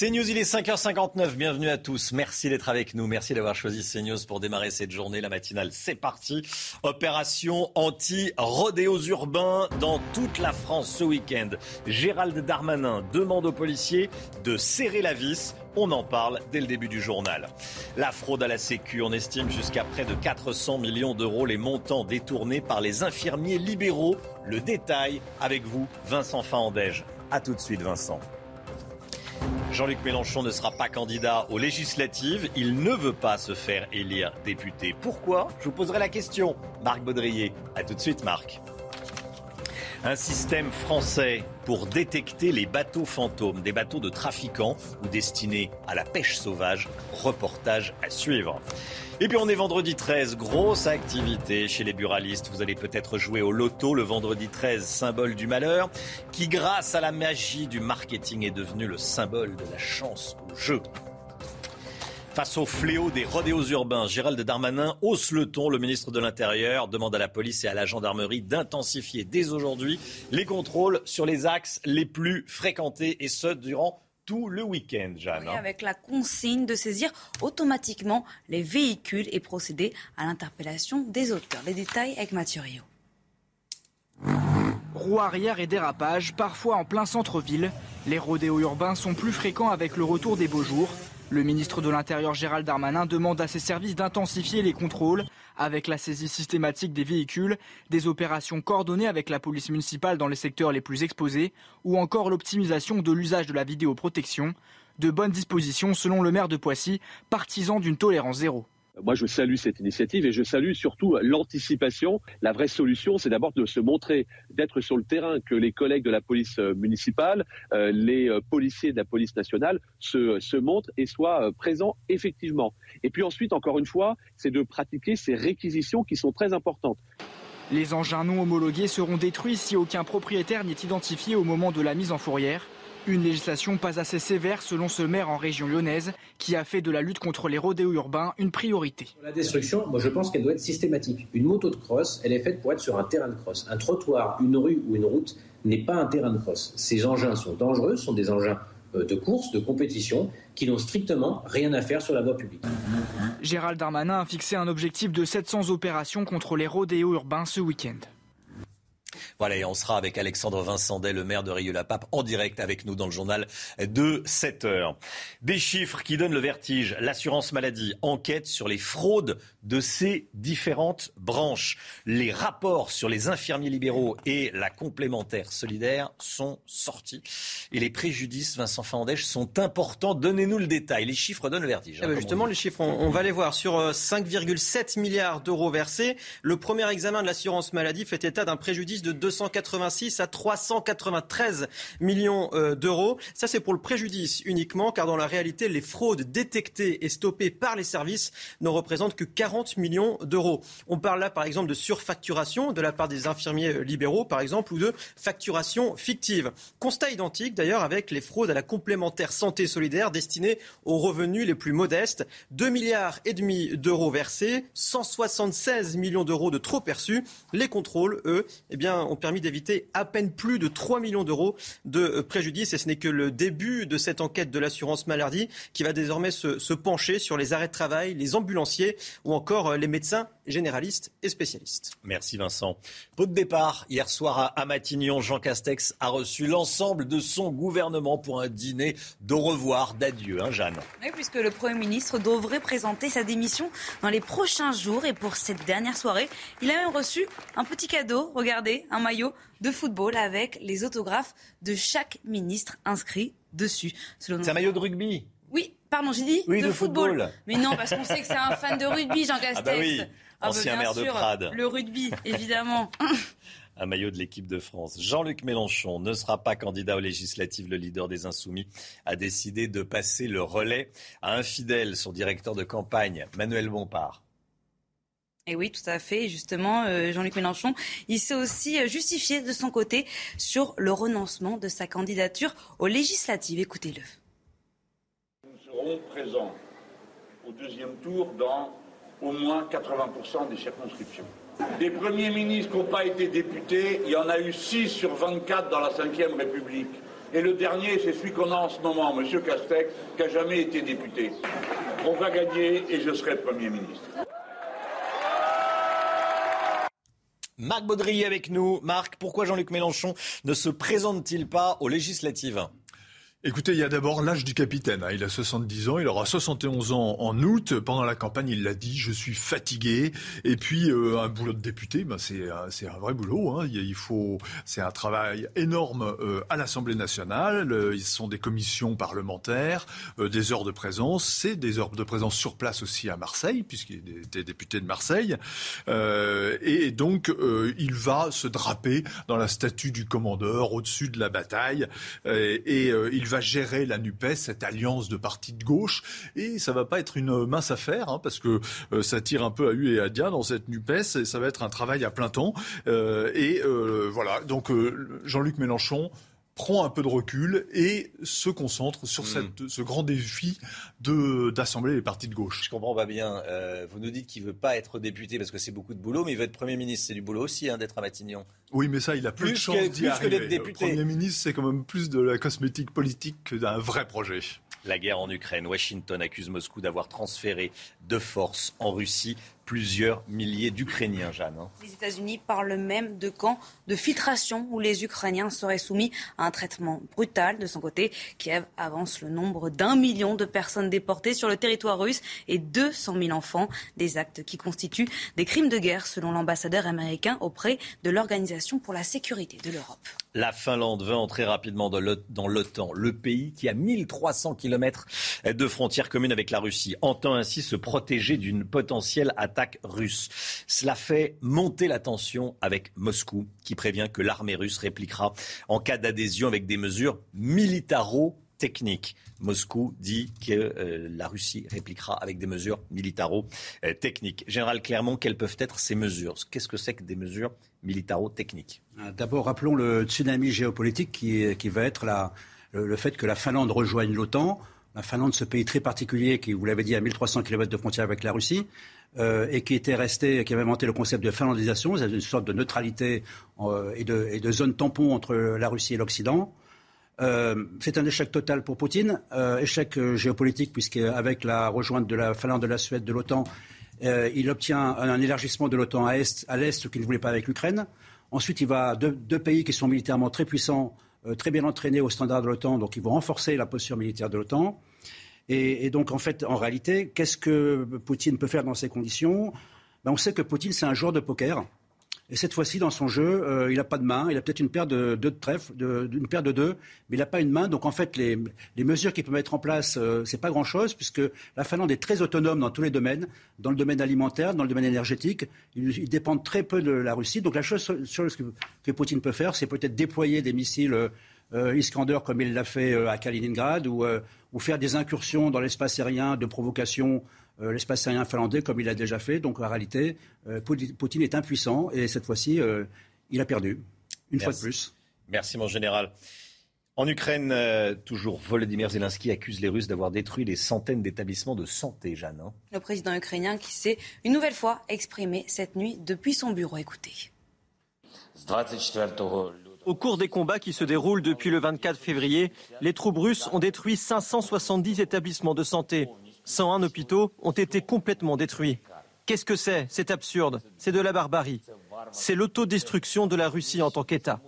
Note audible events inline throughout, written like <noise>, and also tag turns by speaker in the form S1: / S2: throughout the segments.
S1: CNews, il est 5h59. Bienvenue à tous. Merci d'être avec nous. Merci d'avoir choisi CNews pour démarrer cette journée. La matinale, c'est parti. Opération anti-rodéos urbains dans toute la France ce week-end. Gérald Darmanin demande aux policiers de serrer la vis. On en parle dès le début du journal. La fraude à la Sécu, on estime jusqu'à près de 400 millions d'euros les montants détournés par les infirmiers libéraux. Le détail avec vous, Vincent Fahandège. A tout de suite, Vincent. Jean-Luc Mélenchon ne sera pas candidat aux législatives. Il ne veut pas se faire élire député. Pourquoi? Je vous poserai la question. Marc Baudrier. A tout de suite, Marc. Un système français pour détecter les bateaux fantômes, des bateaux de trafiquants ou destinés à la pêche sauvage. Reportage à suivre. Et puis on est vendredi 13, grosse activité chez les buralistes. Vous allez peut-être jouer au loto le vendredi 13, symbole du malheur, qui grâce à la magie du marketing est devenu le symbole de la chance au jeu. Face au fléau des rodéos urbains, Gérald Darmanin hausse le ton. Le ministre de l'Intérieur demande à la police et à la gendarmerie d'intensifier dès aujourd'hui les contrôles sur les axes les plus fréquentés et ce durant tout le week-end, Jeanne.
S2: Oui, avec la consigne de saisir automatiquement les véhicules et procéder à l'interpellation des auteurs. Les détails avec Mathieu Rio.
S3: Roues arrière et dérapage, parfois en plein centre-ville. Les rodéos urbains sont plus fréquents avec le retour des beaux jours. Le ministre de l'Intérieur Gérald Darmanin demande à ses services d'intensifier les contrôles avec la saisie systématique des véhicules, des opérations coordonnées avec la police municipale dans les secteurs les plus exposés ou encore l'optimisation de l'usage de la vidéoprotection. De bonnes dispositions selon le maire de Poissy, partisan d'une tolérance zéro.
S4: Moi, je salue cette initiative et je salue surtout l'anticipation. La vraie solution, c'est d'abord de se montrer, d'être sur le terrain, que les collègues de la police euh, municipale, euh, les euh, policiers de la police nationale se, se montrent et soient présents effectivement. Et puis ensuite, encore une fois, c'est de pratiquer ces réquisitions qui sont très importantes.
S3: Les engins non homologués seront détruits si aucun propriétaire n'est identifié au moment de la mise en fourrière. Une législation pas assez sévère selon ce maire en région lyonnaise qui a fait de la lutte contre les rodéos urbains une priorité.
S5: La destruction, moi je pense qu'elle doit être systématique. Une moto de crosse, elle est faite pour être sur un terrain de crosse. Un trottoir, une rue ou une route n'est pas un terrain de crosse. Ces engins sont dangereux, sont des engins euh, de course, de compétition, qui n'ont strictement rien à faire sur la voie publique.
S3: Gérald Darmanin a fixé un objectif de 700 opérations contre les rodéos urbains ce week-end.
S1: Voilà, et on sera avec Alexandre Vincendet, le maire de Rieux-la-Pape, en direct avec nous dans le journal de 7 heures. Des chiffres qui donnent le vertige. L'assurance maladie enquête sur les fraudes de ces différentes branches. Les rapports sur les infirmiers libéraux et la complémentaire solidaire sont sortis. Et les préjudices, Vincent Fandèche, sont importants. Donnez-nous le détail. Les chiffres donnent le vertige.
S6: Hein, eh ben justement, les chiffres, on, va les voir. Sur 5,7 euh, milliards d'euros versés, le premier examen de l'assurance maladie fait état d'un préjudice de 286 à 393 millions euh, d'euros. Ça, c'est pour le préjudice uniquement, car dans la réalité, les fraudes détectées et stoppées par les services ne représentent que 40 40 millions d'euros. On parle là, par exemple, de surfacturation de la part des infirmiers libéraux, par exemple, ou de facturation fictive. Constat identique, d'ailleurs, avec les fraudes à la complémentaire santé solidaire destinées aux revenus les plus modestes. 2 milliards et demi d'euros versés, 176 millions d'euros de trop perçus. Les contrôles, eux, eh bien, ont permis d'éviter à peine plus de 3 millions d'euros de préjudice. Et ce n'est que le début de cette enquête de l'assurance maladie qui va désormais se, se pencher sur les arrêts de travail, les ambulanciers ou encore euh, les médecins généralistes et spécialistes.
S1: Merci Vincent. Pot de départ, hier soir à Matignon, Jean Castex a reçu l'ensemble de son gouvernement pour un dîner d'au revoir, d'adieu, hein, Jeanne
S2: Oui, puisque le Premier ministre devrait présenter sa démission dans les prochains jours. Et pour cette dernière soirée, il a même reçu un petit cadeau, regardez, un maillot de football avec les autographes de chaque ministre inscrit dessus.
S1: C'est un maillot de rugby?
S2: Oui, pardon, j'ai dit
S1: oui, de, football.
S2: Mais non, parce qu'on sait que c'est un fan de rugby, Jean Castex.
S1: Ah bah oui, ah bah ancien maire de Prades.
S2: Le rugby, <laughs> évidemment.
S1: un maillot de l'équipe de France. Jean-Luc Mélenchon ne sera pas candidat aux législatives. Le leader des Insoumis a décidé de passer le relais à un fidèle, son directeur de campagne, Manuel Bompard.
S2: Et oui, tout à fait. Justement, euh, Jean-Luc Mélenchon, il s'est aussi euh, justifié de son côté sur le renoncement de sa candidature aux législatives. Écoutez-le.
S7: Nous serons présents au deuxième tour dans au moins 80% des circonscriptions. Des premiers ministres qui n'ont pas été députés, il y en a eu 6 sur 24 dans la Ve République. Et le dernier, c'est celui qu'on a en ce moment, M. Castex, qui n'a jamais été député. On va gagner et je serai Premier ministre.
S1: Marc Baudry avec nous. Marc, pourquoi Jean-Luc Mélenchon ne se présente-t-il pas aux législatives?
S8: Écoutez, il y a d'abord l'âge du capitaine. Hein. Il a 70 ans, il aura 71 ans en août. Pendant la campagne, il l'a dit, je suis fatigué. Et puis, euh, un boulot de député, ben, c'est un vrai boulot. Hein. Il faut, c'est un travail énorme euh, à l'Assemblée nationale. ils sont des commissions parlementaires, euh, des heures de présence. C'est des heures de présence sur place aussi à Marseille, puisqu'il était député de Marseille. et donc, il va se draper dans la statue du commandeur au-dessus de la bataille. et il va gérer la NUPES, cette alliance de partis de gauche. Et ça va pas être une mince affaire, hein, parce que euh, ça tire un peu à U et à Dia dans cette NUPES, et ça va être un travail à plein temps. Euh, et euh, voilà, donc Jean-Luc Mélenchon prend un peu de recul et se concentre sur hmm. ce grand défi d'assembler les partis de gauche.
S1: Je comprends pas bien. vous nous dites qu'il veut pas être député parce que c'est beaucoup de boulot, mais il veut être Premier ministre. C'est du boulot aussi hein, d'être à Matignon.
S8: Oui, mais ça, il a plus, de chance d'y arriver. Que député. Premier ministre, c'est quand même plus de la cosmétique politique que d'un vrai projet.
S1: La guerre en Ukraine. Washington accuse Moscou d'avoir transféré de force en Russie plusieurs milliers d'Ukrainiens, Jeanne. Hein.
S2: Les États-Unis parlent même de camps de filtration où les Ukrainiens seraient soumis à un traitement brutal. De son côté, Kiev avance le nombre d'un million de personnes déportées sur le territoire russe et 200 000 enfants. Des actes qui constituent des crimes de guerre, selon l'ambassadeur américain auprès de l'Organisation pour la sécurité de l'Europe.
S1: La Finlande veut entrer rapidement dans l'OTAN. Le pays qui a 1300 km de frontières communes avec la Russie entend ainsi se protéger d'une potentielle attaque russe. Cela fait monter la tension avec Moscou, qui prévient que l'armée russe répliquera en cas d'adhésion avec des mesures militaro-techniques. Moscou dit que euh, la Russie répliquera avec des mesures militaro-techniques. Général Clermont, quelles peuvent être ces mesures? Qu'est-ce que c'est que des mesures militaro-techniques?
S9: Euh, D'abord, rappelons le tsunami géopolitique qui, qui va être la, le, fait que la Finlande rejoigne l'OTAN. La Finlande, ce pays très particulier qui, vous l'avez dit, a 1300 km de frontière avec la Russie, euh, et qui était resté, qui avait inventé le concept de finlandisation, une sorte de neutralité euh, et, de, zone tampon entre la Russie et l'Occident. Euh, c'est un échec total pour Poutine, échec géopolitique puisqu'avec la rejointe de la Finlande, de la Suède, de l'OTAN, il obtient un, élargissement de l'OTAN à l'est, à l'est, ce qu'il ne voulait pas avec l'Ukraine. Ensuite, il va deux, deux, pays qui sont militairement très puissants, très bien entraînés au standard de l'OTAN, donc ils vont renforcer la posture militaire de l'OTAN. Et, donc, en fait, en réalité, qu'est-ce que Poutine peut faire dans ces conditions? Ben, On sait que Poutine, c'est un joueur de poker. Et cette fois-ci, dans son jeu, euh, il n'a pas de main. Il a peut-être une paire de deux de trèfle, une paire de deux, mais il n'a pas une main. Donc en fait, les, mesures qu'il peut mettre en place, euh, c'est pas grand-chose, puisque la Finlande est très autonome dans tous les domaines, dans le domaine alimentaire, dans le domaine énergétique. Ils, dépendent très peu de la Russie. Donc la chose sur, que, Poutine peut faire, c'est peut-être déployer des missiles euh, Iskander comme il l'a fait euh, à Kaliningrad, ou, ou, faire des incursions dans l'espace aérien de provocation, l'espace aérien finlandais comme il a déjà fait. Donc en réalité, Poutine est impuissant et cette fois-ci, il a perdu, une fois de plus.
S1: Merci mon général. En Ukraine, toujours Volodymyr Zelensky accuse les Russes d'avoir détruit des centaines d'établissements de santé, Jeanne. Hein.
S2: Le président ukrainien qui s'est une nouvelle fois exprimé cette nuit depuis son bureau. Écoutez.
S6: Au cours des combats qui se déroulent depuis le 24 février, les troupes russes ont détruit 570 établissements de santé. 101 hôpitaux ont été complètement détruits. Qu'est-ce que c'est? C'est absurde. C'est de la barbarie. C'est l'autodestruction de la Russie en tant qu'État.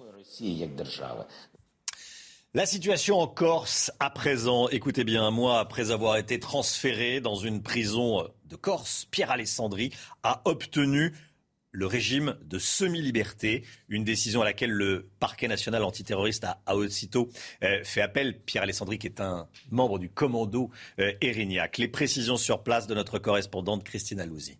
S1: La situation en Corse à présent, écoutez bien, un mois après avoir été transféré dans une prison de Corse, Pierre Alessandri a obtenu le régime de semi-liberté, une décision à laquelle le parquet national antiterroriste a, aussitôt euh, fait appel. Pierre Alessandri, qui est un membre du commando euh, Erignac. Les précisions sur place de notre correspondante Christine Alouzi.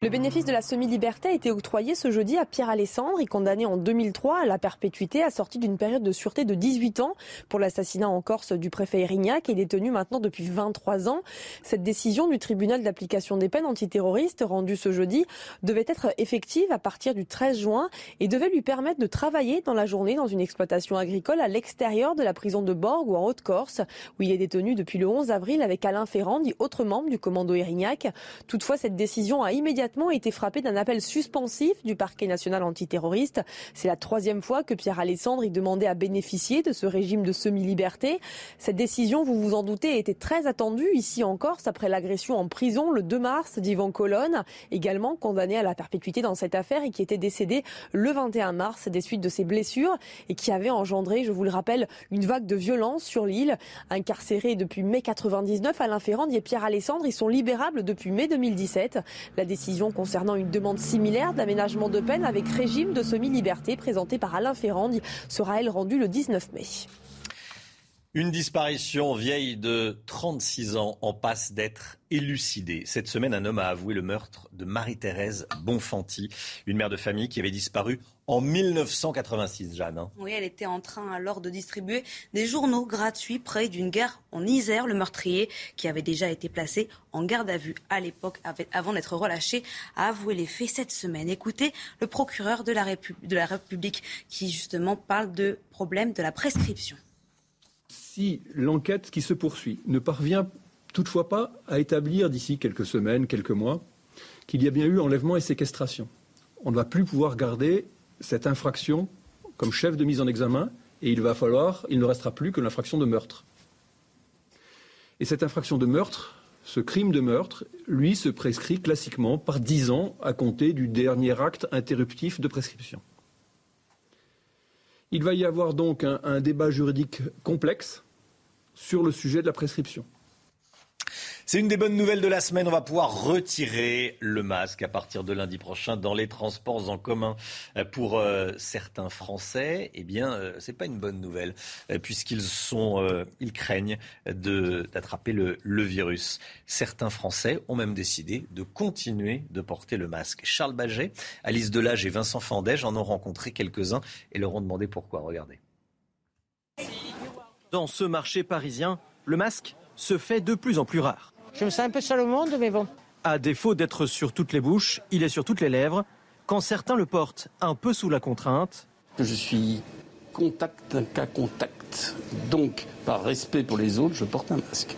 S10: Le bénéfice de la semi-liberté a été octroyé ce jeudi à Pierre Alessandre, condamné en 2003 à la perpétuité, assorti d'une période de sûreté de 18 ans pour l'assassinat en Corse du préfet Erignac et détenu maintenant depuis 23 ans. Cette décision du tribunal d'application des peines antiterroristes rendue ce jeudi devait être effective à partir du 13 juin et devait lui permettre de travailler dans la journée dans une exploitation agricole à l'extérieur de la prison de Borg ou en Haute-Corse, où il est détenu depuis le 11 avril avec Alain Ferrand, dit autre membre du commando Erignac. Toutefois, cette décision a immédiatement été frappé d'un appel suspensif du parquet national antiterroriste. C'est la troisième fois que Pierre Alessandre y demandait à bénéficier de ce régime de semi-liberté. Cette décision, vous vous en doutez, était très attendue ici en Corse après l'agression en prison le 2 mars d'Yvan Colonne, également condamné à la perpétuité dans cette affaire et qui était décédé le 21 mars des suites de ses blessures et qui avait engendré, je vous le rappelle, une vague de violence sur l'île. Incarcérés depuis mai 99, Alain Ferrand et Pierre Alessandre, ils sont libérables depuis mai 2017. La décision concernant une demande similaire d'aménagement de peine avec régime de semi-liberté présentée par Alain Ferrand sera elle rendue le 19 mai.
S1: Une disparition vieille de 36 ans en passe d'être élucidée. Cette semaine, un homme a avoué le meurtre de Marie-Thérèse Bonfanti, une mère de famille qui avait disparu en 1986, Jeanne. Hein.
S2: Oui, elle était en train alors de distribuer des journaux gratuits près d'une gare en Isère. Le meurtrier, qui avait déjà été placé en garde à vue à l'époque, avant d'être relâché, a avoué les faits cette semaine. Écoutez le procureur de la, de la République qui justement parle de problème de la prescription.
S11: Si l'enquête qui se poursuit ne parvient toutefois pas à établir d'ici quelques semaines, quelques mois, qu'il y a bien eu enlèvement et séquestration, on ne va plus pouvoir garder cette infraction comme chef de mise en examen et il va falloir, il ne restera plus que l'infraction de meurtre. Et cette infraction de meurtre, ce crime de meurtre, lui, se prescrit classiquement par dix ans à compter du dernier acte interruptif de prescription. Il va y avoir donc un, un débat juridique complexe sur le sujet de la prescription.
S1: C'est une des bonnes nouvelles de la semaine. On va pouvoir retirer le masque à partir de lundi prochain dans les transports en commun. Euh, pour euh, certains Français, eh bien, euh, c'est pas une bonne nouvelle puisqu'ils sont, ils craignent d'attraper le, le virus. Certains Français ont même décidé de continuer de porter le masque. Charles Baget, Alice Delage et Vincent Fandège en ont rencontré quelques-uns et leur ont demandé pourquoi. Regardez.
S6: Dans ce marché parisien, le masque se fait de plus en plus rare.
S12: Je me sens un peu seul au monde, mais bon.
S6: À défaut d'être sur toutes les bouches, il est sur toutes les lèvres. Quand certains le portent un peu sous la contrainte.
S13: Je suis contact, un cas contact. Donc, par respect pour les autres, je porte un masque.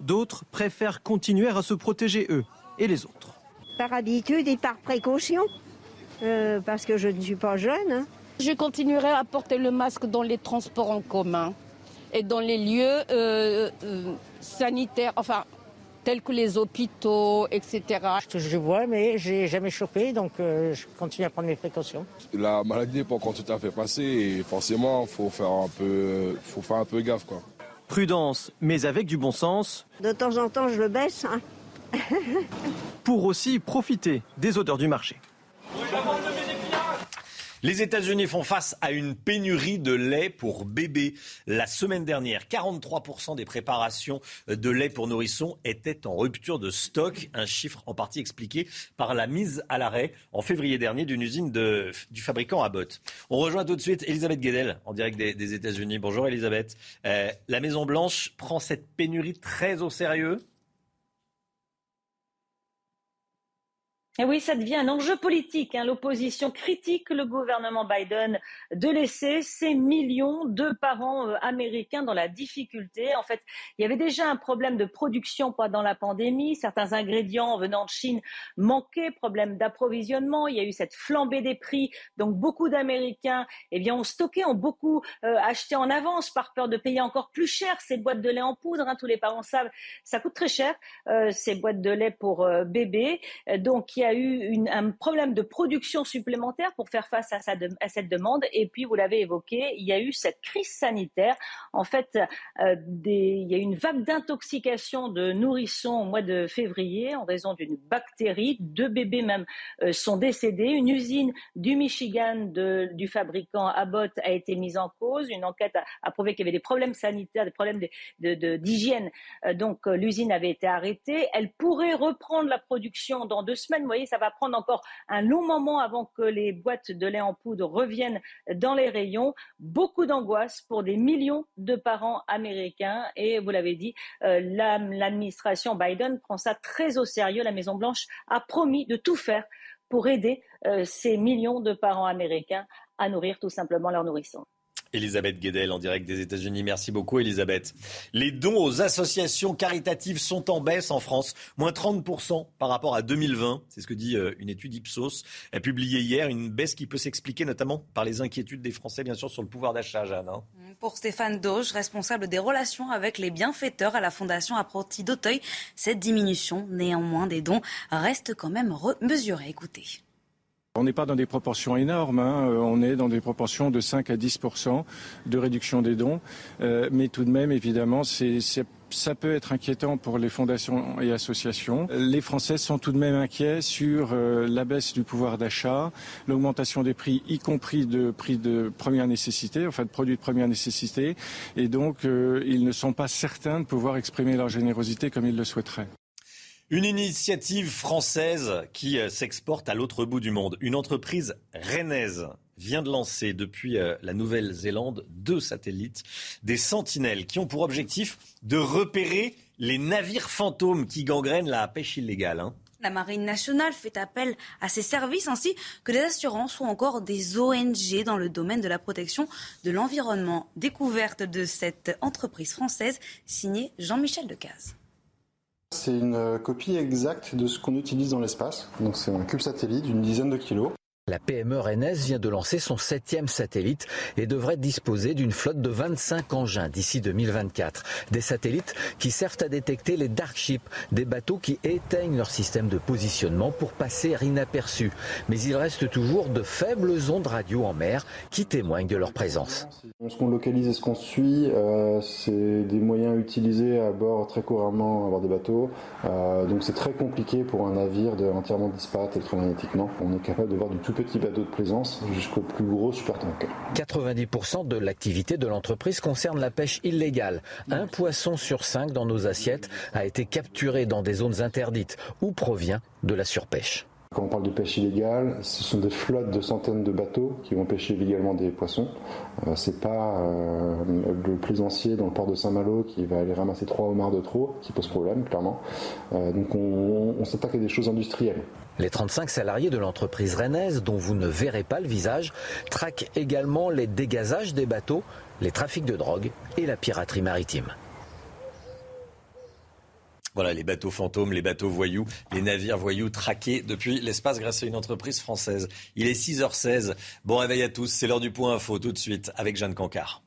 S6: D'autres préfèrent continuer à se protéger eux et les autres.
S14: Par habitude et par précaution, euh, parce que je ne suis pas jeune. Hein.
S15: Je continuerai à porter le masque dans les transports en commun et dans les lieux euh, euh, sanitaires, enfin tels que les hôpitaux, etc.
S12: Je vois, mais j'ai jamais chopé, donc euh, je continue à prendre mes précautions.
S16: La maladie n'est pas encore tout à fait passée et forcément, faut faire un peu, faut faire un peu gaffe, quoi.
S6: Prudence, mais avec du bon sens.
S14: De temps en temps, je le baisse. Hein.
S6: pour aussi profiter des odeurs du marché.
S1: Les États-Unis font face à une pénurie de lait pour bébés. La semaine dernière, 43% des préparations de lait pour nourrissons étaient en rupture de stock, un chiffre en partie expliqué par la mise à l'arrêt en février dernier d'une usine du fabricant Abbott. On rejoint tout de suite Elisabeth Guedel en direct des, États-Unis. Bonjour Elisabeth. Euh, la Maison-Blanche prend cette pénurie très au sérieux?
S17: Et oui, ça devient un enjeu politique. Hein. L'opposition critique le gouvernement Biden de laisser ces millions de parents euh, américains dans la difficulté. En fait, il y avait déjà un problème de production pendant la pandémie. Certains ingrédients venant de Chine manquaient, problème d'approvisionnement. Il y a eu cette flambée des prix. Donc, beaucoup d'Américains, eh bien, ont stocké, ont beaucoup euh, acheté en avance par peur de payer encore plus cher ces boîtes de lait en poudre. Hein. Tous les parents savent, ça coûte très cher euh, ces boîtes de lait pour bébés. Donc, y a eu un problème de production supplémentaire pour faire face à, cette demande. Et puis, vous l'avez évoqué, il y a eu cette crise sanitaire. En fait, euh, il y a eu une vague d'intoxication de nourrissons au mois de février en raison d'une bactérie. Deux bébés même euh, sont décédés. Une usine du Michigan du fabricant Abbott a été mise en cause. Une enquête a, prouvé qu'il y avait des problèmes sanitaires, des problèmes d'hygiène. Euh, donc, l'usine avait été arrêtée. Elle pourrait reprendre la production dans deux semaines voyez, ça va prendre encore un long moment avant que les boîtes de lait en poudre reviennent dans les rayons. Beaucoup d'angoisse pour des millions de parents américains. Et vous l'avez dit, euh, l'administration Biden prend ça très au sérieux. La Maison-Blanche a promis de tout faire pour aider euh, ces millions de parents américains à nourrir tout simplement leurs nourrissons.
S1: Elisabeth Guedel en direct des États-Unis. Merci beaucoup, Elisabeth. Les dons aux associations caritatives sont en baisse en France, moins 30% par rapport à 2020. C'est ce que dit euh, une étude Ipsos, publiée hier. Une baisse qui peut s'expliquer notamment par les inquiétudes des Français, bien sûr, sur le pouvoir d'achat, Jeanne. Hein.
S2: Pour Stéphane Doge, responsable des relations avec les bienfaiteurs à la Fondation Apprenti d'Auteuil, cette diminution, néanmoins, des dons reste quand même mesurée. Écoutez.
S18: On n'est pas dans des proportions énormes, hein. euh, on est dans des proportions de 5 à 10 de réduction des dons, euh, mais tout de même, évidemment, ça peut être inquiétant pour les fondations et associations. Les Français sont tout de même inquiets sur euh, la baisse du pouvoir d'achat, l'augmentation des prix, y compris de prix de première nécessité, enfin de produits de première nécessité, et donc ils ne sont pas certains de pouvoir exprimer leur générosité comme ils le souhaiteraient.
S1: Une initiative française qui euh, s'exporte à l'autre bout du monde. Une entreprise rennaise vient de lancer depuis euh, la Nouvelle-Zélande deux satellites, des sentinelles, qui ont pour objectif de repérer les navires fantômes qui gangrènent la pêche illégale. Hein.
S2: La Marine nationale fait appel à ses services ainsi que des assurances ou encore des ONG dans le domaine de la protection de l'environnement. Découverte de cette entreprise française signée Jean-Michel Decaze.
S19: C'est une euh, copie exacte de ce qu'on utilise dans l'espace. Donc c'est un cube satellite d'une dizaine de kilos.
S20: La PME rennaise vient de lancer son septième satellite et devrait disposer d'une flotte de 25 engins d'ici 2024. Des satellites qui servent à détecter les dark ships, des bateaux qui éteignent leur système de positionnement pour passer inaperçus. Mais il reste toujours de faibles ondes radio en mer qui témoignent de leur présence.
S19: Ce qu'on localise et ce qu'on suit, euh, c'est des moyens utilisés à bord très couramment à bord des bateaux. Euh, donc c'est très compliqué pour un navire de entièrement disparaître électromagnétiquement. On est capable de voir du tout petit bateau de plaisance jusqu'au plus gros supertanker.
S20: 90% de l'activité de l'entreprise concerne la pêche illégale. Un poisson sur cinq dans nos assiettes a été capturé dans des zones interdites ou provient de la surpêche.
S19: Quand on parle de pêche illégale, ce sont des flottes de centaines de bateaux qui vont pêcher illégalement des poissons. Euh, c'est pas euh, le plaisancier dans le port de Saint-Malo qui va aller ramasser trois homards de trop qui pose problème, clairement. Euh, donc on, on s'attaque à des choses industrielles.
S20: Les 35 salariés de l'entreprise rennaise, dont vous ne verrez pas le visage, traquent également les dégazages des bateaux, les trafics de drogue et la piraterie maritime.
S1: Voilà, les bateaux fantômes, les bateaux voyous, les navires voyous traqués depuis l'espace grâce à une entreprise française. Il est 6h16. Bon réveil à tous, c'est l'heure du point info tout de suite avec Jeanne Cancard.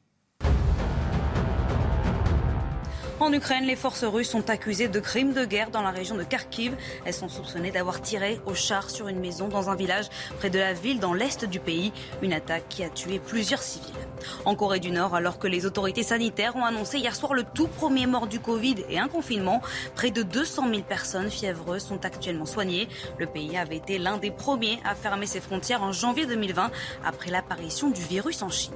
S2: En Ukraine, les forces russes sont accusées de crimes de guerre dans la région de Kharkiv. Elles sont soupçonnées d'avoir tiré au char sur une maison dans un village près de la ville dans l'est du pays. Une attaque qui a tué plusieurs civils. En Corée du Nord, alors que les autorités sanitaires ont annoncé hier soir le tout premier mort du Covid et un confinement, près de 200 000 personnes fiévreuses sont actuellement soignées. Le pays avait été l'un des premiers à fermer ses frontières en janvier 2020 après l'apparition du virus en Chine.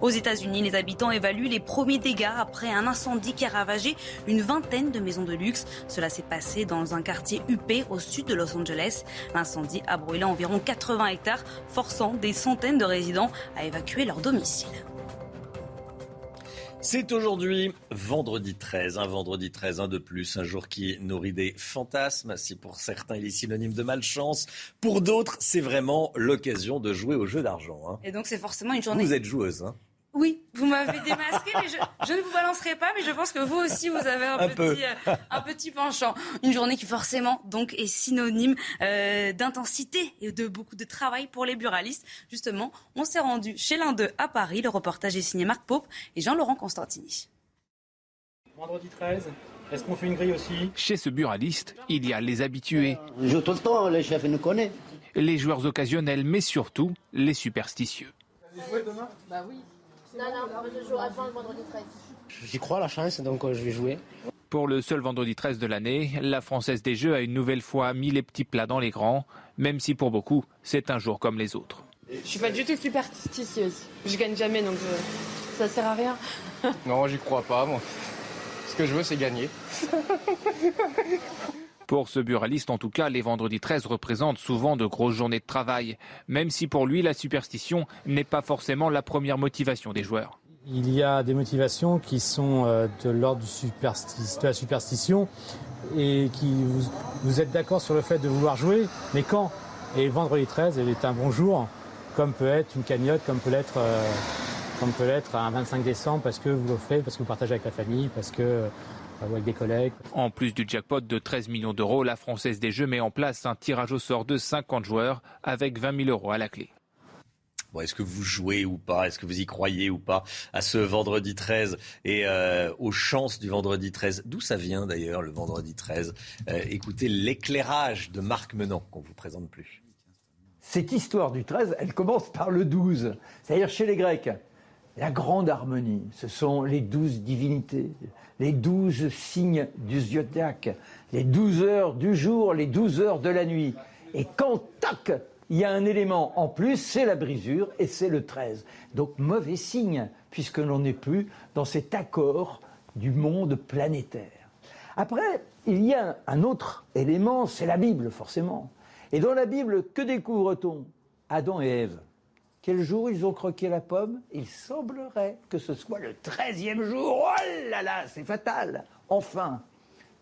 S2: Aux États-Unis, les habitants évaluent les premiers dégâts après un incendie qui a ravagé une vingtaine de maisons de luxe. Cela s'est passé dans un quartier huppé au sud de Los Angeles. L'incendie a brûlé environ 80 hectares, forçant des centaines de résidents à évacuer leur domicile.
S1: C'est aujourd'hui vendredi 13, un vendredi 13, un de plus, un jour qui nourrit des fantasmes. Si pour certains il est synonyme de malchance, pour d'autres c'est vraiment l'occasion de jouer au jeu d'argent. Hein.
S2: Et donc c'est forcément une journée.
S1: Vous êtes joueuse. Hein
S2: oui, vous m'avez démasqué, mais je, ne vous balancerai pas, mais je pense que vous aussi, vous avez un, petit, euh, un petit penchant. Une journée qui forcément donc est synonyme euh, d'intensité et de beaucoup de travail pour les buralistes. Justement, on s'est rendu chez l'un d'eux à Paris. Le reportage est signé Marc Pope et Jean-Laurent Constantini.
S21: Vendredi 13, est-ce qu'on fait une grille aussi?
S22: Chez ce buraliste, il y a les habitués.
S23: Je joue tout le temps, les chefs nous connaissent.
S22: Les joueurs occasionnels, mais surtout les superstitieux.
S21: Vous allez jouer demain?
S24: Bah oui. Non, non, je jouerai pas le vendredi 13.
S23: J'y crois la chance, donc euh, je vais jouer.
S22: Pour le seul vendredi 13 de l'année, la Française des Jeux a une nouvelle fois mis les petits plats dans les grands, même si pour beaucoup, c'est un jour comme les autres.
S12: Je suis pas du tout superstitieuse. Je gagne jamais, donc euh, ça sert à rien.
S25: non, j'y crois pas, moi. Ce que je veux, c'est gagner. <laughs>
S22: Pour ce buraliste, en tout cas, les vendredis 13 représentent souvent de grosses journées de travail, même si pour lui, la superstition n'est pas forcément la première motivation des joueurs.
S26: Il y a des motivations qui sont euh, de l'ordre de la superstition et qui vous, êtes d'accord sur le fait de vouloir jouer, mais quand? Et vendredi 13 est un bon jour, comme peut être une cagnotte, comme peut l'être euh, un 25 décembre parce que vous l'offrez, parce que vous partagez avec la famille, parce que avec des collègues.
S22: En plus du jackpot de 13 millions d'euros, la Française des Jeux met en place un tirage au sort de 50 joueurs avec 20 000 euros à la clé.
S1: Bon, Est-ce que vous jouez ou pas? Est-ce que vous y croyez ou pas à ce vendredi 13 et euh, aux chances du vendredi 13 D'où ça vient d'ailleurs le vendredi 13 Euh, Écoutez l'éclairage de Marc Menant qu'on vous présente plus.
S27: Cette histoire du 13, elle commence par le 12, c'est-à-dire chez les Grecs. La grande harmonie, ce sont les douze divinités, les douze signes du zodiaque, les douze heures du jour, les douze heures de la nuit. Et quand, tac, il y a un élément en plus, c'est la brisure et c'est le 13. Donc mauvais signe, puisque l'on n'est plus dans cet accord du monde planétaire. Après, il y a un autre élément, c'est la Bible, forcément. Et dans la Bible, que découvre-t-on? Adam et Ève. Quel jour ils ont croqué la pomme? Il semblerait que ce soit le treizième jour. Oh là là, c'est fatal. Enfin,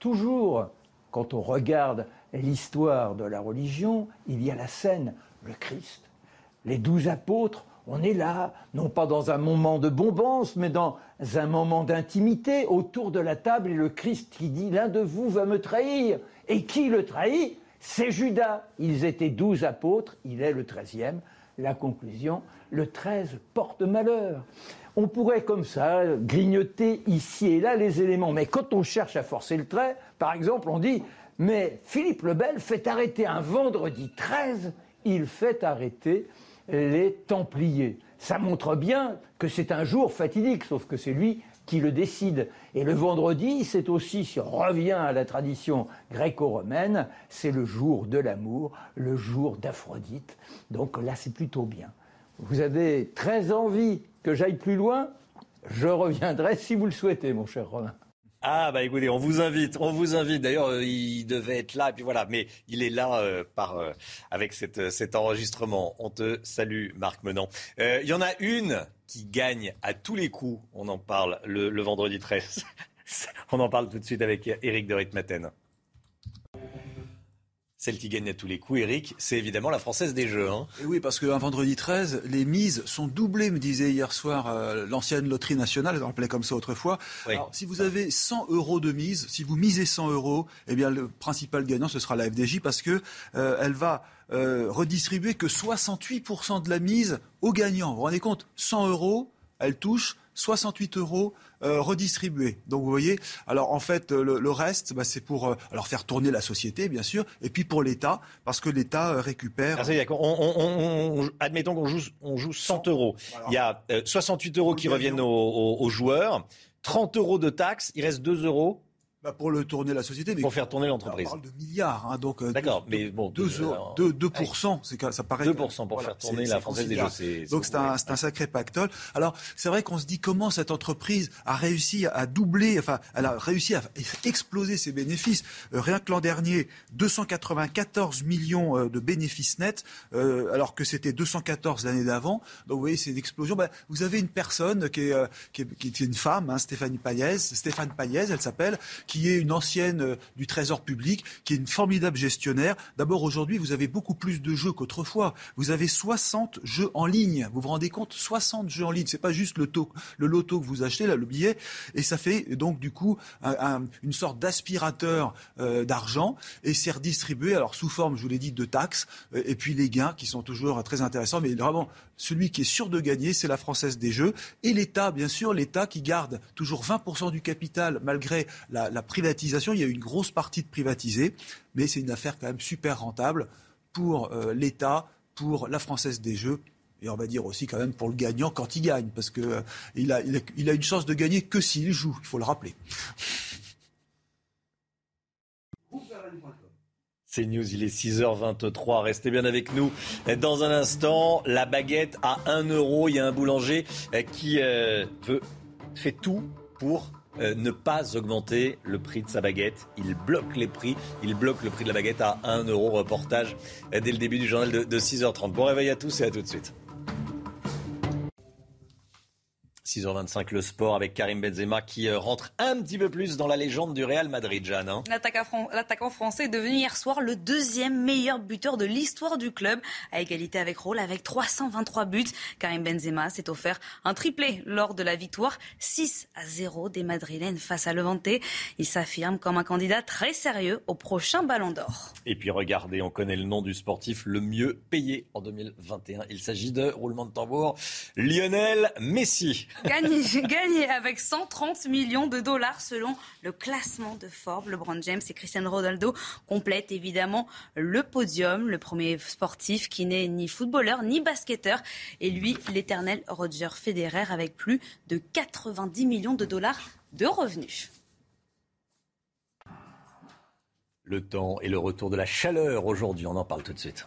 S27: toujours, quand on regarde l'histoire de la religion, il y a la scène, le Christ. Les douze apôtres, on est là, non pas dans un moment de bombance, mais dans un moment d'intimité, autour de la table, et le Christ qui dit, l'un de vous va me trahir. Et qui le trahit? C'est Judas. Ils étaient douze apôtres, il est le treizième. La conclusion, le 13 porte malheur. On pourrait comme ça grignoter ici et là les éléments, mais quand on cherche à forcer le trait, par exemple, on dit mais Philippe le Bel fait arrêter un vendredi 13, il fait arrêter les Templiers. Ça montre bien que c'est un jour fatidique, sauf que c'est lui qui le décide. Et le vendredi, c'est aussi, si on revient à la tradition gréco-romaine, c'est le jour de l'amour, le jour d'Aphrodite. Donc là, c'est plutôt bien. Vous avez très envie que j'aille plus loin? Je reviendrai si vous le souhaitez, mon cher Romain.
S1: Ah bah écoutez, on vous invite, on vous invite. D'ailleurs, euh, il devait être là, et puis voilà. Mais il est là euh, par euh, avec cette, euh, cet enregistrement. On te salue, Marc Menant. Euh, Il y en a une qui gagne à tous les coups. On en parle le, le vendredi 13. <laughs> on en parle tout de suite avec Eric de Ritmaten. Celle qui gagne à tous les coups, Eric, c'est évidemment la Française des Jeux. Hein.
S28: Et oui, parce qu'un vendredi 13, les mises sont doublées, me disait hier soir euh, l'ancienne loterie nationale, elle rappelait comme ça autrefois. Alors, si vous avez 100 euros de mise, si vous misez 100 euros, eh bien le principal gagnant, ce sera la FDJ, parce que euh, elle va euh, redistribuer que 68% de la mise aux gagnants. Vous vous rendez compte? 100 euros, elle touche 68 euros euh, redistribués. Donc vous voyez, alors en fait le, le reste, bah, c'est pour euh, alors faire tourner la société bien sûr, et puis pour l'État parce que l'État euh, récupère.
S1: Ah, on- on- on- admettons qu'on joue, on joue 100 euros. Il y a euh, 68 euros qui reviennent aux, aux- aux joueurs, 30 euros de taxes, il reste 2 euros.
S28: Bah, pour le tourner la société, mais
S1: pour faire tourner l'entreprise.
S28: On parle de milliards, hein, donc.
S1: D'accord, mais bon,
S28: 2
S1: deux,
S28: euros-
S1: euh,
S28: 2, 2%, c'est ça paraît.
S1: 2% pour faire
S28: c'est-
S1: tourner la Française des Jeux.
S28: Donc
S1: c'est-
S28: un, c'est un sacré pactole. Alors c'est vrai qu'on se dit comment cette entreprise a réussi à doubler, enfin elle a réussi à exploser ses bénéfices. Euh, rien que l'an dernier, 294 millions euh, de bénéfices nets, euh, alors que c'était 214 l'année d'avant. Donc vous voyez c'est une explosion. Ben, vous avez une personne qui est, euh, qui est, qui est une femme, hein, Stéphanie Payez, Stéphane Payez, elle s'appelle, qui est une ancienne euh, du Trésor public, qui est une formidable gestionnaire. D'abord aujourd'hui vous avez beaucoup plus de jeux qu'autrefois. Vous avez 60 jeux en ligne. Vous vous rendez compte 60 jeux en ligne. C'est pas juste le, taux, le loto que vous achetez, là, le billet. Et ça fait donc du coup un- un- une sorte d'aspirateur euh, d'argent. Et c'est redistribué, alors sous forme, je vous l'ai dit, de taxes. euh, et puis les gains qui sont toujours très intéressants. Mais vraiment, celui qui est sûr de gagner, c'est la Française des Jeux. Et l'État, bien sûr, l'État qui garde toujours 20% du capital malgré la privatisation. Il y a eu une grosse partie de privatisée. Mais c'est une affaire quand même super rentable pour euh, l'État, pour la Française des Jeux. Et on va dire aussi quand même pour le gagnant quand il gagne, parce que euh, il, a, il, a, une chance de gagner que s'il joue, il faut le rappeler.
S1: C'est News, il est 6h23. Restez bien avec nous. Dans un instant, la baguette à 1 euro. Il y a un boulanger qui euh, fait tout pour euh, ne pas augmenter le prix de sa baguette. Il bloque les prix. Il bloque le prix de la baguette à 1 euro. Reportage euh, dès le début du journal de, de 6h30. Bon réveil à tous et à tout de suite. 6h25, le sport avec Karim Benzema qui euh, rentre un petit peu plus dans la légende du Real Madrid, Jeanne. hein.
S2: L'attaquant fran- l'attaquant français est devenu hier soir le deuxième meilleur buteur de l'histoire du club, à égalité avec Raul avec 323 buts. Karim Benzema s'est offert un triplé lors de la victoire 6 à 0 des Madrilènes face à Levante. Il s'affirme comme un candidat très sérieux au prochain Ballon d'Or.
S1: Et puis regardez, on connaît le nom du sportif le mieux payé en 2021. Il s'agit de, roulement de tambour, Lionel Messi. <laughs>
S2: Gagné, avec 130 millions de dollars selon le classement de Forbes. LeBron James et Cristiano Ronaldo complètent évidemment le podium. Le premier sportif qui n'est ni footballeur ni basketteur. Et lui, l'éternel Roger Federer avec plus de 90 millions de dollars de revenus.
S1: Le temps et le retour de la chaleur aujourd'hui, on en parle tout de suite.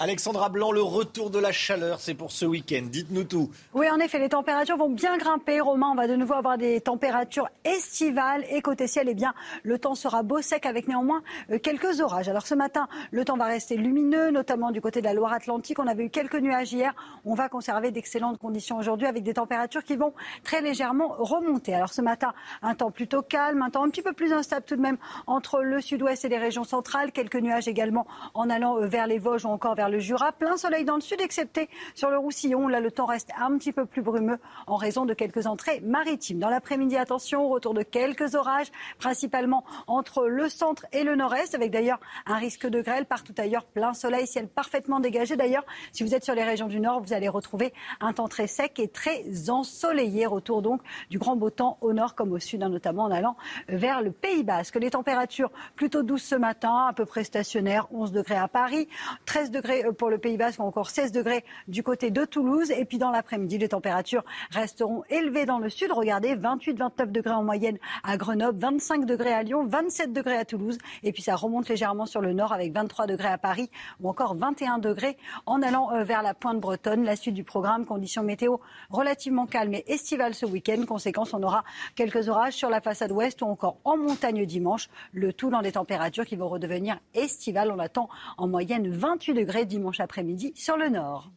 S1: Alexandra Blanc, le retour de la chaleur, c'est pour ce week-end. Dites-nous tout.
S29: Oui, en effet, les températures vont bien grimper. Romain, on va de nouveau avoir des températures estivales. Et côté ciel, eh bien, le temps sera beau, sec, avec néanmoins euh, quelques orages. Alors ce matin, le temps va rester lumineux, notamment du côté de la Loire-Atlantique. On avait eu quelques nuages hier. On va conserver d'excellentes conditions aujourd'hui avec des températures qui vont très légèrement remonter. Alors ce matin, un temps plutôt calme, un temps un petit peu plus instable tout de même entre le sud-ouest et les régions centrales. Quelques nuages également en allant euh, vers les Vosges ou encore vers le Jura. Plein soleil dans le sud, excepté sur le Roussillon. Là, le temps reste un petit peu plus brumeux en raison de quelques entrées maritimes. Dans l'après-midi, attention, retour de quelques orages, principalement entre le centre et le nord-est, avec d'ailleurs un risque de grêle partout ailleurs. Plein soleil, ciel parfaitement dégagé. D'ailleurs, si vous êtes sur les régions du nord, vous allez retrouver un temps très sec et très ensoleillé. Retour donc du grand beau temps au nord comme au sud, hein, notamment en allant vers le Pays Basque. Les températures plutôt douces ce matin, à peu près stationnaires, 11 degrés à Paris, 13 degrés pour le Pays Basque, encore 16 degrés du côté de Toulouse. Et puis dans l'après-midi, les températures resteront élevées dans le sud. Regardez, 28-29 degrés en moyenne à Grenoble, 25 degrés à Lyon, 27 degrés à Toulouse. Et puis ça remonte légèrement sur le nord avec 23 degrés à Paris ou encore 21 degrés en allant euh, vers la pointe bretonne. La suite du programme, conditions météo relativement calmes et estivales ce week-end. Conséquence, on aura quelques orages sur la façade ouest ou encore en montagne dimanche. Le tout dans des températures qui vont redevenir estivales. On attend en moyenne 28 degrés dimanche après-midi sur le nord.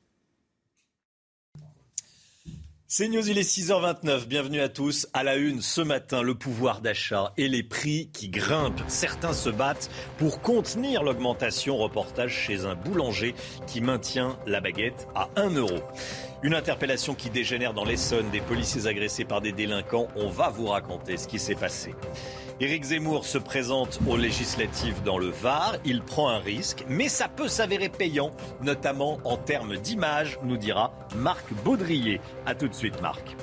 S1: C'est News, il est 6h29. Bienvenue à tous. À la une ce matin, le pouvoir d'achat et les prix qui grimpent. Certains se battent pour contenir l'augmentation. Reportage chez un boulanger qui maintient la baguette à 1 euro. Une interpellation qui dégénère dans l'Essonne, des policiers agressés par des délinquants. On va vous raconter ce qui s'est passé. Éric Zemmour se présente aux législatives dans le Var. Il prend un risque, mais ça peut s'avérer payant, notamment en termes d'image, nous dira Marc Baudrier. A tout de suite, Marc.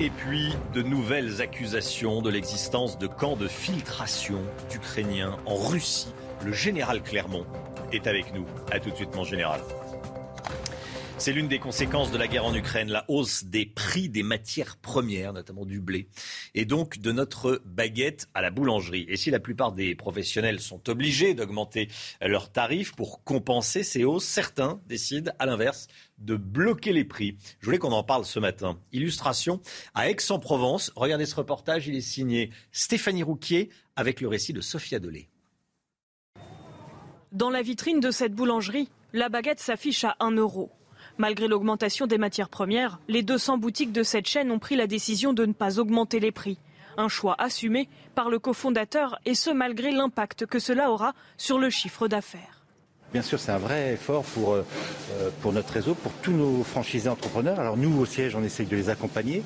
S1: Et puis, de nouvelles accusations de l'existence de camps de filtration d'Ukrainiens en Russie. Le général Clermont est avec nous. A tout de suite, mon général. C'est l'une des conséquences de la guerre en Ukraine, la hausse des prix des matières premières, notamment du blé, et donc de notre baguette à la boulangerie. Et si la plupart des professionnels sont obligés d'augmenter leurs tarifs pour compenser ces hausses, certains décident, à l'inverse, de bloquer les prix. Je voulais qu'on en parle ce matin. Illustration à Aix-en-Provence. Regardez ce reportage, il est signé Stéphanie Rouquier avec le récit de Sophia Dolé.
S30: Dans la vitrine de cette boulangerie, la baguette s'affiche à 1 euro. Malgré l'augmentation des matières premières, les 200 boutiques de cette chaîne ont pris la décision de ne pas augmenter les prix. Un choix assumé par le cofondateur et ce malgré l'impact que cela aura sur le chiffre d'affaires.
S31: Bien sûr, c'est un vrai effort pour, euh, pour notre réseau, pour tous nos franchisés entrepreneurs. Alors nous, au siège, on essaye de les accompagner.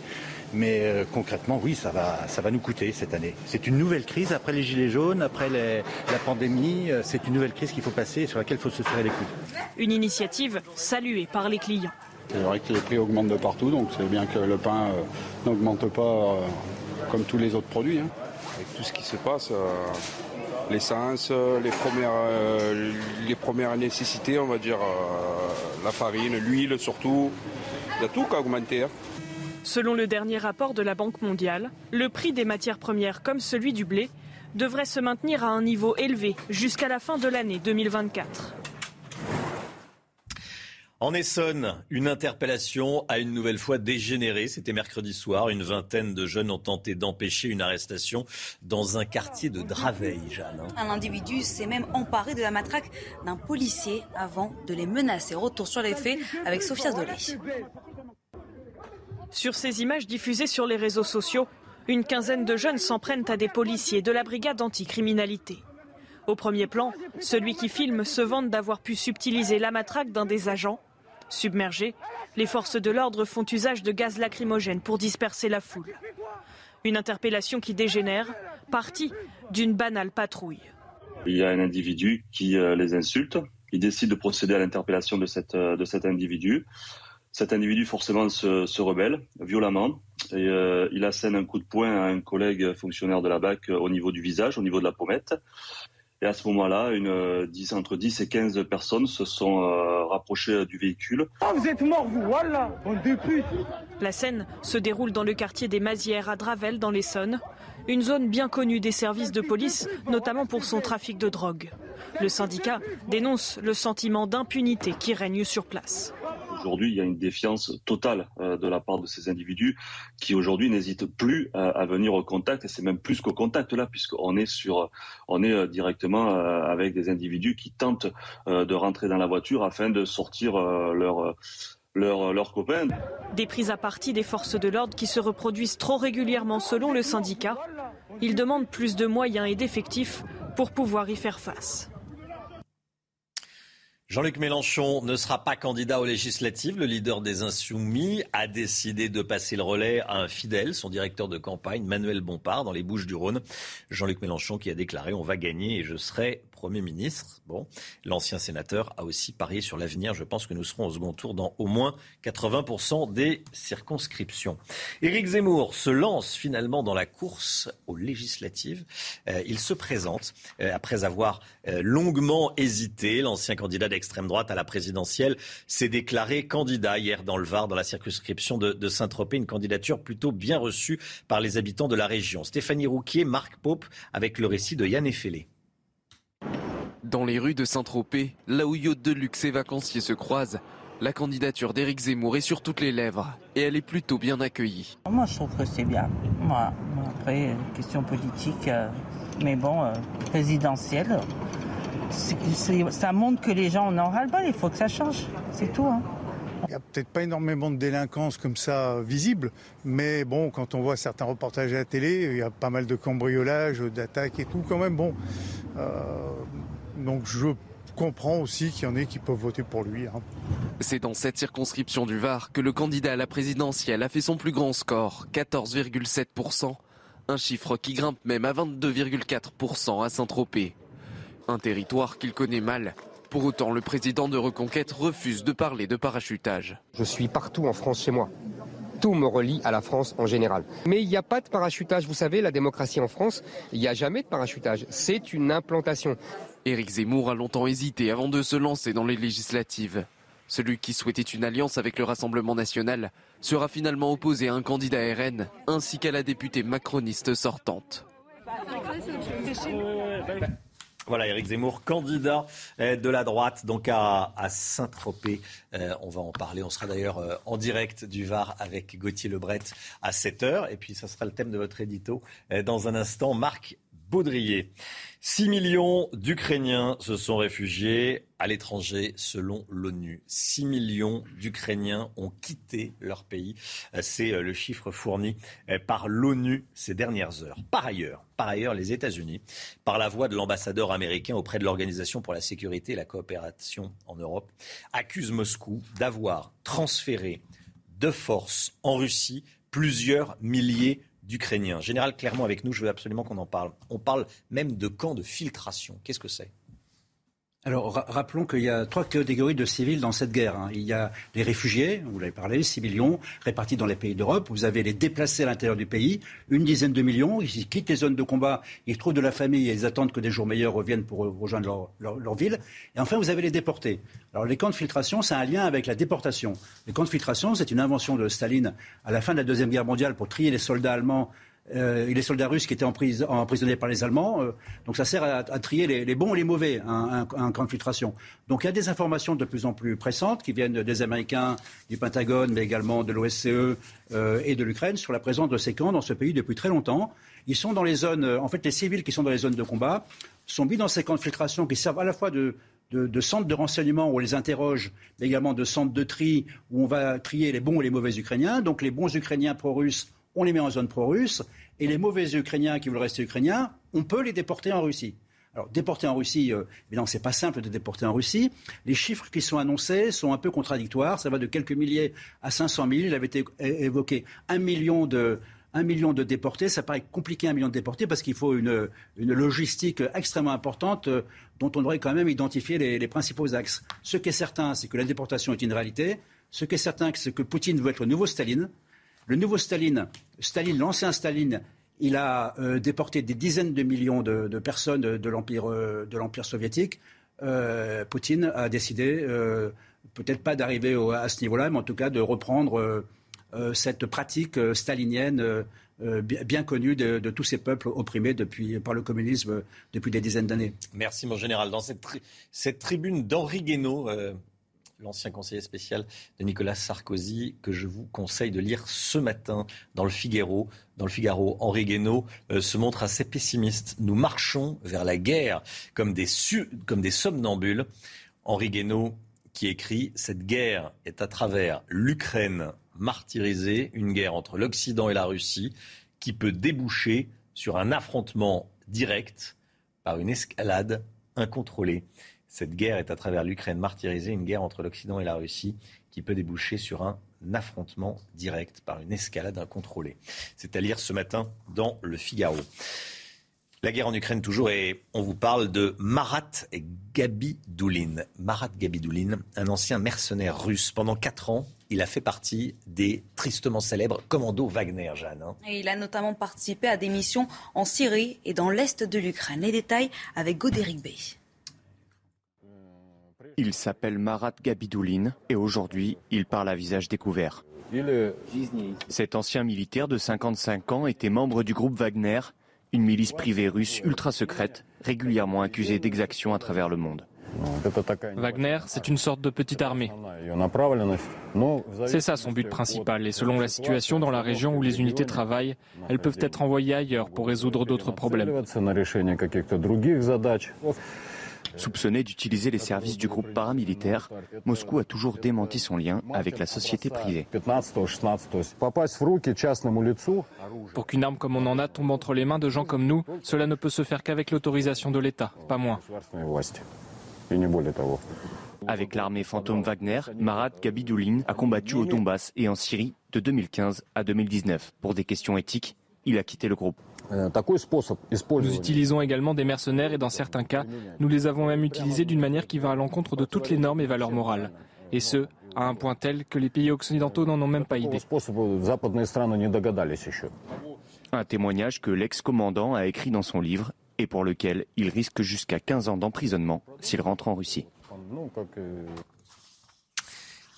S31: Mais euh, concrètement, oui, ça va, ça va nous coûter cette année. C'est une nouvelle crise après les gilets jaunes, après les- la pandémie. euh, C'est une nouvelle crise qu'il faut passer et sur laquelle il faut se serrer les coudes.
S30: Une initiative saluée par les clients.
S32: C'est vrai que les prix augmentent de partout, donc c'est bien que le pain euh, n'augmente pas euh, comme tous les autres produits. hein.
S16: Avec tout ce qui se passe, euh, l'essence, euh, les premières, euh, les premières nécessités, on va dire, euh, la farine, l'huile surtout, il y a tout qui a augmenté. hein.
S30: Selon le dernier rapport de la Banque mondiale, le prix des matières premières comme celui du blé devrait se maintenir à un niveau élevé jusqu'à la fin de l'année 2024.
S1: En Essonne, une interpellation a une nouvelle fois dégénéré. C'était mercredi soir. Une vingtaine de jeunes ont tenté d'empêcher une arrestation dans un quartier de Draveil, Jeanne. hein.
S2: Un individu s'est même emparé de la matraque d'un policier avant de les menacer. Retour sur les faits avec Sophia Dolé.
S30: Sur ces images diffusées sur les réseaux sociaux, une quinzaine de jeunes s'en prennent à des policiers de la brigade anticriminalité. Au premier plan, celui qui filme se vante d'avoir pu subtiliser la matraque d'un des agents. Submergés, les forces de l'ordre font usage de gaz lacrymogène pour disperser la foule. Une interpellation qui dégénère, partie d'une banale patrouille.
S33: Il y a un individu qui euh, les insulte. Il décide de procéder à l'interpellation de, euh, cet individu. Cet individu forcément se, rebelle violemment euh, il assène un coup de poing à un collègue fonctionnaire de la BAC au niveau du visage, au niveau de la pommette. Et à ce moment-là, une, euh, 10, entre 10 et 15 personnes se sont euh, rapprochées du véhicule.
S34: Ah, vous êtes mort, vous, voilà, bande de putes.
S30: La scène se déroule dans le quartier des Mazières à Dravel, dans l'Essonne, une zone bien connue des services de police, notamment pour son trafic de drogue. Le syndicat dénonce le sentiment d'impunité qui règne sur place.
S33: Aujourd'hui, il y a une défiance totale euh, de la part de ces individus qui aujourd'hui n'hésitent plus à, à venir au contact. Et c'est même plus qu'au contact là, puisqu'on est sur, on est euh, directement euh, avec des individus qui tentent euh, de rentrer dans la voiture afin de sortir euh, leur leurs leurs copains.
S30: Des prises à partie des forces de l'ordre qui se reproduisent trop régulièrement selon le syndicat. Ils demandent plus de moyens et d'effectifs pour pouvoir y faire face.
S1: Jean-Luc Mélenchon ne sera pas candidat aux législatives. Le leader des Insoumis a décidé de passer le relais à un fidèle, son directeur de campagne, Manuel Bompard, dans les Bouches du Rhône. Jean-Luc Mélenchon qui a déclaré On va gagner et je serai Premier ministre. Bon, l'ancien sénateur a aussi parié sur l'avenir. Je pense que nous serons au second tour dans au moins 80% des circonscriptions. Éric Zemmour se lance finalement dans la course aux législatives. Euh, il se présente euh, après avoir euh, longuement hésité. L'ancien candidat d'extrême droite à la présidentielle s'est déclaré candidat hier dans le Var, dans la circonscription de, de Saint-Tropez. Une candidature plutôt bien reçue par les habitants de la région. Stéphanie Rouquier, Marc Pope, avec le récit de Yann Effelé.
S22: Dans les rues de Saint-Tropez, là où yachts de luxe et vacanciers se croisent, la candidature d'Éric Zemmour est sur toutes les lèvres et elle est plutôt bien accueillie.
S35: Moi, je trouve que c'est bien. Moi, après, question politique, euh, mais bon, euh, présidentielle, ça montre que les gens en ont ras-le-bol. Il faut que ça change. C'est tout. hein.
S32: Il n'y a peut-être pas énormément de délinquance comme ça visible, mais bon, quand on voit certains reportages à la télé, il y a pas mal de cambriolages, d'attaques et tout, quand même, bon. Euh, donc je comprends aussi qu'il y en ait qui peuvent voter pour lui. hein.
S22: C'est dans cette circonscription du Var que le candidat à la présidentielle a fait son plus grand score, 14,7%, un chiffre qui grimpe même à 22,4% à Saint-Tropez. Un territoire qu'il connaît mal. Pour autant, le président de Reconquête refuse de parler de parachutage.
S36: Je suis partout en France chez moi. Tout me relie à la France en général. Mais il n'y a pas de parachutage. Vous savez, la démocratie en France, il n'y a jamais de parachutage. C'est une implantation.
S22: Éric Zemmour a longtemps hésité avant de se lancer dans les législatives. Celui qui souhaitait une alliance avec le Rassemblement national sera finalement opposé à un candidat RN ainsi qu'à la députée macroniste sortante.
S1: Voilà, Éric Zemmour, candidat euh, de la droite, donc à, Saint-Tropez. Euh, on va en parler. On sera d'ailleurs euh, en direct du Var avec Gauthier Lebret à 7h. Et puis, ça sera le thème de votre édito dans un instant. Marc Baudrier. 6 millions d'Ukrainiens se sont réfugiés à l'étranger selon l'ONU. 6 millions d'Ukrainiens ont quitté leur pays. Euh, C'est euh, le chiffre fourni euh, par l'ONU ces dernières heures. Par ailleurs, par ailleurs, les États-Unis, par la voix de l'ambassadeur américain auprès de l'Organisation pour la sécurité et la coopération en Europe, accusent Moscou d'avoir transféré de force en Russie plusieurs milliers d'Ukrainiens. Général Clermont avec nous, je veux absolument qu'on en parle. On parle même de camps de filtration. Qu'est-ce que c'est?
S9: Alors, ra- rappelons qu'il y a trois catégories de civils dans cette guerre. hein. Il y a les réfugiés, vous l'avez parlé, 6 millions, répartis dans les pays d'Europe. Vous avez les déplacés à l'intérieur du pays, une dizaine de millions. Ils quittent les zones de combat, ils trouvent de la famille et ils attendent que des jours meilleurs reviennent pour rejoindre leur- leur ville. Et enfin, vous avez les déportés. Alors, les camps de filtration, c'est un lien avec la déportation. Les camps de filtration, c'est une invention de Staline à la fin de la Deuxième Guerre mondiale pour trier les soldats allemands euh, et les soldats russes qui étaient emprisonnés par les Allemands. Euh, donc ça sert à, trier les, bons et les mauvais, un, camp de filtration. Donc il y a des informations de plus en plus pressantes qui viennent des Américains, du Pentagone, mais également de l'OSCE et de l'Ukraine sur la présence de ces camps dans ce pays depuis très longtemps. Ils sont dans les zones, en fait les civils qui sont dans les zones de combat sont mis dans ces camps de filtration qui servent à la fois de, de, centres de renseignement où on les interroge, mais également de centres de tri où on va trier les bons et les mauvais Ukrainiens. Donc les bons Ukrainiens pro-russes, on les met en zone pro-russe, et les mauvais Ukrainiens qui veulent rester Ukrainiens, on peut les déporter en Russie. Alors, déporter en Russie, euh, évidemment, ce n'est pas simple de déporter en Russie. Les chiffres qui sont annoncés sont un peu contradictoires. Ça va de quelques milliers à 500 000. Il avait été évoqué un million de, un million de déportés, ça paraît compliqué un million de déportés parce qu'il faut une, logistique extrêmement importante euh, dont on devrait quand même identifier les, principaux axes. Ce qui est certain, c'est que la déportation est une réalité. Ce qui est certain, c'est que Poutine veut être le nouveau Staline. Le nouveau Staline, Staline, l'ancien Staline, il a euh, déporté des dizaines de millions de, personnes de l'empire euh, soviétique. Poutine a décidé, peut-être pas d'arriver à ce niveau-là, mais en tout cas de reprendre euh, cette pratique euh, stalinienne euh, bien connue de, tous ces peuples opprimés depuis, par le communisme depuis des dizaines d'années.
S1: Merci, mon général. Dans cette, cette tribune d'Henri Guénaud, l'ancien conseiller spécial de Nicolas Sarkozy, que je vous conseille de lire ce matin dans le Figaro. Dans le Figaro, Henri Guénaud se montre assez pessimiste. Nous marchons vers la guerre comme des, comme des somnambules. Henri Guénaud qui écrit Cette guerre est à travers l'Ukraine martyrisée, une guerre entre l'Occident et la Russie qui peut déboucher sur un affrontement direct par une escalade incontrôlée. Cette guerre est à travers l'Ukraine martyrisée, une guerre entre l'Occident et la Russie qui peut déboucher sur un affrontement direct par une escalade incontrôlée. C'est à lire ce matin dans le Figaro. La guerre en Ukraine toujours et on vous parle de Marat Gabidoulin. Marat Gabidoulin, un ancien mercenaire russe. Pendant quatre ans, il a fait partie des tristement célèbres commandos Wagner, Jeanne. Hein.
S2: Et il a notamment participé à des missions en Syrie et dans l'est de l'Ukraine. Les détails avec Godéric Bey.
S37: Il s'appelle Marat Gabidoulin et aujourd'hui, il parle à visage découvert. Cet ancien militaire de 55 ans était membre du groupe Wagner une milice privée russe ultra secrète, régulièrement accusée d'exactions à travers le monde.
S35: Wagner, c'est une sorte de petite armée. C'est ça son but principal. Et selon la situation dans la région où les unités travaillent, elles peuvent être envoyées ailleurs pour résoudre d'autres problèmes.
S37: Soupçonné d'utiliser les services du groupe paramilitaire, Moscou a toujours démenti son lien avec la société privée.
S35: Pour qu'une arme comme on en a tombe entre les mains de gens comme nous, cela ne peut se faire qu'avec l'autorisation de l'État, pas moins.
S37: Avec l'armée fantôme Wagner, Marat Gabidoulin a combattu au Donbass et en Syrie de 2015 à 2019. Pour des questions éthiques, il a quitté le groupe.
S35: Euh, nous utilisons également des mercenaires et dans certains cas, nous les avons même utilisés d'une manière qui va à l'encontre de toutes les normes et valeurs morales. Et ce, à un point tel que les pays occidentaux n'en ont même pas idée.
S37: Un témoignage que l'ex-commandant a écrit dans son livre et pour lequel il risque jusqu'à 15 ans d'emprisonnement s'il rentre en Russie.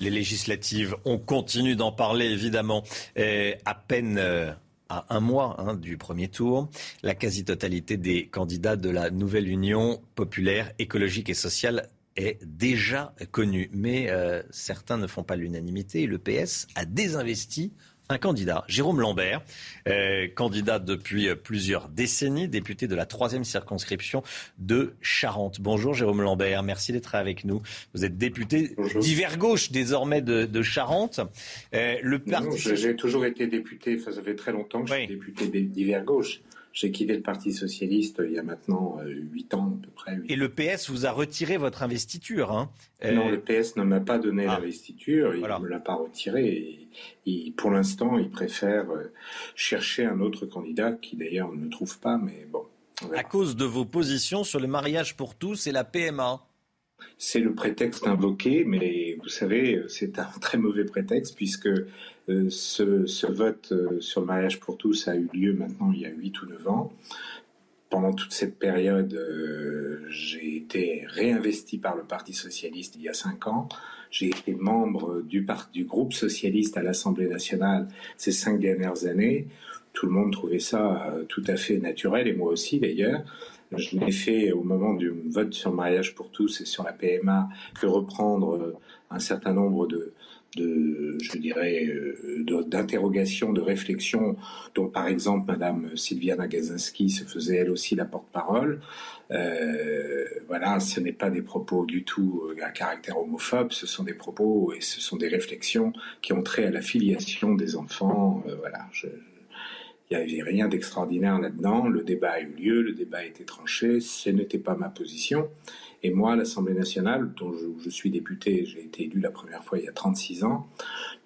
S1: Les législatives, on continue d'en parler évidemment. à peine euh, à un mois hein, du premier tour, la quasi-totalité des candidats de la nouvelle Union populaire, écologique et sociale est déjà connue. Mais euh, certains ne font pas l'unanimité le PS a désinvesti un candidat, Jérôme Lambert, euh, candidat depuis euh, plusieurs décennies, député de la troisième circonscription de Charente. Bonjour Jérôme Lambert, merci d'être avec nous. Vous êtes député d'hiver gauche désormais de, Charente.
S38: Euh, le J'ai toujours été député, ça fait très longtemps que je suis député d'hiver gauche. J'ai quitté le Parti socialiste il y a maintenant euh, huit ans à peu près.
S1: Et le PS vous a retiré votre investiture hein
S38: Non, le PS ne m'a pas donné ah. l'investiture, il ne me l'a pas retiré. Et, pour l'instant, il préfère euh, chercher un autre candidat qui d'ailleurs ne trouve pas, mais bon.
S1: À cause de vos positions sur le mariage pour tous et la PMA
S38: c'est le prétexte invoqué, mais vous savez, c'est un très mauvais prétexte puisque euh, ce, vote euh, sur le mariage pour tous a eu lieu maintenant il y a 8 ou 9 ans. Pendant toute cette période, euh, j'ai été réinvesti par le Parti socialiste il y a 5 ans. J'ai été membre du, groupe socialiste à l'Assemblée nationale ces cinq dernières années. tout le monde trouvait ça tout à fait naturel, et moi aussi d'ailleurs. Je n'ai fait au moment du vote sur le mariage pour tous et sur la PMA que reprendre un certain nombre de, de, je dirais, euh, d'interrogations, de, réflexions, dont par exemple Madame Sylviana Gazinski se faisait elle aussi la porte-parole. Euh, voilà, ce n'est pas des propos du tout euh, à caractère homophobe, ce sont des propos et ce sont des réflexions qui ont trait à la filiation des enfants. voilà, il n'y avait rien d'extraordinaire là-dedans. Le débat a eu lieu, le débat a été tranché. Ce n'était pas ma position. Et moi, l'Assemblée nationale, dont je, suis député, j'ai été élu la première fois il y a 36 ans,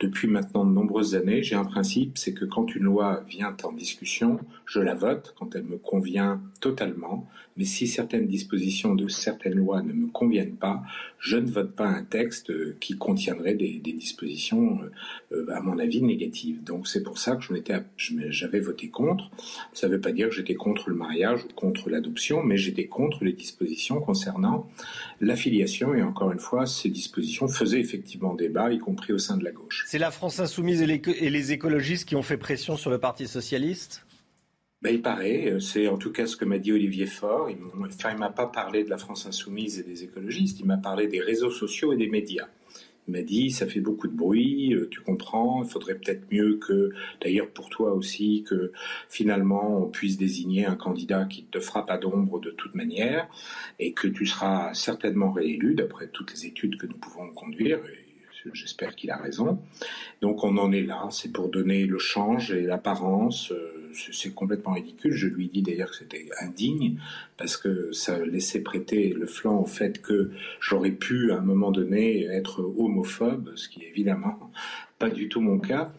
S38: depuis maintenant de nombreuses années, j'ai un principe, c'est que quand une loi vient en discussion, je la vote quand elle me convient totalement. Mais si certaines dispositions de certaines lois ne me conviennent pas, je ne vote pas un texte euh, qui contiendrait des, dispositions, euh, à mon avis, négatives. Donc c'est pour ça que j'avais voté contre. Ça ne veut pas dire que j'étais contre le mariage ou contre l'adoption, mais j'étais contre les dispositions concernant l'affiliation. Et encore une fois, ces dispositions faisaient effectivement débat, y compris au sein de la gauche.
S1: C'est la France insoumise et les écologistes qui ont fait pression sur le Parti socialiste?
S38: Ben, il paraît, euh, c'est en tout cas ce que m'a dit Olivier Faure. Il ne m'a pas parlé de la France insoumise et des écologistes, il m'a parlé des réseaux sociaux et des médias. Il m'a dit, ça fait beaucoup de bruit, euh, tu comprends, il faudrait peut-être mieux que, d'ailleurs pour toi aussi, que finalement on puisse désigner un candidat qui te fera pas d'ombre de toute manière, et que tu seras certainement réélu, d'après toutes les études que nous pouvons conduire, j'espère qu'il a raison. Donc on en est là, c'est pour donner le change et l'apparence. Euh, c'est complètement ridicule. Je lui dis d'ailleurs que c'était indigne parce que ça laissait prêter le flanc au fait que j'aurais pu à un moment donné être homophobe, ce qui évidemment pas du tout mon cas,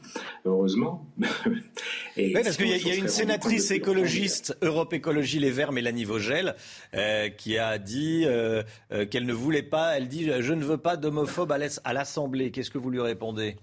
S38: heureusement. <laughs>
S1: Et oui, parce qu'il y a, une sénatrice écologiste, Europe Écologie Les Verts, Mélanie Vogel, euh, qui a dit euh, euh, qu'elle ne voulait pas, elle dit je ne veux pas d'homophobe à l'Assemblée. Qu'est-ce que vous lui répondez?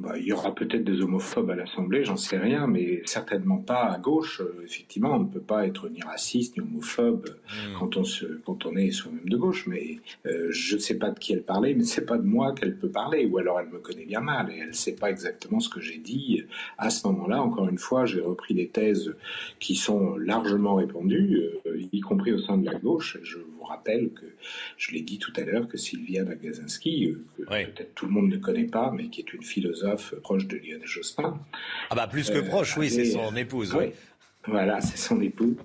S38: Bah, il y aura peut-être des homophobes à l'Assemblée, j'en sais rien, mais certainement pas à gauche. Euh, effectivement, on ne peut pas être ni raciste ni homophobe hmm. quand on se, quand on est soi-même de gauche. Mais euh, je ne sais pas de qui elle parlait, mais c'est pas de moi qu'elle peut parler, ou alors elle me connaît bien mal et elle ne sait pas exactement ce que j'ai dit à ce moment-là. Encore une fois, j'ai repris des thèses qui sont largement répandues, euh, y compris au sein de la gauche. Je rappelle que je l'ai dit tout à l'heure que Sylvia Nagasinski, que peut-être tout le monde ne connaît pas, mais qui est une philosophe proche de Lionel Jospin.
S1: Ah bah plus que proche, oui, c'est son épouse. Oui.
S38: Voilà, c'est son épouse.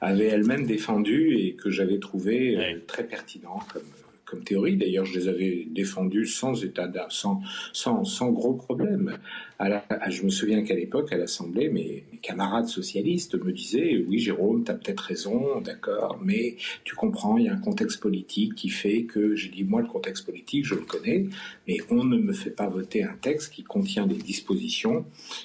S38: Avait elle-même défendu et que j'avais trouvé euh, très pertinent comme, comme théorie. D'ailleurs, je les avais défendus sans état sans, sans, sans gros problème je me souviens qu'à l'époque, à l'Assemblée, mes, camarades socialistes me disaient Oui, Jérôme, tu as peut-être raison, d'accord, mais tu comprends, il y a un contexte politique qui fait que, j'ai dit Moi, le contexte politique, je le connais, mais on ne me fait pas voter un texte qui contient des dispositions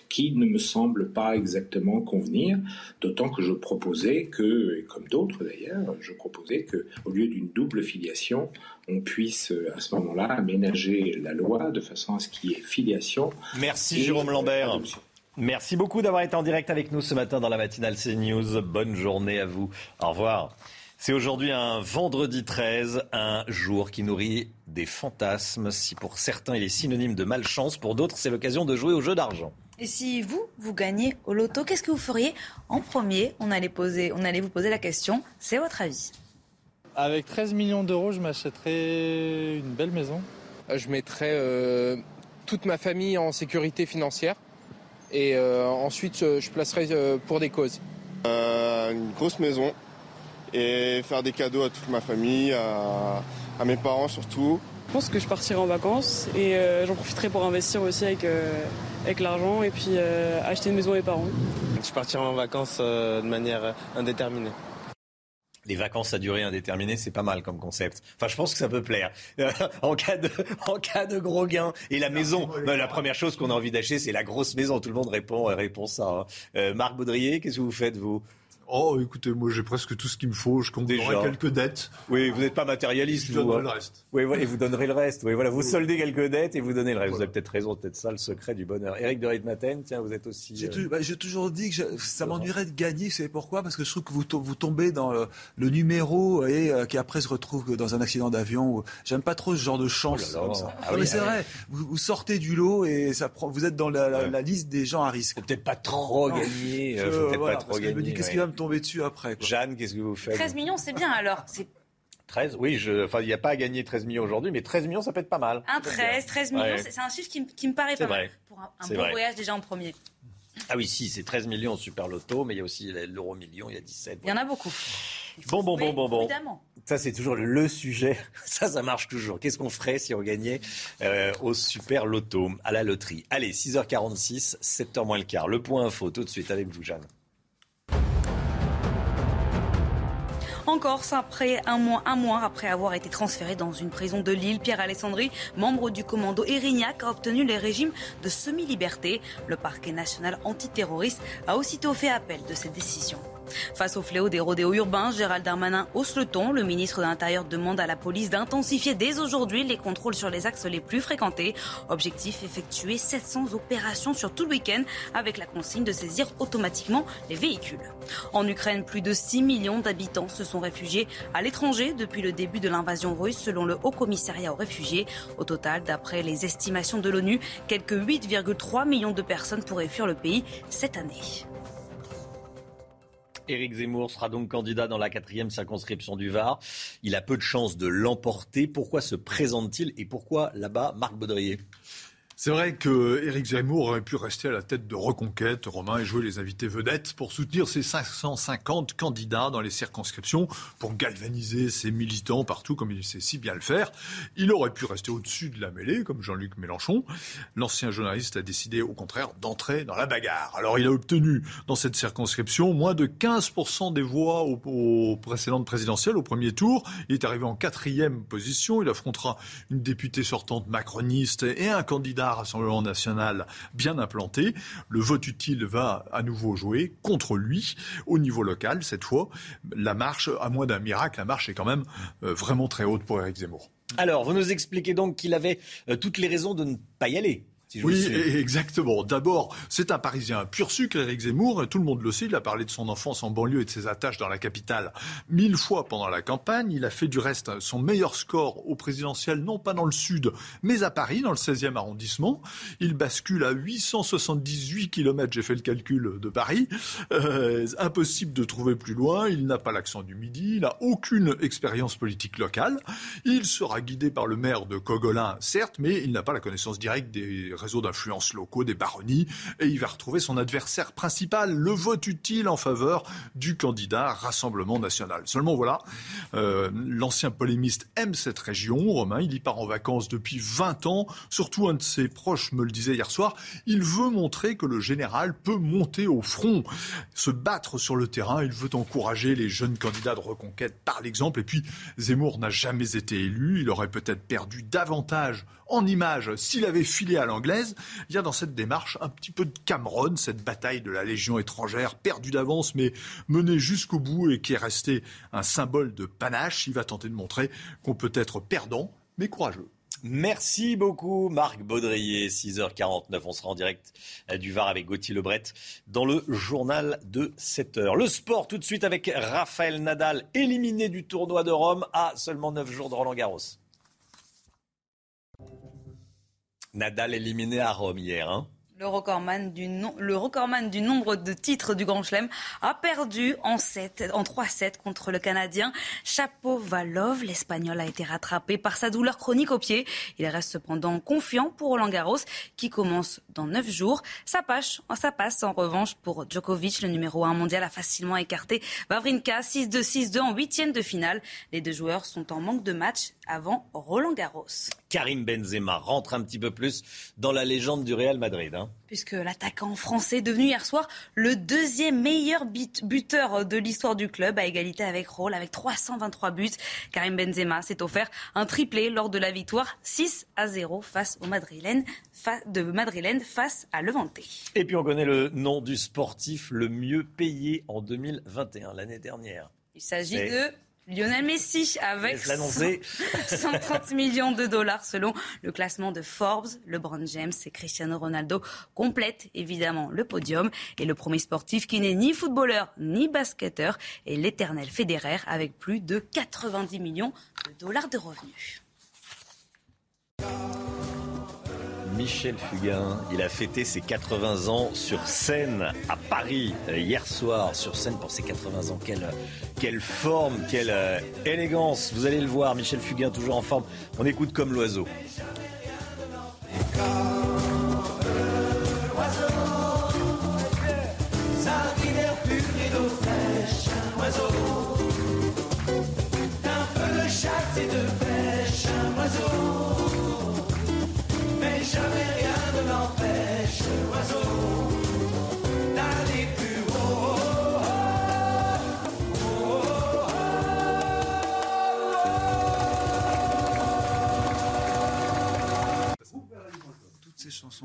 S38: qui ne me semblent pas exactement convenir, d'autant que je proposais que, et comme d'autres d'ailleurs, je proposais que, au lieu d'une double filiation, on puisse à ce moment-là aménager la loi de façon à ce qu'il y ait filiation.
S1: Merci Jérôme Lambert. Merci beaucoup d'avoir été en direct avec nous ce matin dans la matinale CNews. Bonne journée à vous. Au revoir. C'est aujourd'hui un vendredi 13, un jour qui nourrit des fantasmes. Si pour certains il est synonyme de malchance, pour d'autres c'est l'occasion de jouer au jeu d'argent.
S2: Et si vous, vous gagnez au loto, qu'est-ce que vous feriez en premier? On allait, poser, on allait vous poser la question. C'est votre avis
S39: avec 13 millions d'euros, je m'achèterais une belle maison.
S40: Euh, je mettrais euh, toute ma famille en sécurité financière et euh, ensuite je placerais pour des causes.
S41: une grosse maison et faire des cadeaux à toute ma famille, à, mes parents surtout.
S42: Je pense que je partirai en vacances et j'en profiterai pour investir aussi avec, avec l'argent et puis acheter une maison à mes parents.
S43: Je partirai en vacances de manière indéterminée
S1: les vacances à durée indéterminée, c'est pas mal comme concept. Enfin, je pense que ça peut plaire. en, cas de, en cas de gros gain. Et la maison, ben, la première chose qu'on a envie d'acheter, c'est la grosse maison. Tout le monde répond, répond ça. Hein. Euh, Marc Baudrier, qu'est-ce que vous faites, vous?
S8: Oh, écoutez, moi j'ai presque tout ce qu'il me faut. Je compte quelques dettes.
S1: Oui, vous n'êtes pas matérialiste.
S8: Je
S1: vous,
S8: donnerai
S1: hein.
S8: le reste.
S1: Oui, et vous donnerez le reste. Oui, voilà, vous soldez quelques dettes et vous donnez le reste. Vous avez peut-être raison, peut-être ça le secret du bonheur. Éric de Ritmaten, tiens, vous êtes aussi.
S28: J'ai
S1: euh,
S28: bah, toujours dit que je- ça m'ennuierait de gagner. Vous savez pourquoi? Parce que je trouve que vous, to- vous tombez dans le, le numéro et euh, qui après se retrouve dans un accident d'avion. J'aime pas trop ce genre de chance.
S1: Oh là là.
S28: comme ça.
S1: Ah
S28: Non,
S1: oui,
S28: mais c'est
S1: ah
S28: vrai. Vous, vous sortez du lot et ça prend, vous êtes dans la, la- la liste des gens à risque.
S1: Peut-être pas trop gagner.
S28: Je-
S1: euh, faut peut-être
S28: voilà,
S1: pas trop gagner,
S28: qu'est-ce qui va me tomber dessus après quoi.
S1: Jeanne, qu'est-ce que vous faites
S2: 13 millions, c'est bien alors. C'est
S1: 13 Oui, je... enfin, il n'y a pas à gagner 13 millions aujourd'hui, mais 13 millions, ça peut être pas mal.
S2: un 13, 13 millions,
S1: Ouais.
S2: c'est un chiffre qui, me- qui me paraît pas mal.
S1: vrai.
S2: Pour un, un bon
S1: vrai.
S2: voyage déjà en premier.
S1: Ah oui, si, c'est 13 millions au super loto, mais il y a aussi l'euro million, il y a 17.
S2: Il y en a beaucoup.
S1: Bon, bon, bon, bon, bon.
S2: Évidemment.
S1: Ça, c'est toujours le sujet. <laughs> Ça, ça marche toujours. Qu'est-ce qu'on ferait si on gagnait euh, au super loto, à la loterie? Allez, 6h46, 7h moins le quart. Le point info, tout de suite avec vous, Jeanne.
S2: Corse, après un mois, un mois après avoir été transféré dans une prison de Lille, Pierre Alessandri, membre du commando Erignac, a obtenu le régime de semi-liberté. Le parquet national antiterroriste a aussitôt fait appel de cette décision. Face au fléau des rodéos urbains, Gérald Darmanin hausse le ton. Le ministre de l'Intérieur demande à la police d'intensifier dès aujourd'hui les contrôles sur les axes les plus fréquentés. Objectif effectuer 700 opérations sur tout le week-end avec la consigne de saisir automatiquement les véhicules. En Ukraine, plus de 6 millions d'habitants se sont réfugiés à l'étranger depuis le début de l'invasion russe selon le Haut Commissariat aux réfugiés. Au total, d'après les estimations de l'ONU, quelques 8,3 millions de personnes pourraient fuir le pays cette année.
S1: Éric Zemmour sera donc candidat dans la quatrième circonscription du Var. Il a peu de chances de l'emporter. Pourquoi se présente-t-il et pourquoi là-bas Marc Baudrier?
S8: C'est vrai que Éric Zemmour aurait pu rester à la tête de Reconquête, Romain, et jouer les invités vedettes pour soutenir ses 550 candidats dans les circonscriptions, pour galvaniser ses militants partout comme il sait si bien le faire. Il aurait pu rester au-dessus de la mêlée, comme Jean-Luc Mélenchon. L'ancien journaliste a décidé, au contraire, d'entrer dans la bagarre. Alors il a obtenu dans cette circonscription moins de 15% des voix aux, aux précédentes présidentielles, au premier tour. Il est arrivé en quatrième position. Il affrontera une députée sortante macroniste et un candidat Rassemblement national bien implanté. Le vote utile va à nouveau jouer contre lui au niveau local. Cette fois, la marche, à moins d'un miracle, la marche est quand même euh, vraiment très haute pour Éric Zemmour.
S1: Alors, vous nous expliquez donc qu'il avait euh, toutes les raisons de ne pas y aller. Si je vous
S8: Oui, et- exactement. D'abord, c'est un Parisien pur sucre, Éric Zemmour, et tout le monde le sait. Il a parlé de son enfance en banlieue et de ses attaches dans la capitale mille fois pendant la campagne. Il a fait du reste son meilleur score au présidentiel, non pas dans le sud, mais à Paris, dans le 16e arrondissement. Il bascule à 878 km, j'ai fait le calcul de Paris. Euh, impossible de trouver plus loin. Il n'a pas l'accent du midi. Il n'a aucune expérience politique locale. Il sera guidé par le maire de Cogolin, certes, mais il n'a pas la connaissance directe des réseaux d'influence locaux, des baronnies, et il va retrouver son adversaire principal, le vote utile en faveur du candidat Rassemblement national? Seulement voilà, euh, l'ancien polémiste aime cette région, Romain, il y part en vacances depuis 20 ans, surtout un de ses proches me le disait hier soir, il veut montrer que le général peut monter au front, se battre sur le terrain, il veut encourager les jeunes candidats de reconquête par l'exemple, et puis Zemmour n'a jamais été élu, il aurait peut-être perdu davantage en image s'il avait filé à Il y a dans cette démarche un petit peu de Cameron, cette bataille de la Légion étrangère, perdue d'avance mais menée jusqu'au bout et qui est restée un symbole de panache. Il va tenter de montrer qu'on peut être perdant mais courageux.
S1: Merci beaucoup Marc Baudrier, 6h49. On sera en direct euh, du Var avec Gauthier Lebret dans le journal de 7h. Le sport tout de suite avec Raphaël Nadal, éliminé du tournoi de Rome à seulement 9 jours de Roland Garros. Nadal éliminé à Rome hier. Hein
S2: Le recordman, du nombre de titres du Grand Chelem a perdu en, 7, en 3-7 contre le Canadien Chapovalov. L'Espagnol a été rattrapé par sa douleur chronique au pied. Il reste cependant confiant pour Roland Garros qui commence dans 9 jours. Ça passe, ça passe en revanche pour Djokovic. Le numéro 1 mondial a facilement écarté Vavrinka 6-2, 6-2 en huitième de finale. Les deux joueurs sont en manque de match avant Roland Garros.
S1: Karim Benzema rentre un petit peu plus dans la légende du Real Madrid. Hein.
S2: Puisque l'attaquant français est devenu hier soir le deuxième meilleur buteur de l'histoire du club, à égalité avec Roll, avec 323 buts. Karim Benzema s'est offert un triplé lors de la victoire 6 à 0 face au Madrilène, de Madrilène face à Levante.
S1: Et puis on connaît le nom du sportif le mieux payé en 2021, l'année dernière.
S2: Il s'agit de Lionel Messi avec 130 millions de dollars selon le classement de Forbes. LeBron James et Cristiano Ronaldo complètent évidemment le podium. Et le premier sportif qui n'est ni footballeur ni basketteur est l'éternel Federer avec plus de 90 millions de dollars de revenus.
S1: Michel Fugain. Il a fêté ses 80 ans sur scène à Paris euh, hier soir. Sur scène pour ses 80 ans. Quelle, quelle forme, quelle euh, élégance. Vous allez le voir, Michel Fugain toujours en forme. On écoute comme l'oiseau.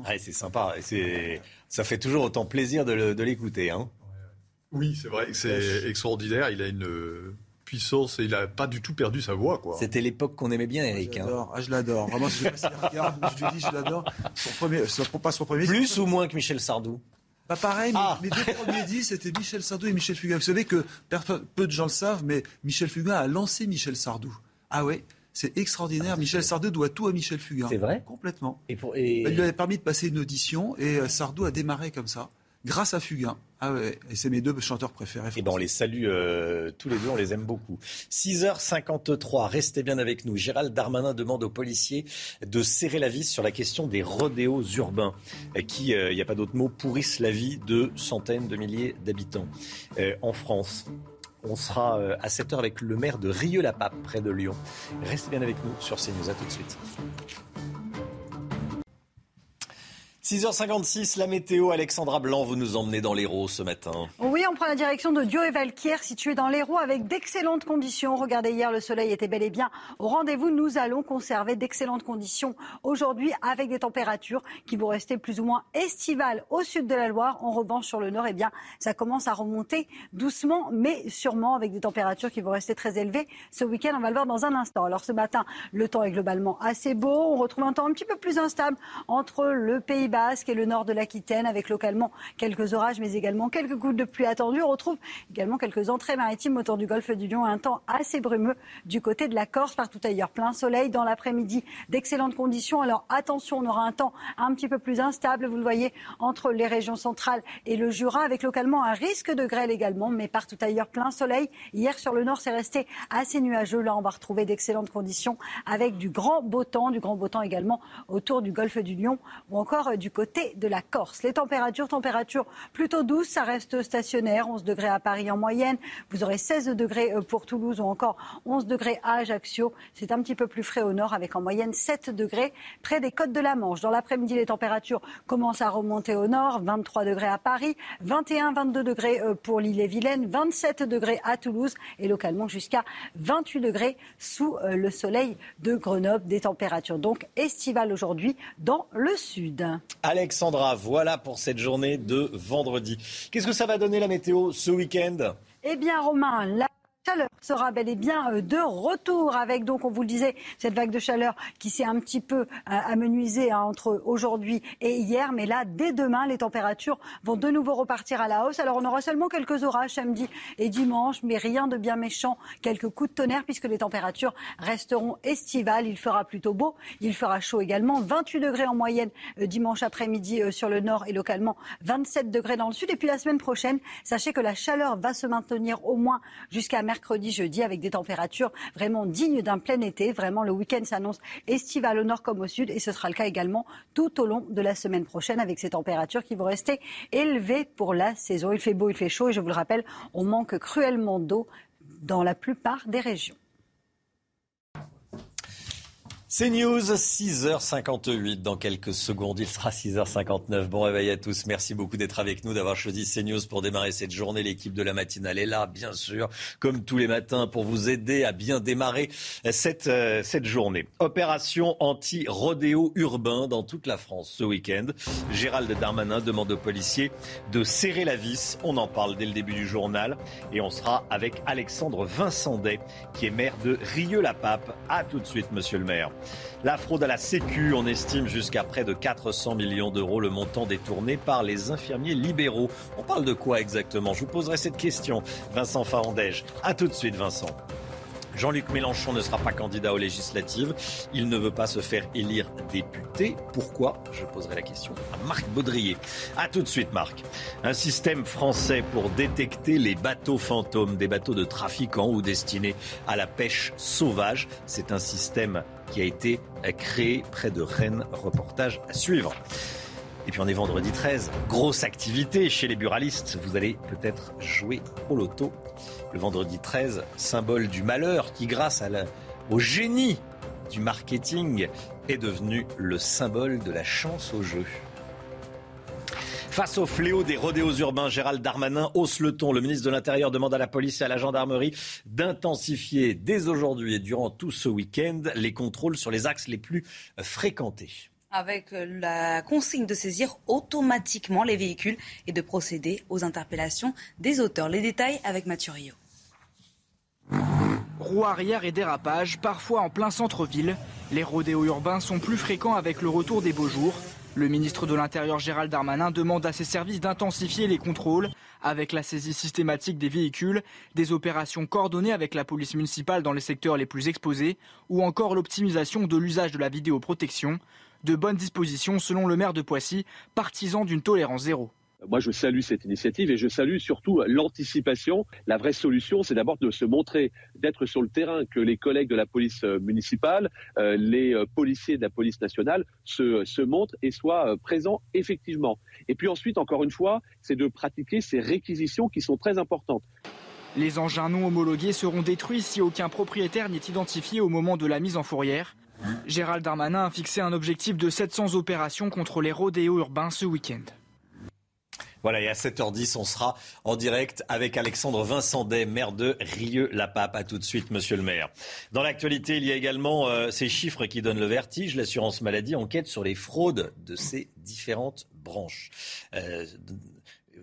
S1: Ah, c'est sympa. C'est, ça fait toujours autant plaisir de, l'écouter. Hein.
S8: Oui, c'est vrai. C'est extraordinaire. Il a une puissance et il n'a pas du tout perdu sa voix. Quoi.
S1: C'était l'époque qu'on aimait bien, Eric.
S28: Hein. Ah, je l'adore. Vraiment, je, regarde, je lui dis, je l'adore. Son premier, pas son premier.
S1: Plus ou moins que Michel Sardou
S28: bah pareil, ah. mes, deux premiers disques, c'était Michel Sardou et Michel Fugain. Vous savez que peu de gens le savent, mais Michel Fugain a lancé Michel Sardou. Ah ouais c'est extraordinaire. Ah, Michel Sardou doit tout à Michel Fugain.
S1: C'est vrai
S28: Complètement. Et pour, et... il lui avait permis de passer une audition et euh, Sardou a démarré comme ça, grâce à Fugain. Ah ouais, et c'est mes deux chanteurs préférés. Et
S1: eh ben on les salue euh, tous les deux, on les aime beaucoup. 6h53, restez bien avec nous. Gérald Darmanin demande aux policiers de serrer la vis sur la question des rodéos urbains qui, euh, il n'y a pas d'autre mot, pourrissent la vie de centaines de milliers d'habitants en France. On sera euh, à 7h avec le maire de Rieux-la-Pape, près de Lyon. Restez bien avec nous sur CNews. À tout de suite. 6h56, la météo. Alexandra Blanc, vous nous emmenez dans l'Hérault ce matin.
S29: Oui, on prend la direction de Dieu et Valquier, situé dans l'Hérault, avec d'excellentes conditions. Regardez, hier, le soleil était bel et bien au rendez-vous. Nous allons conserver d'excellentes conditions aujourd'hui, avec des températures qui vont rester plus ou moins estivales au sud de la Loire. En revanche, sur le nord, eh bien, ça commence à remonter doucement, mais sûrement avec des températures qui vont rester très élevées. Ce week-end, on va le voir dans un instant. Alors, ce matin, le temps est globalement assez beau. On retrouve un temps un petit peu plus instable entre le Pays-Bas et le nord de l'Aquitaine, avec localement quelques orages, mais également quelques gouttes de pluie attendues. On retrouve également quelques entrées maritimes autour du golfe du Lion, un temps assez brumeux du côté de la Corse, partout ailleurs. Plein soleil dans l'après-midi, d'excellentes conditions. Alors attention, on aura un temps un petit peu plus instable, vous le voyez, entre les régions centrales et le Jura, avec localement un risque de grêle également, mais partout ailleurs, plein soleil. Hier sur le nord, c'est resté assez nuageux. Là, on va retrouver d'excellentes conditions avec du grand beau temps, du grand beau temps également autour du golfe du Lion ou encore du côté de la Corse. Les températures, températures plutôt douces, ça reste stationnaire, 11 degrés à Paris en moyenne, vous aurez 16 degrés euh, pour Toulouse ou encore 11 degrés à Ajaccio. C'est un petit peu plus frais au nord avec en moyenne 7 degrés près des côtes de la Manche. Dans l'après-midi, les températures commencent à remonter au nord, 23 degrés à Paris, 21, 22 degrés euh, pour l'île et Vilaine, 27 degrés à Toulouse et localement jusqu'à 28 degrés sous euh, le soleil de Grenoble. Des températures donc estivales aujourd'hui dans le sud.
S1: Alexandra, voilà pour cette journée de vendredi. Qu'est-ce que ça va donner la météo ce week-end?
S29: Eh bien, Romain, la chaleur sera bel et bien euh, de retour avec, donc, on vous le disait, cette vague de chaleur qui s'est un petit peu euh, amenuisée hein, entre aujourd'hui et hier. Mais là, dès demain, les températures vont de nouveau repartir à la hausse. Alors, on aura seulement quelques orages samedi et dimanche, mais rien de bien méchant. Quelques coups de tonnerre puisque les températures resteront estivales. Il fera plutôt beau. Il fera chaud également. 28 degrés en moyenne euh, dimanche après-midi sur le nord et localement 27 degrés dans le sud. Et puis la semaine prochaine, sachez que la chaleur va se maintenir au moins jusqu'à mercredi jeudi avec des températures vraiment dignes d'un plein été. Vraiment, le week-end s'annonce estival au nord comme au sud et ce sera le cas également tout au long de la semaine prochaine avec ces températures qui vont rester élevées pour la saison. Il fait beau, il fait chaud et je vous le rappelle, on manque cruellement d'eau dans la plupart des régions.
S1: C'est News, 6h58 dans quelques secondes. Il sera 6h59. Bon réveil à tous. Merci beaucoup d'être avec nous, d'avoir choisi CNews pour démarrer cette journée. L'équipe de la matinale est là, bien sûr, comme tous les matins, pour vous aider à bien démarrer cette, euh, cette journée. Opération anti-rodéo urbain dans toute la France ce week-end. Gérald Darmanin demande aux policiers de serrer la vis. On en parle dès le début du journal. Et on sera avec Alexandre Vincendet, qui est maire de Rieux-la-Pape. À tout de suite, monsieur le maire. La fraude à la Sécu, on estime jusqu'à près de 400 millions d'euros le montant détourné par les infirmiers libéraux. On parle de quoi exactement? Je vous poserai cette question. Vincent Farandège. A tout de suite, Vincent. Jean-Luc Mélenchon ne sera pas candidat aux législatives. Il ne veut pas se faire élire député. Pourquoi? Je poserai la question à Marc Baudrier. A tout de suite, Marc. Un système français pour détecter les bateaux fantômes, des bateaux de trafiquants ou destinés à la pêche sauvage. C'est un système qui a été créé près de Rennes. Reportage à suivre. Et puis on est vendredi 13. Grosse activité chez les buralistes. Vous allez peut-être jouer au loto le vendredi 13, symbole du malheur qui, grâce au génie du marketing, est devenu le symbole de la chance au jeu. Face au fléau des rodéos urbains, Gérald Darmanin hausse le ton. Le ministre de l'Intérieur demande à la police et à la gendarmerie d'intensifier dès aujourd'hui et durant tout ce week-end les contrôles sur les axes les plus fréquentés
S2: avec la consigne de saisir automatiquement les véhicules et de procéder aux interpellations des auteurs. Les détails avec Mathieu Rio.
S3: Roues arrière et dérapage, parfois en plein centre-ville. Les rodéos urbains sont plus fréquents avec le retour des beaux jours. Le ministre de l'Intérieur Gérald Darmanin demande à ses services d'intensifier les contrôles avec la saisie systématique des véhicules, des opérations coordonnées avec la police municipale dans les secteurs les plus exposés ou encore l'optimisation de l'usage de la vidéoprotection. De bonnes dispositions selon le maire de Poissy, partisan d'une tolérance zéro.
S44: Moi, je salue cette initiative et je salue surtout l'anticipation. La vraie solution, c'est d'abord de se montrer, d'être sur le terrain, que les collègues de la police euh, municipale, euh, les euh, policiers de la police nationale se, se montrent et soient présents effectivement. Et puis ensuite, encore une fois, c'est de pratiquer ces réquisitions qui sont très importantes.
S3: Les engins non homologués seront détruits si aucun propriétaire n'est identifié au moment de la mise en fourrière. Gérald Darmanin a fixé un objectif de 700 opérations contre les rodéos urbains ce week-end.
S1: Voilà, et à 7h10, on sera en direct avec Alexandre Vincendet, maire de Rieux-la-Pape. À tout de suite, monsieur le maire. Dans l'actualité, il y a également euh, ces chiffres qui donnent le vertige. L'assurance maladie enquête sur les fraudes de ces différentes branches. Euh,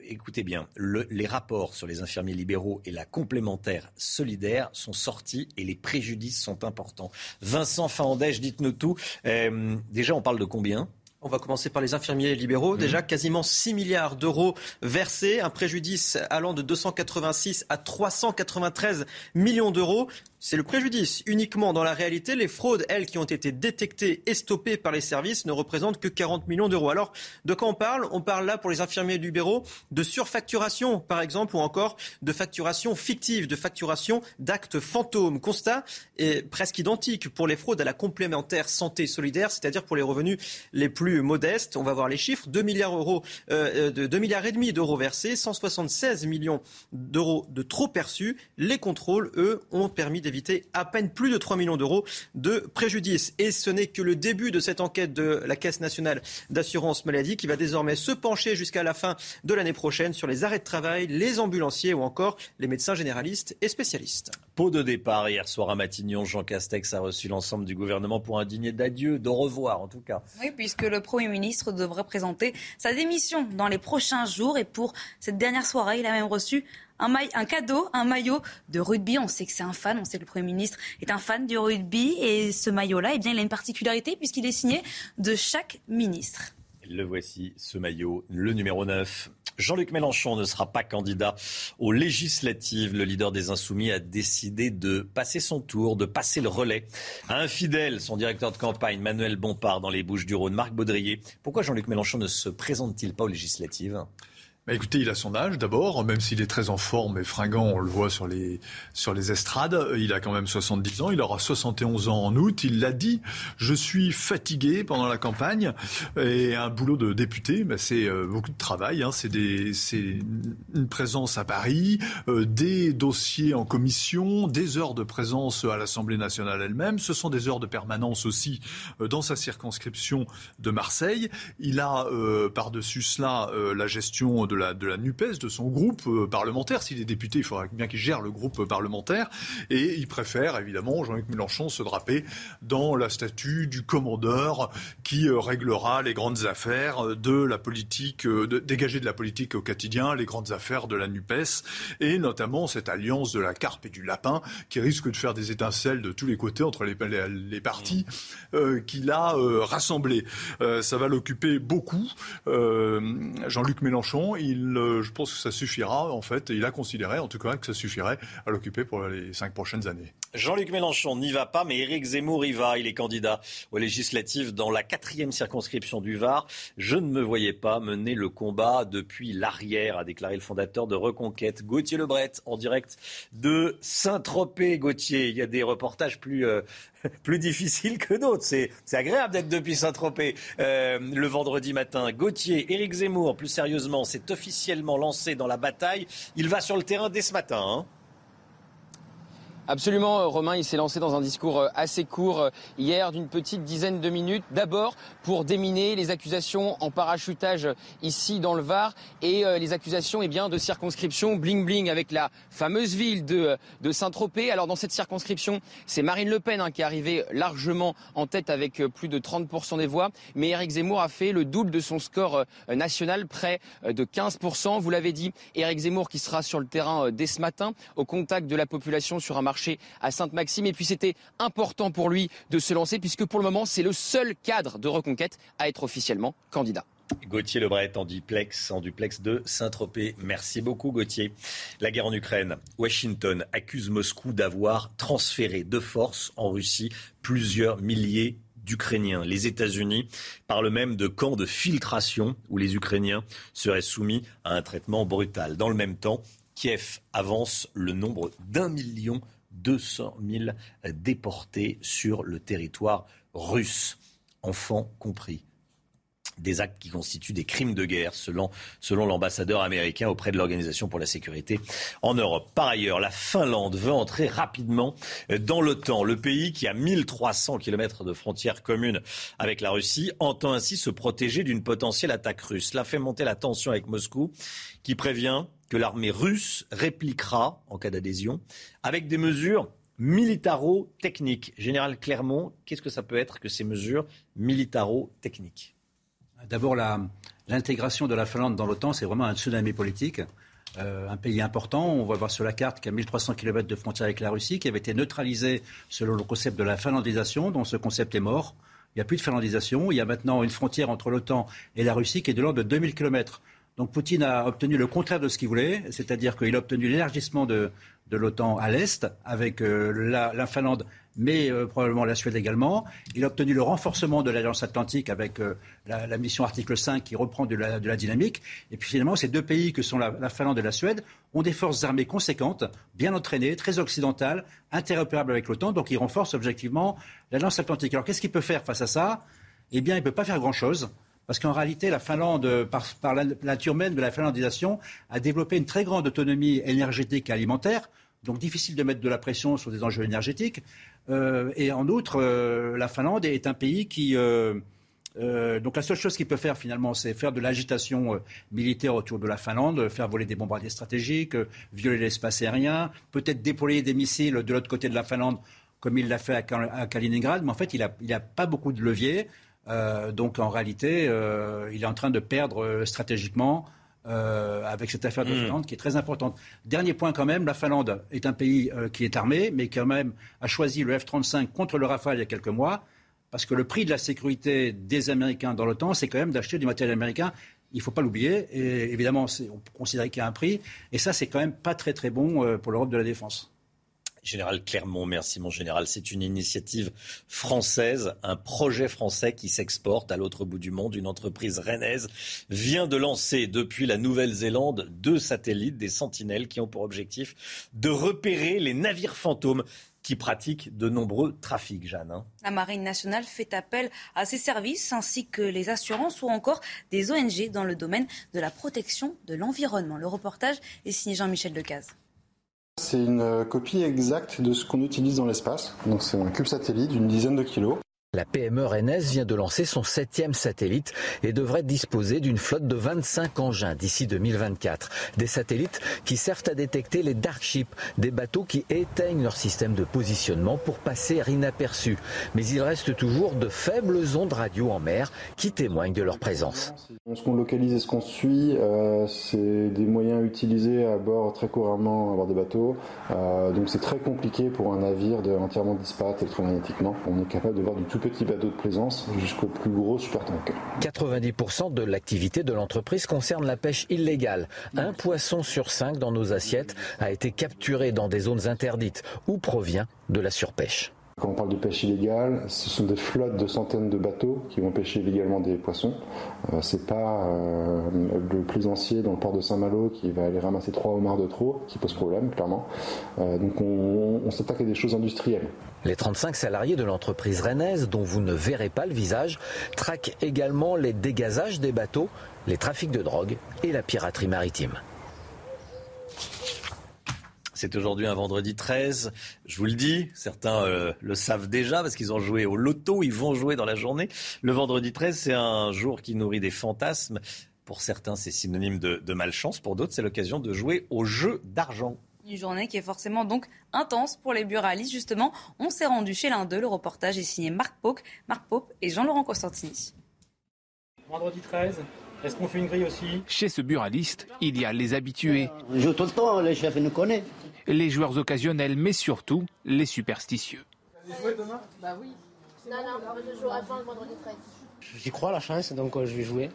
S1: écoutez bien, les rapports sur les infirmiers libéraux et la complémentaire solidaire sont sortis et les préjudices sont importants. Vincent Faandège, dites-nous tout. Euh, déjà, on parle de combien?
S6: On va commencer par les infirmiers libéraux. Mmh. Déjà, quasiment 6 milliards d'euros versés, un préjudice allant de 286 à 393 millions d'euros. C'est le préjudice uniquement. Dans la réalité, les fraudes, elles, qui ont été détectées et stoppées par les services, ne représentent que 40 millions d'euros. Alors, de quoi on parle? On parle là, pour les infirmiers libéraux, de surfacturation, par exemple, ou encore de facturation fictive, de facturation d'actes fantômes. Constat est presque identique pour les fraudes à la complémentaire santé solidaire, c'est-à-dire pour les revenus les plus modestes. On va voir les chiffres 2 milliards, euros, euh, de 2 milliards et demi d'euros versés, 176 millions d'euros de trop perçus. Les contrôles, eux, ont permis d'éviter à peine plus de 3 millions d'euros de préjudice. Et ce n'est que le début de cette enquête de la Caisse nationale d'assurance maladie qui va désormais se pencher jusqu'à la fin de l'année prochaine sur les arrêts de travail, les ambulanciers ou encore les médecins généralistes et spécialistes.
S1: Pot de départ hier soir à Matignon, Jean Castex a reçu l'ensemble du gouvernement pour un dîner d'adieu, de revoir en tout cas.
S2: Oui, puisque le Premier ministre devrait présenter sa démission dans les prochains jours et pour cette dernière soirée, il a même reçu un, cadeau, un maillot de rugby. On sait que c'est un fan, on sait que le Premier ministre est un fan du rugby. Et ce maillot-là, eh bien, il a une particularité puisqu'il est signé de chaque ministre.
S1: Le voici, ce maillot, le numéro 9. Jean-Luc Mélenchon ne sera pas candidat aux législatives. Le leader des Insoumis a décidé de passer son tour, de passer le relais à un fidèle, son directeur de campagne, Manuel Bompard, dans les Bouches du Rhône, Marc Baudrier. Pourquoi Jean-Luc Mélenchon ne se présente-t-il pas aux législatives?
S8: Bah, écoutez, il a son âge d'abord, même s'il est très en forme et fringant, on le voit sur les, sur les estrades. Il a quand même 70 ans, il aura 71 ans en août. Il l'a dit, je suis fatigué pendant la campagne et un boulot de député, bah, c'est euh, beaucoup de travail. Hein. C'est une présence à Paris, euh, des dossiers en commission, des heures de présence à l'Assemblée nationale elle-même. Ce sont des heures de permanence aussi euh, dans sa circonscription de Marseille. Il a par-dessus cela la gestion de de la, NUPES, de son groupe euh, parlementaire. S'il est député, il faudra bien qu'il gère le groupe parlementaire. Et il préfère, évidemment, Jean-Luc Mélenchon, se draper dans la statue du commandeur qui euh, réglera les grandes affaires de la politique, euh, de, de la politique au quotidien, les grandes affaires de la NUPES, et notamment cette alliance de la carpe et du lapin qui risque de faire des étincelles de tous les côtés entre les, les, partis qu'il a rassemblés. ça va l'occuper beaucoup. Jean-Luc Mélenchon, euh, je pense que ça suffira, en fait. Il a considéré, en tout cas, que ça suffirait à l'occuper pour les cinq prochaines années.
S1: Jean-Luc Mélenchon n'y va pas, mais Éric Zemmour y va. Il est candidat aux législatives dans la quatrième circonscription du Var. Je ne me voyais pas mener le combat depuis l'arrière, a déclaré le fondateur de Reconquête, Gauthier Lebret, en direct de Saint-Tropez. Gauthier, il y a des reportages plus, euh, <laughs> plus difficiles que d'autres. C'est, agréable d'être depuis Saint-Tropez euh, le vendredi matin. Gauthier, Éric Zemmour, plus sérieusement, s'est officiellement lancé dans la bataille. Il va sur le terrain dès ce matin. Hein.
S45: Absolument, euh, Romain, il s'est lancé dans un discours euh, assez court euh, hier d'une petite dizaine de minutes. D'abord pour déminer les accusations en parachutage ici dans le Var et les accusations eh bien, de circonscription bling-bling avec la fameuse ville de, Saint-Tropez. Alors dans cette circonscription, c'est Marine Le Pen hein, qui est arrivée largement en tête avec plus de 30% des voix. Mais Éric Zemmour a fait le double de son score national, près de 15%. Vous l'avez dit, Éric Zemmour qui sera sur le terrain dès ce matin au contact de la population sur un marché à Sainte-Maxime. Et puis c'était important pour lui de se lancer puisque pour le moment c'est le seul cadre de reconquête à être officiellement candidat.
S1: Gauthier Lebret en duplex, en duplex de Saint-Tropez. Merci beaucoup Gauthier. La guerre en Ukraine. Washington accuse Moscou d'avoir transféré de force en Russie plusieurs milliers d'Ukrainiens. Les États-Unis parlent même de camps de filtration où les Ukrainiens seraient soumis à un traitement brutal. Dans le même temps, Kiev avance le nombre d'un million 200 000 déportés sur le territoire russe, enfants compris. Des actes qui constituent des crimes de guerre, selon, selon l'ambassadeur américain auprès de l'Organisation pour la sécurité en Europe. Par ailleurs, la Finlande veut entrer rapidement dans l'OTAN. Le pays, qui a 1300 km de frontières communes avec la Russie, entend ainsi se protéger d'une potentielle attaque russe. Cela fait monter la tension avec Moscou, qui prévient que l'armée russe répliquera en cas d'adhésion avec des mesures militaro-techniques. Général Clermont, qu'est-ce que ça peut être que ces mesures militaro-techniques?
S9: D'abord, l'intégration de la Finlande dans l'OTAN, c'est vraiment un tsunami politique. Euh, un pays important, on va voir sur la carte qu'il y a 1300 km de frontière avec la Russie, qui avait été neutralisé selon le concept de la finlandisation, dont ce concept est mort. Il n'y a plus de finlandisation. Il y a maintenant une frontière entre l'OTAN et la Russie qui est de l'ordre de 2000 km. Donc Poutine a obtenu le contraire de ce qu'il voulait, c'est-à-dire qu'il a obtenu l'élargissement de, l'OTAN à l'Est, avec euh, la, Finlande, mais euh, probablement la Suède également. Il a obtenu le renforcement de l'Alliance Atlantique avec euh, la, mission article 5 qui reprend de la, dynamique. Et puis finalement, ces deux pays que sont la, Finlande et la Suède ont des forces armées conséquentes, bien entraînées, très occidentales, interopérables avec l'OTAN, donc ils renforcent objectivement l'Alliance Atlantique. Alors qu'est-ce qu'il peut faire face à ça? Eh bien, il ne peut pas faire grand-chose. Parce qu'en réalité, la Finlande, par, la nature même de la finlandisation, a développé une très grande autonomie énergétique et alimentaire. Donc difficile de mettre de la pression sur des enjeux énergétiques. Euh, et en outre, euh, la Finlande est un pays qui... Euh, donc la seule chose qu'il peut faire finalement, c'est faire de l'agitation militaire autour de la Finlande, faire voler des bombardiers stratégiques, violer l'espace aérien, peut-être déployer des missiles de l'autre côté de la Finlande, comme il l'a fait à, Kaliningrad. Mais en fait, il n'a a pas beaucoup de leviers. Euh, donc en réalité, euh, il est en train de perdre euh, stratégiquement avec cette affaire de hmm. Finlande qui est très importante. Dernier point quand même, la Finlande est un pays qui est armé, mais quand même a choisi le F-35 contre le Rafale il y a quelques mois, parce que le prix de la sécurité des Américains dans l'OTAN, c'est quand même d'acheter du matériel américain. Il ne faut pas l'oublier. Et évidemment, on peut considérer qu'il y a un prix. Et ça, c'est quand même pas très très bon pour l'Europe de la défense.
S1: Général Clermont, merci mon général. C'est une initiative française, un projet français qui s'exporte à l'autre bout du monde. Une entreprise rennaise vient de lancer depuis la Nouvelle-Zélande deux satellites, des sentinelles, qui ont pour objectif de repérer les navires fantômes qui pratiquent de nombreux trafics, Jeanne. Hein.
S2: La Marine nationale fait appel à ses services ainsi que les assurances ou encore des ONG dans le domaine de la protection de l'environnement. Le reportage est signé Jean-Michel Decaze.
S19: C'est une euh, copie exacte de ce qu'on utilise dans l'espace. Donc c'est un cube satellite d'une dizaine de kilos.
S20: La PME rennaise vient de lancer son septième satellite et devrait disposer d'une flotte de 25 engins d'ici 2024. Des satellites qui servent à détecter les dark ships, des bateaux qui éteignent leur système de positionnement pour passer inaperçus. Mais il reste toujours de faibles ondes radio en mer qui témoignent de leur présence.
S19: Ce qu'on localise et ce qu'on suit, euh, c'est des moyens utilisés à bord très couramment à bord des bateaux. Euh, donc c'est très compliqué pour un navire de entièrement disparaître électromagnétiquement. On est capable de voir du tout petit bateau de plaisance jusqu'au plus gros supertanker.
S20: 90% de l'activité de l'entreprise concerne la pêche illégale. Un poisson sur cinq dans nos assiettes a été capturé dans des zones interdites ou provient de la surpêche?
S19: Quand on parle de pêche illégale, ce sont des flottes de centaines de bateaux qui vont pêcher illégalement des poissons. Euh, c'est pas euh, le plaisancier dans le port de Saint-Malo qui va aller ramasser trois homards de trop qui pose problème, clairement. Euh, donc on, on s'attaque à des choses industrielles.
S20: Les 35 salariés de l'entreprise rennaise, dont vous ne verrez pas le visage, traquent également les dégazages des bateaux, les trafics de drogue et la piraterie maritime.
S1: C'est aujourd'hui un vendredi 13. Je vous le dis, certains euh, le savent déjà parce qu'ils ont joué au loto, ils vont jouer dans la journée. Le vendredi 13, c'est un jour qui nourrit des fantasmes. Pour certains, c'est synonyme de, de malchance. Pour d'autres, c'est l'occasion de jouer au jeu d'argent.
S2: Une journée qui est forcément donc intense pour les buralistes. Justement, on s'est rendu chez l'un d'eux. Le reportage est signé Marc Pope, Marc Pope et Jean-Laurent Costantini.
S26: Vendredi 13, est-ce qu'on fait une grille aussi?
S22: Chez ce buraliste, il y a les habitués.
S23: On joue tout le temps, les chefs nous connaissent.
S22: Les joueurs occasionnels, mais surtout les superstitieux.
S23: Vous allez jouer demain Bah oui. Non, non, je jouerai pas le vendredi 13.
S26: J'y crois la chance, donc euh, je vais jouer.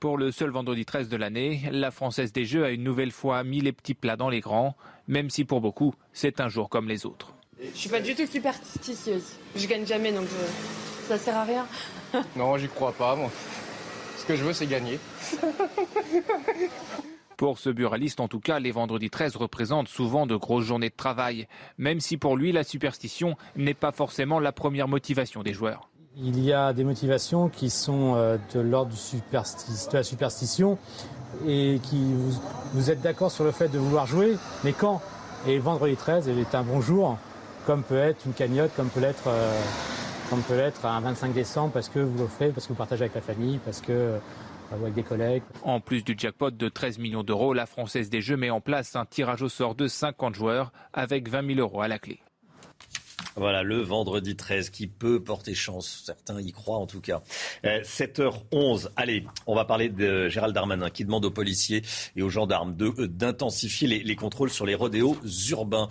S22: Pour le seul vendredi 13 de l'année, la Française des Jeux a une nouvelle fois mis les petits plats dans les grands, même si pour beaucoup, c'est un jour comme les autres.
S42: Je suis pas du tout superstitieuse. Je gagne jamais, donc euh, ça sert à rien.
S26: non, j'y crois pas, moi. Ce que je veux, c'est gagner. <laughs>
S22: Pour ce buraliste, en tout cas, les vendredis 13 représentent souvent de grosses journées de travail, même si pour lui, la superstition n'est pas forcément la première motivation des joueurs.
S26: Il y a des motivations qui sont euh, de l'ordre de la superstition et qui vous, êtes d'accord sur le fait de vouloir jouer, mais quand? Et vendredi 13 est un bon jour, comme peut être une cagnotte, comme peut l'être euh, un 25 décembre parce que vous l'offrez, parce que vous partagez avec la famille, parce que avec des collègues.
S22: En plus du jackpot de 13 millions d'euros, la Française des Jeux met en place un tirage au sort de 50 joueurs avec 20 000 euros à la clé.
S1: Voilà, le vendredi 13 qui peut porter chance. Certains y croient en tout cas. 7h11. Allez, on va parler de Gérald Darmanin qui demande aux policiers et aux gendarmes d'intensifier les, les, contrôles sur les rodéos urbains.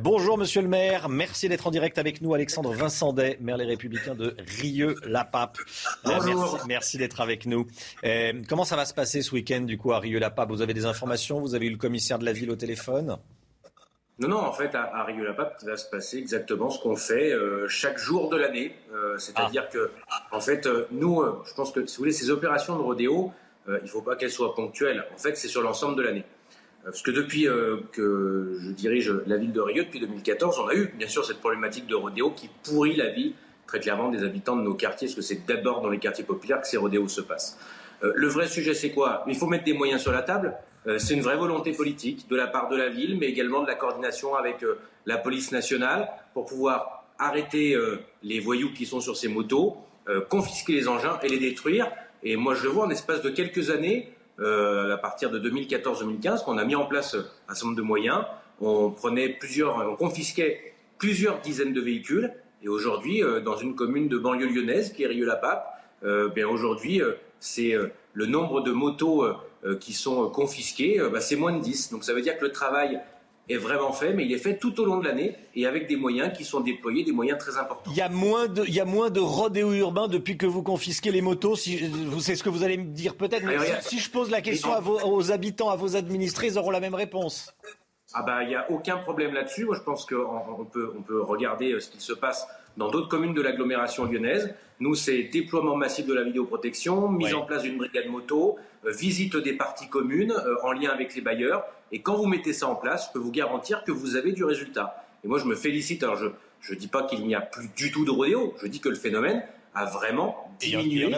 S1: bonjour monsieur le maire. Merci d'être en direct avec nous. Alexandre Vincendet, maire Les Républicains de Rieux-la-Pape. merci, merci d'être avec nous. comment ça va se passer ce week-end du coup à Rieux-la-Pape? Vous avez des informations? Vous avez eu le commissaire de la ville au téléphone?
S46: Non, non, en fait, à, à Rio-la-Pape, il va se passer exactement ce qu'on fait euh, chaque jour de l'année. Euh, C'est-à-dire que, en fait, euh, nous, je pense que, si vous voulez, ces opérations de rodéo, il ne faut pas qu'elles soient ponctuelles. En fait, c'est sur l'ensemble de l'année. Parce que depuis que je dirige la ville de Rio, depuis 2014, on a eu, bien sûr, cette problématique de rodéo qui pourrit la vie, très clairement, des habitants de nos quartiers, parce que c'est d'abord dans les quartiers populaires que ces rodéos se passent. le vrai sujet, c'est quoi? Il faut mettre des moyens sur la table. Euh, c'est une vraie volonté politique de la part de la ville, mais également de la coordination avec euh, la police nationale pour pouvoir arrêter euh, les voyous qui sont sur ces motos, confisquer les engins et les détruire. Et moi, je le vois en espace de quelques années, à partir de 2014-2015, qu'on a mis en place un certain nombre de moyens. On prenait plusieurs, on confisquait plusieurs dizaines de véhicules. Et aujourd'hui, dans une commune de banlieue lyonnaise, qui est Rieux-la-Pape, bien aujourd'hui, c'est le nombre de motos qui sont confisqués, euh, bah, c'est moins de 10. Donc ça veut dire que le travail est vraiment fait, mais il est fait tout au long de l'année et avec des moyens qui sont déployés, des moyens très importants.
S1: Il y a moins de, il y a moins de rodéo urbain depuis que vous confisquez les motos. Si, c'est ce que vous allez me dire peut-être, mais si, si, je pose la question à vos, aux habitants, à vos administrés, ils auront la même réponse.
S46: Ah bah il n'y a aucun problème là-dessus. Moi je pense qu'on peut, on peut regarder euh, ce qui se passe dans d'autres communes de l'agglomération lyonnaise. Nous, c'est déploiement massif de la vidéoprotection, mise en place d'une brigade moto, euh, visite des parties communes euh, en lien avec les bailleurs. Et quand vous mettez ça en place, je peux vous garantir que vous avez du résultat. Et moi, je me félicite. Alors, je ne dis pas qu'il n'y a plus du tout de rodéo. Je dis que le phénomène a vraiment diminué.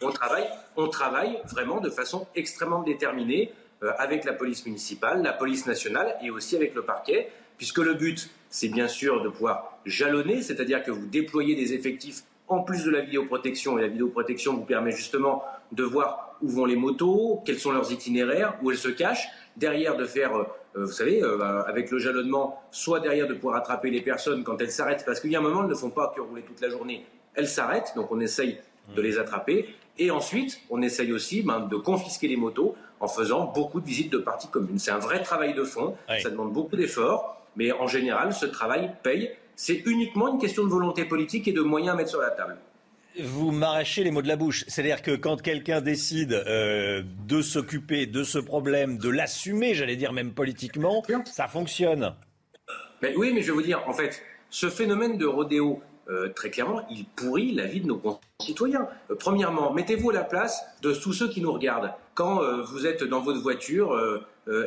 S46: on, travaille, on travaille vraiment de façon extrêmement déterminée euh, avec la police municipale, la police nationale et aussi avec le parquet, puisque le but, c'est bien sûr de pouvoir jalonner, c'est-à-dire que vous déployez des effectifs en plus de la vidéoprotection, et la vidéoprotection vous permet justement de voir où vont les motos, quels sont leurs itinéraires, où elles se cachent, derrière de faire, euh, vous savez, euh, avec le jalonnement, soit derrière de pouvoir attraper les personnes quand elles s'arrêtent, parce qu'il y a un moment, elles ne font pas que rouler toute la journée, elles s'arrêtent, donc on essaye de les attraper, et ensuite, on essaye aussi ben, de confisquer les motos en faisant beaucoup de visites de parties communes. C'est un vrai travail de fond, ça demande beaucoup d'efforts, mais en général, ce travail paye. C'est uniquement une question de volonté politique et de moyens à mettre sur la table.
S1: Vous m'arrachez les mots de la bouche. C'est-à-dire que quand quelqu'un décide euh, de s'occuper de ce problème, de l'assumer, j'allais dire même politiquement, ça fonctionne.
S46: Mais oui, mais je vais vous dire, en fait, ce phénomène de rodéo, euh, très clairement, il pourrit la vie de nos concitoyens. Euh, premièrement, mettez-vous à la place de tous ceux qui nous regardent. Quand vous êtes dans votre voiture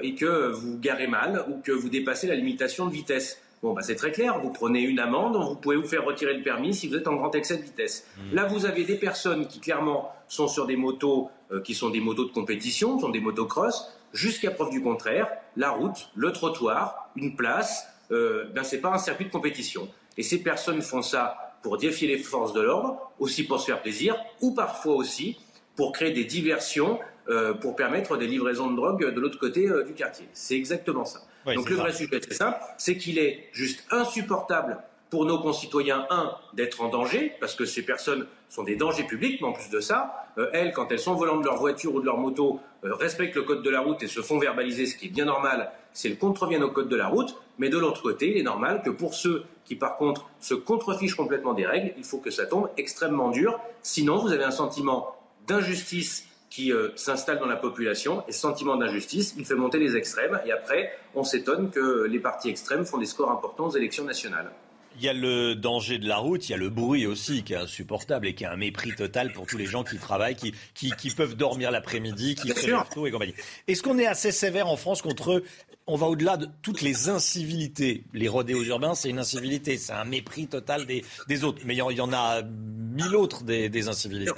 S46: et que vous garez mal ou que vous dépassez la limitation de vitesse, Bon, bah, c'est très clair. Vous prenez une amende, vous pouvez vous faire retirer le permis si vous êtes en grand excès de vitesse. Mmh. Là, vous avez des personnes qui clairement sont sur des motos euh, qui sont des motos de compétition, sont des motocross. Jusqu'à preuve du contraire, la route, le trottoir, une place, euh, ben c'est pas un circuit de compétition. Et ces personnes font ça pour défier les forces de l'ordre, aussi pour se faire plaisir, ou parfois aussi pour créer des diversions, euh, pour permettre des livraisons de drogue de l'autre côté euh, du quartier. C'est exactement ça. Donc le vrai sujet, c'est simple, c'est qu'il est juste insupportable pour nos concitoyens, un, d'être en danger, parce que ces personnes sont des dangers publics, mais en plus de ça, euh, elles, quand elles sont volantes de leur voiture ou de leur moto, euh, respectent le code de la route et se font verbaliser, ce qui est bien normal, c'est le contrevient au code de la route, mais de l'autre côté, il est normal que pour ceux qui, par contre, se contrefichent complètement des règles, il faut que ça tombe extrêmement dur, sinon vous avez un sentiment d'injustice qui euh, s'installe dans la population et ce sentiment d'injustice, il fait monter les extrêmes et après, on s'étonne que les partis extrêmes font des scores importants aux élections nationales.
S1: Il y a le danger de la route, il y a le bruit aussi qui est insupportable et qui a un mépris total pour tous les gens qui travaillent, qui, qui, peuvent dormir l'après-midi, qui se tôt et compagnie. Est-ce qu'on est assez sévère en France contre on va au-delà de toutes les incivilités? Les rodéos urbains, c'est une incivilité, c'est un mépris total des, des autres. Mais il y, en a mille autres des, des incivilités.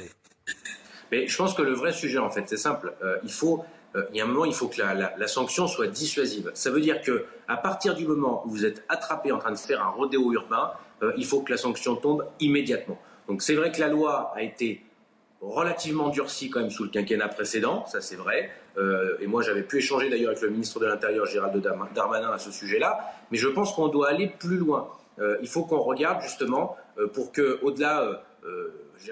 S46: Mais je pense que le vrai sujet, en fait, c'est simple. Euh, il faut, euh, il y a un moment, il faut que la, sanction soit dissuasive. Ça veut dire que à partir du moment où vous êtes attrapé en train de faire un rodéo urbain, euh, il faut que la sanction tombe immédiatement. Donc c'est vrai que la loi a été relativement durcie quand même sous le quinquennat précédent, ça c'est vrai. et moi j'avais pu échanger d'ailleurs avec le ministre de l'Intérieur Gérald Darmanin à ce sujet-là. Mais je pense qu'on doit aller plus loin. il faut qu'on regarde justement pour que, au-delà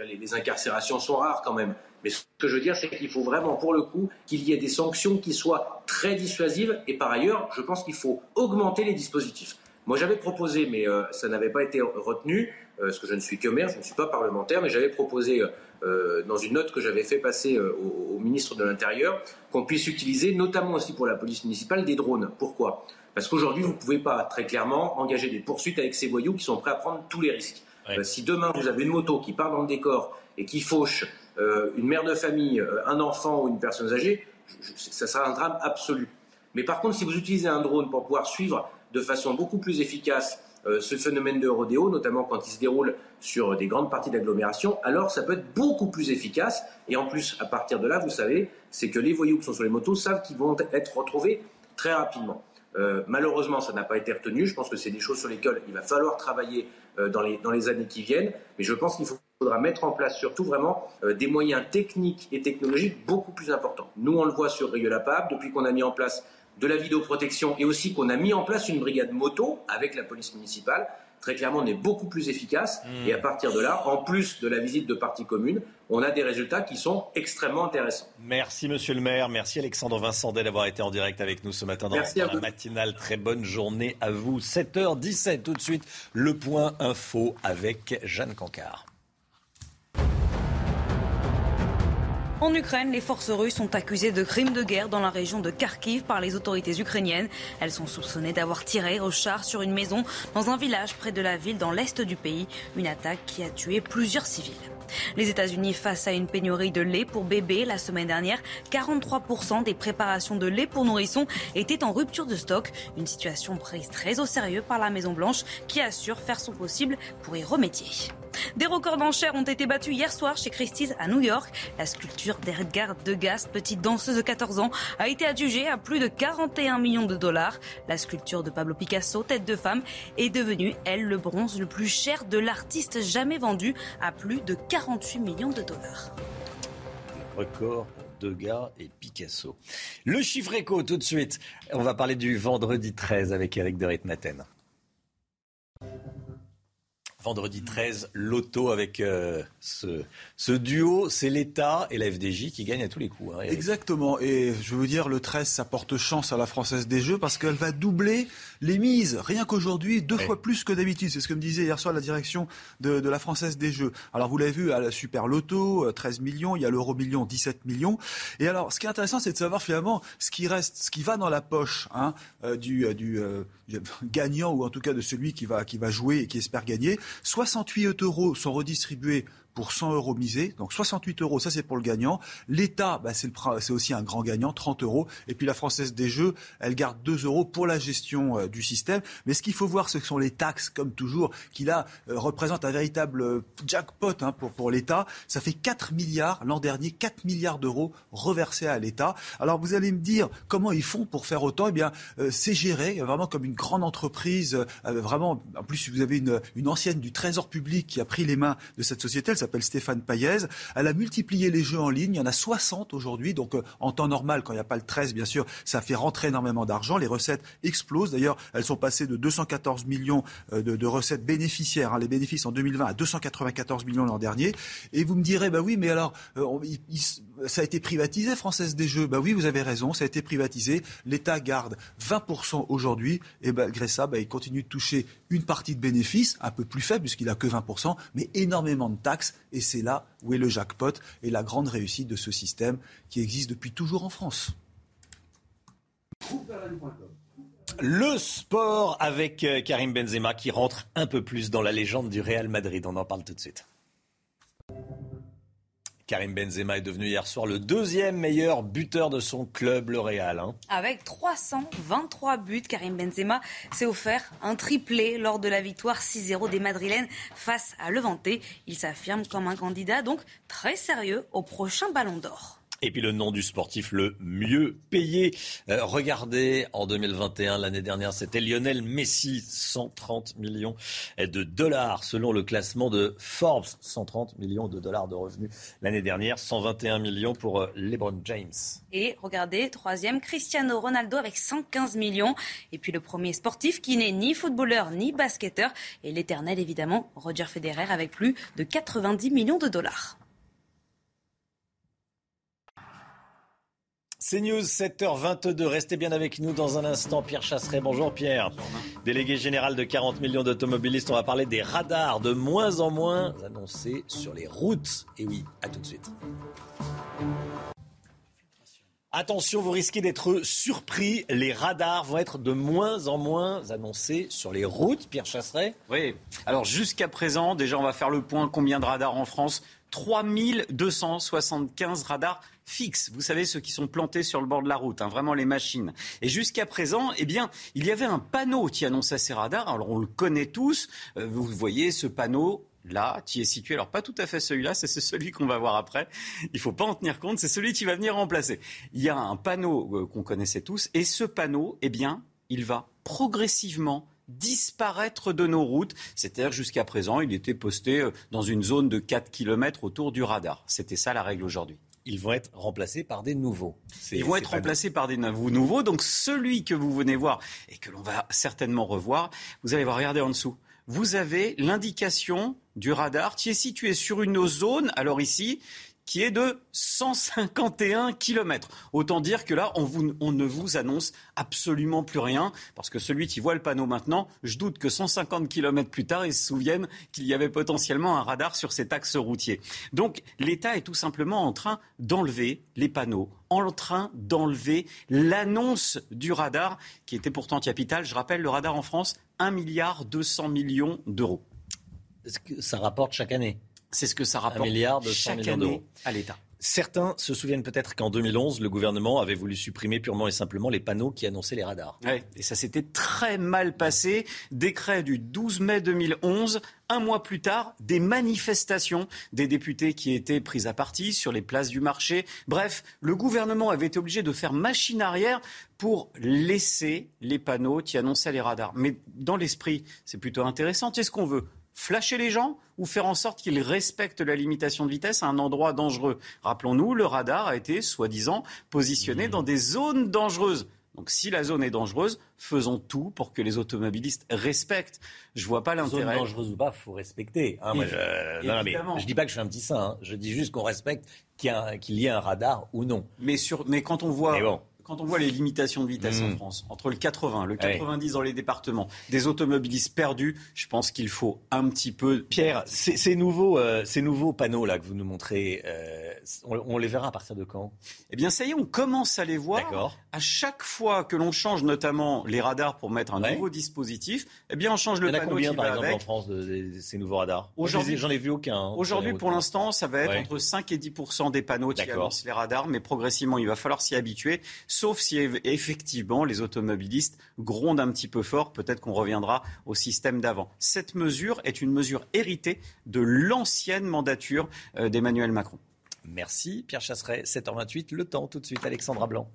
S46: les, incarcérations sont rares quand même. Mais ce que je veux dire, c'est qu'il faut vraiment, pour le coup, qu'il y ait des sanctions qui soient très dissuasives. Et par ailleurs, je pense qu'il faut augmenter les dispositifs. Moi, j'avais proposé, mais euh, ça n'avait pas été retenu, euh, parce que je ne suis que maire, je ne suis pas parlementaire, mais j'avais proposé, euh, dans une note que j'avais fait passer au, ministre de l'Intérieur, qu'on puisse utiliser, notamment aussi pour la police municipale, des drones. Pourquoi? Parce qu'aujourd'hui, vous ne pouvez pas très clairement engager des poursuites avec ces voyous qui sont prêts à prendre tous les risques. Euh, si demain vous avez une moto qui part dans le décor et qui fauche euh, une mère de famille, euh, un enfant ou une personne âgée, ça sera un drame absolu. Mais par contre, si vous utilisez un drone pour pouvoir suivre de façon beaucoup plus efficace ce phénomène de rodéo, notamment quand il se déroule sur des grandes parties d'agglomération, alors ça peut être beaucoup plus efficace. Et en plus, à partir de là, vous savez, c'est que les voyous qui sont sur les motos savent qu'ils vont être retrouvés très rapidement. Malheureusement, ça n'a pas été retenu. Je pense que c'est des choses sur lesquelles il va falloir travailler euh, dans les, dans les années qui viennent. Mais je pense qu'il faudra mettre en place surtout vraiment euh, des moyens techniques et technologiques beaucoup plus importants. Nous, on le voit sur Rieux-la-Pape, depuis qu'on a mis en place de la vidéoprotection et aussi qu'on a mis en place une brigade moto avec la police municipale très clairement, on est beaucoup plus efficace. Hmm. Et à partir de là, en plus de la visite de parties communes, on a des résultats qui sont extrêmement intéressants.
S1: Merci, monsieur le maire. Merci, Alexandre Vincent, d'avoir été en direct avec nous ce matin dans, la matinale. Très bonne journée à vous. 7h17, tout de suite, le point info avec Jeanne Cancard.
S2: En Ukraine, les forces russes sont accusées de crimes de guerre dans la région de Kharkiv par les autorités ukrainiennes. Elles sont soupçonnées d'avoir tiré au char sur une maison dans un village près de la ville dans l'est du pays. Une attaque qui a tué plusieurs civils. Les États-Unis face à une pénurie de lait pour bébés la semaine dernière, 43% des préparations de lait pour nourrissons étaient en rupture de stock. Une situation prise très au sérieux par la Maison Blanche qui assure faire son possible pour y remédier. Des records d'enchères ont été battus hier soir chez Christie's à New York. La sculpture d'Edgar Degas, petite danseuse de 14 ans, a été adjugée à plus de 41 millions de dollars. La sculpture de Pablo Picasso, tête de femme, est devenue, elle, le bronze le plus cher de l'artiste jamais vendu à plus de 48 millions de dollars.
S1: Record Degas et Picasso. Le chiffre éco tout de suite. On va parler du vendredi 13 avec Eric de Ritmaten. Vendredi 13, loto avec euh, ce, ce, duo, c'est l'État et la FDJ qui gagnent à tous les coups. Hein,
S28: Exactement. Et je veux dire, le 13, ça porte chance à la Française des Jeux parce qu'elle va doubler les mises. Rien qu'aujourd'hui, deux ouais. fois plus que d'habitude. C'est ce que me disait hier soir la direction de, de la Française des Jeux. Alors, vous l'avez vu à la Super Loto, 13 millions. Il y a l'Euro Million, 17 millions. Et alors, ce qui est intéressant, c'est de savoir finalement ce qui reste, ce qui va dans la poche hein, euh, du, du euh, gagnant ou en tout cas de celui qui va, qui va jouer et qui espère gagner. 68 euros sont redistribués pour 100 euros misés. Donc 68 euros, ça c'est pour le gagnant. L'État, bah, c'est, aussi un grand gagnant, 30 euros. Et puis la Française des Jeux, elle garde 2 euros pour la gestion euh, du système. Mais ce qu'il faut voir, ce sont les taxes, comme toujours, qui là euh, représentent un véritable euh, jackpot hein, pour, pour l'État. Ça fait 4 milliards l'an dernier, 4 milliards d'euros reversés à l'État. Alors vous allez me dire comment ils font pour faire autant? Eh bien, euh, c'est géré vraiment comme une grande entreprise. vraiment, en plus, vous avez une, une ancienne du Trésor public qui a pris les mains de cette société. S'appelle Stéphane Payez. Elle a multiplié les jeux en ligne. Il y en a 60 aujourd'hui. Donc, euh, en temps normal, quand il n'y a pas le 13, bien sûr, ça fait rentrer énormément d'argent. Les recettes explosent. D'ailleurs, elles sont passées de 214 millions euh, de, recettes bénéficiaires, hein, les bénéfices en 2020, à 294 millions l'an dernier. Et vous me direz, bah oui, mais alors, euh, ça a été privatisé, Française des Jeux. Bah oui, vous avez raison, ça a été privatisé. L'État garde 20% aujourd'hui. Et malgré ça, bah, il continue de toucher une partie de bénéfices, un peu plus faible, puisqu'il a que 20%, mais énormément de taxes. Et c'est là où est le jackpot et la grande réussite de ce système qui existe depuis toujours en France.
S1: Le sport avec euh, Karim Benzema qui rentre un peu plus dans la légende du Real Madrid. On en parle tout de suite. Karim Benzema est devenu hier soir le deuxième meilleur buteur de son club, le Real. Hein.
S2: Avec 323 buts, Karim Benzema s'est offert un triplé lors de la victoire 6-0 des Madrilènes face à Levante. Il s'affirme comme un candidat donc très sérieux au prochain Ballon d'Or.
S1: Et puis le nom du sportif le mieux payé. Euh, regardez, en 2021, l'année dernière, c'était Lionel Messi, 130 millions de dollars selon le classement de Forbes. 130 millions de dollars de revenus l'année dernière, 121 millions pour euh, LeBron James.
S2: Et regardez, troisième, Cristiano Ronaldo avec 115 millions. Et puis le premier sportif qui n'est ni footballeur ni basketteur. Et l'éternel, évidemment, Roger Federer avec plus de 90 millions de dollars.
S1: C'est News 7h22. Restez bien avec nous dans un instant. Pierre Chasseret, bonjour Pierre. Délégué général de 40 millions d'automobilistes, on va parler des radars de moins en moins annoncés sur les routes. Et oui, à tout de suite. Attention, vous risquez d'être surpris. Les radars vont être de moins en moins annoncés sur les routes. Pierre Chasseret
S47: Oui. Alors jusqu'à présent, déjà on va faire le point. Combien de radars en France? 3275 radars fixes. Vous savez, ceux qui sont plantés sur le bord de la route, hein, vraiment les machines. Et jusqu'à présent, eh bien, il y avait un panneau qui annonçait ces radars. Alors, on le connaît tous. Euh, vous voyez ce panneau là, qui est situé. Alors pas tout à fait celui-là, c'est celui qu'on va voir après. Il faut pas en tenir compte, c'est celui qui va venir remplacer. Il y a un panneau euh, qu'on connaissait tous, et ce panneau, eh bien, il va progressivement disparaître de nos routes. C'est-à-dire jusqu'à présent, il était posté euh, dans une zone de 4 km autour du radar. C'était ça la règle aujourd'hui.
S1: Ils vont être remplacés par des nouveaux.
S47: Ils vont être remplacés par des nouveaux. Donc celui que vous venez voir et que l'on va certainement revoir, vous allez voir, regardez en dessous. Vous avez l'indication du radar qui est situé sur une zone, alors ici, qui est de 151 km. Autant dire que là, on, ne vous annonce absolument plus rien, parce que celui qui voit le panneau maintenant, je doute que 150 km plus tard, il se souvienne qu'il y avait potentiellement un radar sur cet axe routier. Donc l'État est tout simplement en train d'enlever les panneaux, en train d'enlever l'annonce du radar, qui était pourtant capital. Je rappelle, le radar en France, 1 milliard 200 millions d'euros.
S1: Ça rapporte chaque année?
S47: C'est ce que ça rapporte
S1: un milliard de
S47: chaque
S1: millions
S47: à l'État.
S1: Certains se souviennent peut-être qu'en 2011, le gouvernement avait voulu supprimer purement et simplement les panneaux qui annonçaient les radars.
S47: Et ça s'était très mal passé. Décret du 12 mai 2011. Un mois plus tard, des manifestations des députés qui étaient pris à partie sur les places du marché. Bref, le gouvernement avait été obligé de faire machine arrière pour laisser les panneaux qui annonçaient les radars. Mais dans l'esprit, c'est plutôt intéressant. Qu'est-ce qu'on veut flasher les gens ou faire en sorte qu'ils respectent la limitation de vitesse à un endroit dangereux. Rappelons-nous, le radar a été, soi-disant, positionné mmh. dans des zones dangereuses. Donc si la zone est dangereuse, faisons tout pour que les automobilistes respectent. Je vois pas l'intérêt.
S1: Zone dangereuse ou pas, faut respecter. Hein, je, non, mais je dis pas que je suis un petit saint. Hein. Je dis juste qu'on respecte qu'il y, ait un radar ou non.
S47: Mais, sur, mais quand on voit quand on voit les limitations de vitesse en hmm. France, entre le 80, le 90 dans les départements, des automobilistes perdus, je pense qu'il faut un petit peu.
S1: Pierre, ces, nouveaux, euh, ces nouveaux panneaux là que vous nous montrez, euh, on, les verra à partir de quand?
S47: Eh bien, ça y est, on commence à les voir. À chaque fois que l'on change notamment les radars pour mettre un nouveau dispositif, eh bien, on change le panneau
S1: combien,
S47: qui
S1: par
S47: va
S1: exemple,
S47: avec.
S1: en France de, ces nouveaux radars?
S47: Aujourd'hui,
S1: j'en ai vu aucun. Hein,
S47: aujourd'hui, pour l'instant, ça va être entre 5 et 10 des panneaux qui annoncent les radars, mais progressivement, il va falloir s'y habituer, sauf si effectivement les automobilistes grondent un petit peu fort. Peut-être qu'on reviendra au système d'avant. Cette mesure est une mesure héritée de l'ancienne mandature euh, d'Emmanuel Macron.
S1: Merci Pierre Chasseret, 7h28, le temps tout de suite, Alexandra Blanc.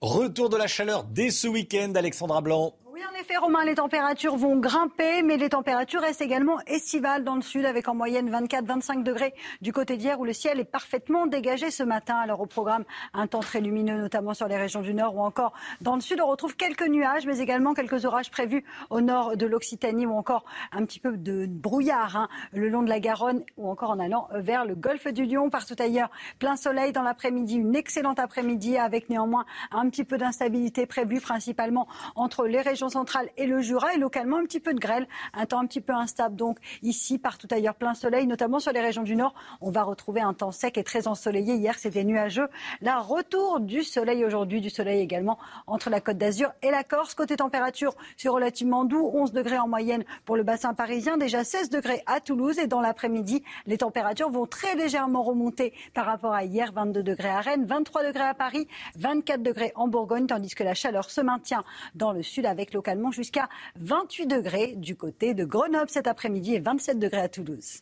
S1: Retour de la chaleur dès ce week-end, Alexandra Blanc.
S29: En effet, Romain, les températures vont grimper, mais les températures restent également estivales dans le sud, avec en moyenne 24-25 degrés du côté d'hier, où le ciel est parfaitement dégagé ce matin. Alors au programme, un temps très lumineux, notamment sur les régions du nord ou encore dans le sud. On retrouve quelques nuages, mais également quelques orages prévus au nord de l'Occitanie, ou encore un petit peu de brouillard hein, le long de la Garonne, ou encore en allant vers le golfe du Lion. Partout ailleurs, plein soleil dans l'après-midi, une excellente après-midi, avec néanmoins un petit peu d'instabilité prévue, principalement entre les régions centrale et le Jura et localement un petit peu de grêle, un temps un petit peu instable. Donc ici, partout ailleurs, plein soleil, notamment sur les régions du Nord, on va retrouver un temps sec et très ensoleillé. Hier, c'était nuageux. Là, retour du soleil aujourd'hui, du soleil également entre la Côte d'Azur et la Corse. Côté température, c'est relativement doux, 11 degrés en moyenne pour le bassin parisien, déjà 16 degrés à Toulouse et dans l'après-midi, les températures vont très légèrement remonter par rapport à hier, 22 degrés à Rennes, 23 degrés à Paris, 24 degrés en Bourgogne, tandis que la chaleur se maintient dans le sud avec localement jusqu'à 28 degrés du côté de Grenoble cet après-midi et 27 degrés à Toulouse.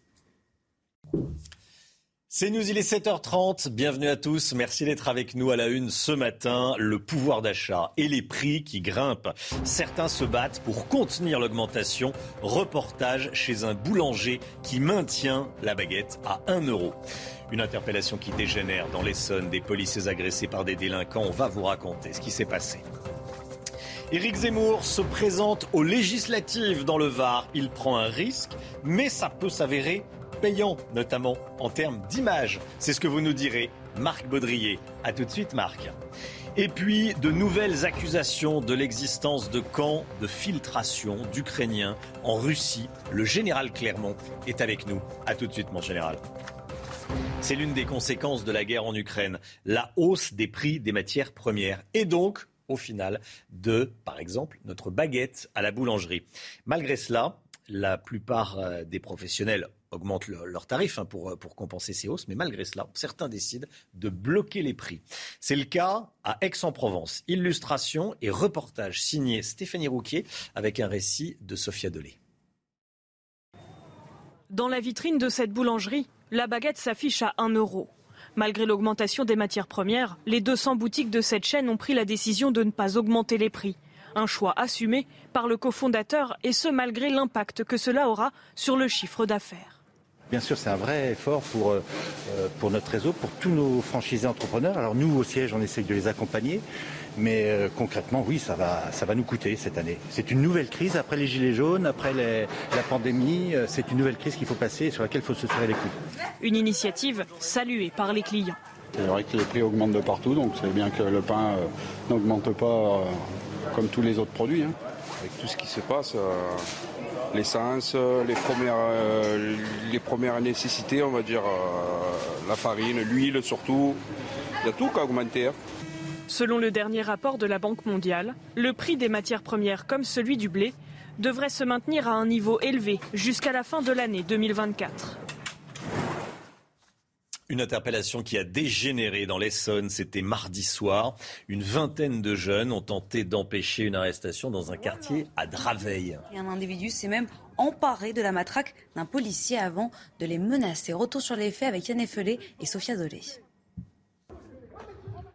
S1: C'est News, il est 7h30. Bienvenue à tous. Merci d'être avec nous à la une ce matin. Le pouvoir d'achat et les prix qui grimpent. Certains se battent pour contenir l'augmentation. Reportage chez un boulanger qui maintient la baguette à 1 euro. Une interpellation qui dégénère dans l'Essonne. Des policiers agressés par des délinquants. On va vous raconter ce qui s'est passé. Éric Zemmour se présente aux législatives dans le Var. Il prend un risque, mais ça peut s'avérer payant, notamment en termes d'image. C'est ce que vous nous direz, Marc Baudrier. A tout de suite, Marc. Et puis, de nouvelles accusations de l'existence de camps de filtration d'Ukrainiens en Russie. Le général Clermont est avec nous. A tout de suite, mon général. C'est l'une des conséquences de la guerre en Ukraine, la hausse des prix des matières premières et donc au final de, par exemple, notre baguette à la boulangerie. Malgré cela, la plupart euh, des professionnels augmentent leurs tarifs hein, pour, euh, pour compenser ces hausses, mais malgré cela, certains décident de bloquer les prix. C'est le cas à Aix-en-Provence. Illustration et reportage signé Stéphanie Rouquier avec un récit de Sophia Dolé.
S48: Dans la vitrine de cette boulangerie, la baguette s'affiche à 1 euro. Malgré l'augmentation des matières premières, les 200 boutiques de cette chaîne ont pris la décision de ne pas augmenter les prix. Un choix assumé par le cofondateur et ce malgré l'impact que cela aura sur le chiffre d'affaires.
S31: Bien sûr, c'est un vrai effort pour, euh, pour notre réseau, pour tous nos franchisés entrepreneurs. Alors nous, au siège, on essaye de les accompagner. Mais euh, concrètement, oui, ça va, ça va nous coûter cette année. C'est une nouvelle crise après les gilets jaunes, après la pandémie. Euh, c'est une nouvelle crise qu'il faut passer et sur laquelle il faut se serrer les coudes.
S30: Une initiative saluée par les clients.
S49: C'est vrai que les prix augmentent de partout, donc c'est bien que le pain n'augmente pas comme tous les autres produits. Hein.
S16: Avec tout ce qui se passe, l'essence, les premières, euh, les premières nécessités, on va dire euh, la farine, l'huile surtout. Il y a tout qui a augmenté. Hein.
S30: Selon le dernier rapport de la Banque mondiale, le prix des matières premières comme celui du blé devrait se maintenir à un niveau élevé jusqu'à la fin de l'année 2024.
S1: Une interpellation qui a dégénéré dans l'Essonne, c'était mardi soir. Une vingtaine de jeunes ont tenté d'empêcher une arrestation dans un quartier à Draveil.
S2: Et un individu s'est même emparé de la matraque d'un policier avant de les menacer. Retour sur les faits avec Yann Effelé et Sophia Dolé.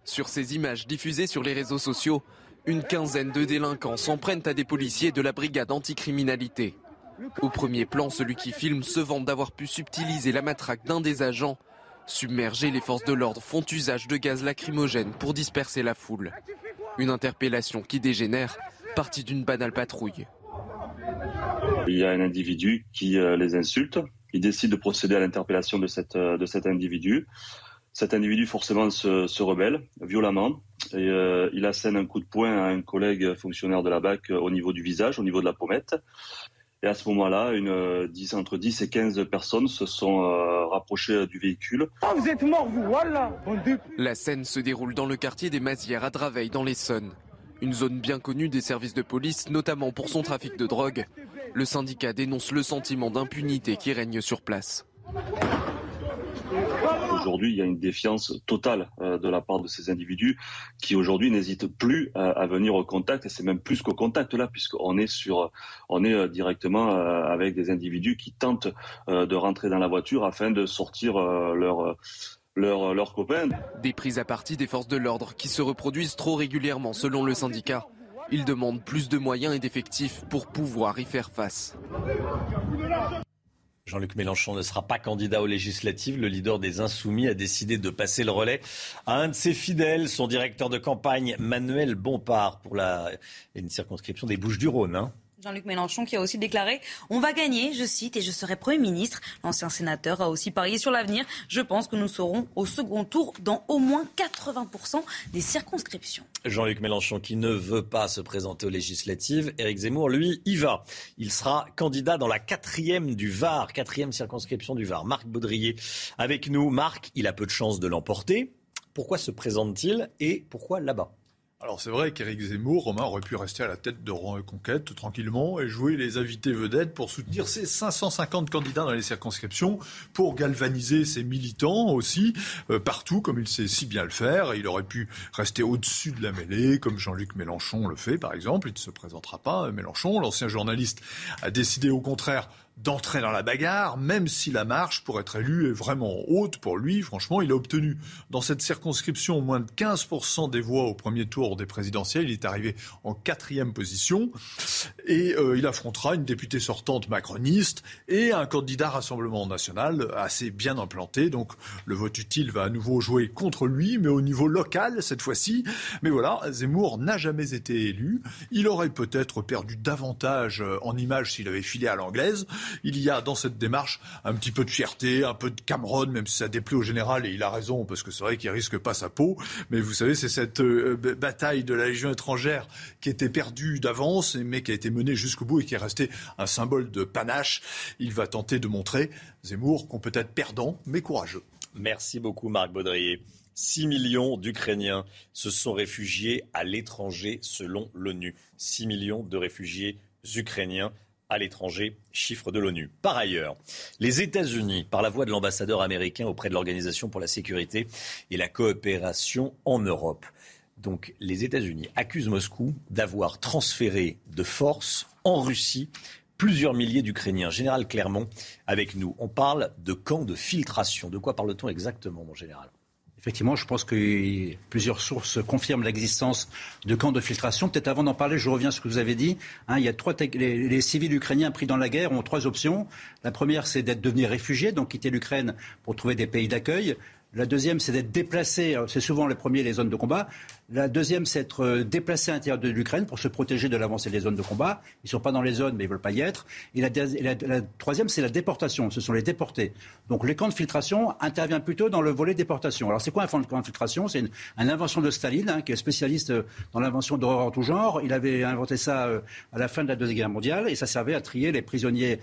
S22: Sur ces images diffusées sur les réseaux sociaux, une quinzaine de délinquants s'en prennent à des policiers de la brigade anticriminalité. Au premier plan, celui qui filme se vante d'avoir pu subtiliser la matraque d'un des agents Submergés, les forces de l'ordre font usage de gaz lacrymogène pour disperser la foule. Une interpellation qui dégénère, partie d'une banale patrouille.
S33: Il y a un individu qui euh, les insulte. Il décide de procéder à l'interpellation de, euh, de cet individu. Cet individu forcément se, rebelle violemment et euh, il assène un coup de poing à un collègue fonctionnaire de la BAC au niveau du visage, au niveau de la pommette. Et à ce moment-là, une, euh, entre 10 et 15 personnes se sont euh, rapprochées du véhicule.
S22: Ah, vous êtes mort, vous, voilà La scène se déroule dans le quartier des Mazières à Draveil, dans l'Essonne. Une zone bien connue des services de police, notamment pour son trafic de drogue. Le syndicat dénonce le sentiment d'impunité qui règne sur place.
S33: Aujourd'hui, il y a une défiance totale euh, de la part de ces individus qui aujourd'hui n'hésitent plus à, venir au contact et c'est même plus qu'au contact là puisqu'on est sur, on est euh, directement euh, avec des individus qui tentent de rentrer dans la voiture afin de sortir leur leurs copains.
S22: Des prises à partie des forces de l'ordre qui se reproduisent trop régulièrement selon le syndicat. Ils demandent plus de moyens et d'effectifs pour pouvoir y faire face.
S1: Jean-Luc Mélenchon ne sera pas candidat aux législatives. Le leader des Insoumis a décidé de passer le relais à un de ses fidèles, son directeur de campagne, Manuel Bompard, pour la une circonscription des Bouches-du-Rhône. Hein.
S2: Jean-Luc Mélenchon qui a aussi déclaré On va gagner, je cite, et je serai Premier ministre. L'ancien sénateur a aussi parié sur l'avenir. Je pense que nous serons au second tour dans au moins 80% des circonscriptions.
S1: Jean-Luc Mélenchon qui ne veut pas se présenter aux législatives. Éric Zemmour, lui, y va. Il sera candidat dans la quatrième du Var, quatrième circonscription du Var. Marc Baudrier avec nous. Marc, il a peu de chances de l'emporter. Pourquoi se présente-t-il et pourquoi là-bas?
S8: Alors c'est vrai qu'Éric Zemmour, Romain, aurait pu rester à la tête de Conquête tranquillement et jouer les invités vedettes pour soutenir ses 550 candidats dans les circonscriptions, pour galvaniser ses militants aussi, euh, partout comme il sait si bien le faire. Il aurait pu rester au-dessus de la mêlée, comme Jean-Luc Mélenchon le fait par exemple. Il ne se présentera pas, Mélenchon. L'ancien journaliste a décidé au contraire d'entrer dans la bagarre, même si la marche pour être élu est vraiment haute pour lui. Franchement, il a obtenu dans cette circonscription moins de 15% des voix au premier tour des présidentielles. Il est arrivé en quatrième position et euh, il affrontera une députée sortante macroniste et un candidat Rassemblement national assez bien implanté. Donc le vote utile va à nouveau jouer contre lui, mais au niveau local cette fois-ci. Mais voilà, Zemmour n'a jamais été élu. Il aurait peut-être perdu davantage euh, en image s'il avait filé à l'anglaise il y a dans cette démarche un petit peu de fierté, un peu de Cameron, même si ça déplaît au général, et il a raison, parce que c'est vrai qu'il risque pas sa peau. Mais vous savez, c'est cette euh, bataille de la Légion étrangère qui était perdue d'avance, mais qui a été menée jusqu'au bout et qui est restée un symbole de panache. Il va tenter de montrer, Zemmour, qu'on peut être perdant, mais courageux.
S1: Merci beaucoup, Marc Baudrier. 6 millions d'Ukrainiens se sont réfugiés à l'étranger selon l'ONU. 6 millions de réfugiés ukrainiens à l'étranger, chiffre de l'ONU. Par ailleurs, les États-Unis, par la voix de l'ambassadeur américain auprès de l'Organisation pour la sécurité et la coopération en Europe, donc les États-Unis accusent Moscou d'avoir transféré de force en Russie plusieurs milliers d'Ukrainiens. Général Clermont, avec nous, on parle de camps de filtration. De quoi parle-t-on exactement, mon général?
S9: Effectivement, je pense que plusieurs sources confirment l'existence de camps de filtration. Peut-être avant d'en parler, je reviens à ce que vous avez dit. Hein, il y a trois les, les, civils ukrainiens pris dans la guerre ont trois options. La première, c'est d'être devenir réfugiés, donc quitter l'Ukraine pour trouver des pays d'accueil. La deuxième, c'est d'être déplacé. C'est souvent le premier, les zones de combat. La deuxième, c'est d'être euh, déplacé à l'intérieur de l'Ukraine pour se protéger de l'avancée des zones de combat. Ils ne sont pas dans les zones, mais ils ne veulent pas y être. Et la, troisième, c'est la déportation. Ce sont les déportés. Donc les camps de filtration interviennent plutôt dans le volet déportation. Alors c'est quoi un camp de filtration? C'est une, une, invention de Staline, hein, qui est spécialiste euh, dans l'invention d'horreur en tout genre. Il avait inventé ça euh, à la fin de la Deuxième Guerre mondiale et ça servait à trier les prisonniers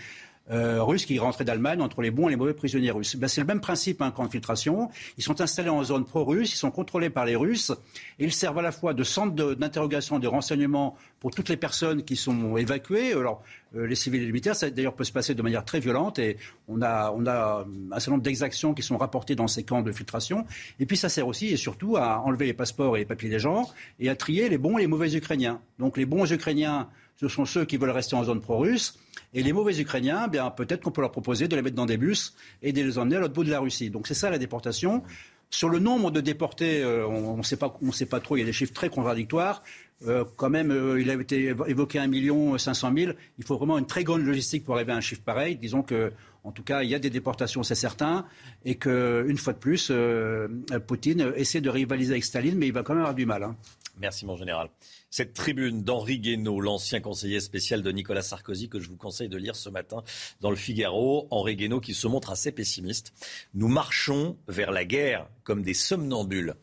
S9: euh, russes qui rentraient d'Allemagne entre les bons et les mauvais prisonniers russes. Ben, c'est le même principe, camp de filtration. Ils sont installés en zone pro-russe, ils sont contrôlés par les Russes, et ils servent à la fois de centre d'interrogation, de, renseignement pour toutes les personnes qui sont évacuées. Alors, euh, les civils et les militaires, ça d'ailleurs peut se passer de manière très violente, et on a, on a un certain nombre d'exactions qui sont rapportées dans ces camps de filtration. Et puis ça sert aussi et surtout à enlever les passeports et les papiers des gens, et à trier les bons et les mauvais Ukrainiens. Donc les bons Ukrainiens, ce sont ceux qui veulent rester en zone pro-russe. Et les mauvais Ukrainiens, bien peut-être qu'on peut leur proposer de les mettre dans des bus et de les emmener à l'autre bout de la Russie. Donc c'est ça la déportation. Sur le nombre de déportés, euh, on ne sait, pas, trop, il y a des chiffres très contradictoires. Euh, quand même, euh, il a été évoqué 1 million 500 000. Il faut vraiment une très grande logistique pour arriver à un chiffre pareil. Disons que, en tout cas, il y a des déportations, c'est certain, et qu'une fois de plus, Poutine essaie de rivaliser avec Staline, mais il va quand même avoir du mal. Hein.
S1: Merci, mon général. Cette tribune d'Henri Guénaud, l'ancien conseiller spécial de Nicolas Sarkozy, que je vous conseille de lire ce matin dans le Figaro. Henri Guénaud qui se montre assez pessimiste. Nous marchons vers la guerre comme des somnambules.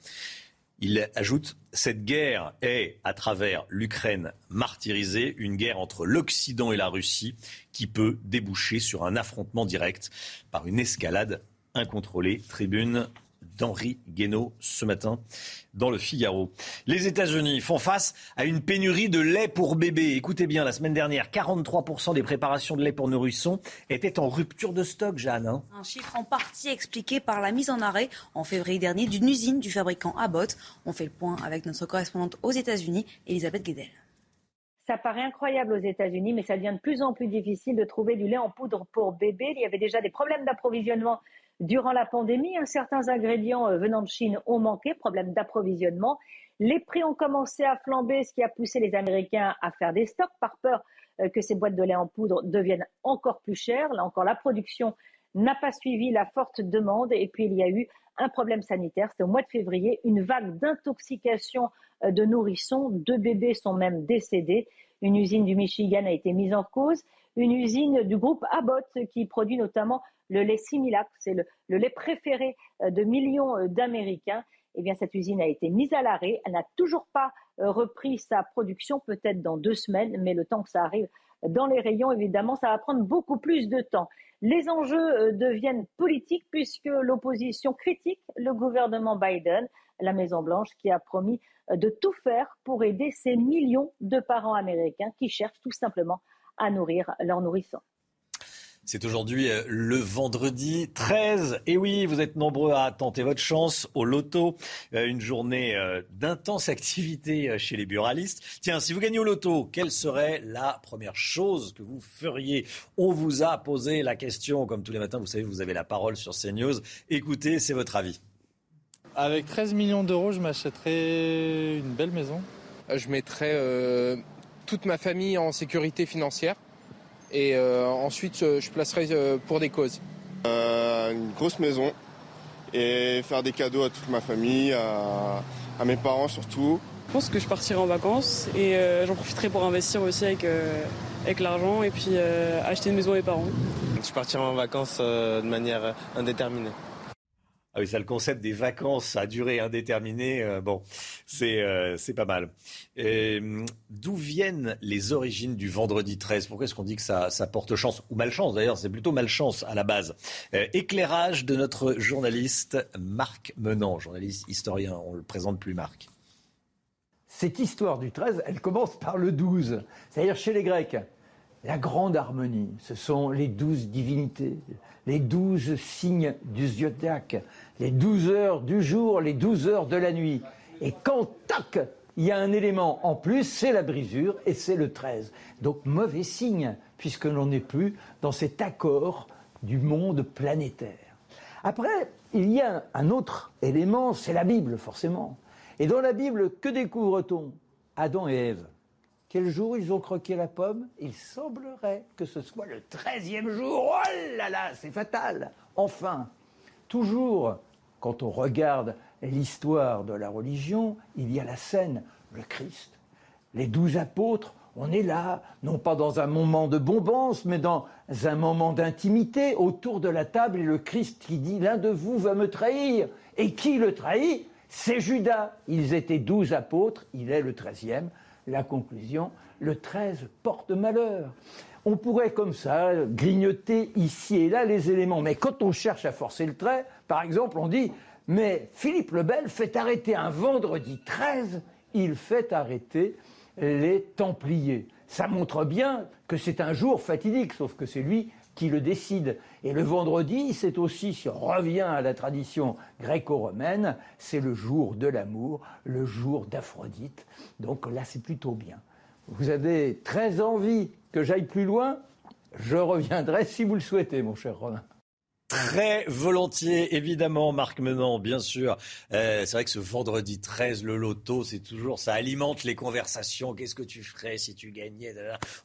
S1: Il ajoute Cette guerre est, à travers l'Ukraine martyrisée, une guerre entre l'Occident et la Russie qui peut déboucher sur un affrontement direct par une escalade incontrôlée. Tribune d'Henri Guénaud ce matin dans le Figaro. Les États-Unis font face à une pénurie de lait pour bébés. Écoutez bien, la semaine dernière, 43% des préparations de lait pour nourrissons étaient en rupture de stock, Jeanne. Hein.
S2: un chiffre en partie expliqué par la mise en arrêt en février dernier d'une usine du fabricant Abbott. On fait le point avec notre correspondante aux États-Unis, Elisabeth Guedel.
S17: Ça paraît incroyable aux États-Unis, mais ça devient de plus en plus difficile de trouver du lait en poudre pour bébés. Il y avait déjà des problèmes d'approvisionnement Durant la pandémie, certains ingrédients euh, venant de Chine ont manqué, problème d'approvisionnement. Les prix ont commencé à flamber, ce qui a poussé les Américains à faire des stocks par peur euh, que ces boîtes de lait en poudre deviennent encore plus chères. Là encore, la production n'a pas suivi la forte demande et puis il y a eu un problème sanitaire. C'était au mois de février, une vague d'intoxication euh, de nourrissons. Deux bébés sont même décédés. Une usine du Michigan a été mise en cause. Une usine du groupe Abbott qui produit notamment le lait Similac, c'est le, lait préféré euh, de millions euh, d'Américains. Eh cette usine a été mise à l'arrêt. Elle n'a toujours pas euh, repris sa production, peut-être dans deux semaines, mais le temps que ça arrive dans les rayons, évidemment, ça va prendre beaucoup plus de temps. Les enjeux deviennent politiques puisque l'opposition critique le gouvernement Biden, la Maison-Blanche, qui a promis de tout faire pour aider ces millions de parents américains qui cherchent tout simplement à nourrir leurs nourrissons.
S1: C'est aujourd'hui euh, le vendredi 13. Et oui, vous êtes nombreux à tenter votre chance au loto. Euh, une journée euh, d'intense activité chez les buralistes. Tiens, si vous gagnez au loto, quelle serait la première chose que vous feriez? On vous a posé la question. Comme tous les matins, vous savez, vous avez la parole sur CNews. Écoutez, c'est votre avis.
S18: Avec 13 millions d'euros, je m'achèterais une belle maison.
S25: Je mettrais toute ma famille en sécurité financière et euh, ensuite je placerai euh, pour des causes.
S50: Euh, une grosse maison et faire des cadeaux à toute ma famille, à, mes parents surtout.
S42: Je pense que je partirai en vacances et j'en profiterai pour investir aussi avec, avec l'argent et puis acheter une maison à mes parents.
S50: Je partirai en vacances de manière indéterminée.
S1: Ah oui, ça, le concept des vacances à durée indéterminée, euh, bon, c'est euh, c'est pas mal. D'où viennent les origines du vendredi 13 Pourquoi est-ce qu'on dit que ça, ça porte chance Ou malchance d'ailleurs, c'est plutôt malchance à la base? Euh, éclairage de notre journaliste Marc Menant, journaliste historien, on le présente plus Marc.
S27: Cette histoire du 13, elle commence par le 12, c'est-à-dire chez les Grecs. La grande harmonie, ce sont les douze divinités, les douze signes du zodiaque, les douze heures du jour, les douze heures de la nuit. Et quand, tac, il y a un élément en plus, c'est la brisure et c'est le 13. Donc mauvais signe, puisque l'on n'est plus dans cet accord du monde planétaire. Après, il y a un autre élément, c'est la Bible, forcément. Et dans la Bible, que découvre-t-on? Adam et Ève. Quel jour ils ont croqué la pomme? Il semblerait que ce soit le treizième jour. Oh là là, c'est fatal. Enfin, toujours, quand on regarde l'histoire de la religion, il y a la scène, le Christ. Les douze apôtres, on est là, non pas dans un moment de bombance, mais dans un moment d'intimité, autour de la table, et le Christ qui dit, l'un de vous va me trahir. Et qui le trahit? C'est Judas. Ils étaient douze apôtres, il est le treizième. La conclusion, le treize porte malheur. On pourrait comme ça grignoter ici et là les éléments, mais quand on cherche à forcer le trait, par exemple, on dit mais Philippe le Bel fait arrêter un vendredi 13, il fait arrêter les Templiers. Ça montre bien que c'est un jour fatidique, sauf que c'est lui qui le décide. Et le vendredi, c'est aussi, si on revient à la tradition gréco-romaine, c'est le jour de l'amour, le jour d'Aphrodite. Donc là, c'est plutôt bien. Vous avez très envie que j'aille plus loin? Je reviendrai si vous le souhaitez, mon cher Romain.
S1: Très volontiers, évidemment, Marc Menant, bien sûr. Euh, c'est vrai que ce vendredi 13, le loto, c'est toujours, ça alimente les conversations. Qu'est-ce que tu ferais si tu gagnais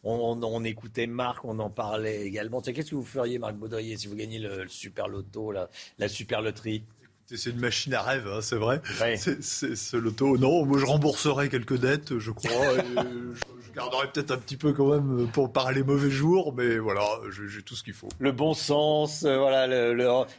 S1: on, écoutait Marc, on en parlait également. Qu'est-ce que vous feriez, Marc Baudrier, si vous gagnez le, super loto, la, la super loterie?
S8: C'est une machine à rêve, hein, c'est vrai. C'est ce loto. Non, moi je rembourserai quelques dettes, je crois. garderai peut-être un petit peu quand même pour parler mauvais jours, mais voilà, j'ai tout ce qu'il faut.
S1: Le bon sens, euh, voilà,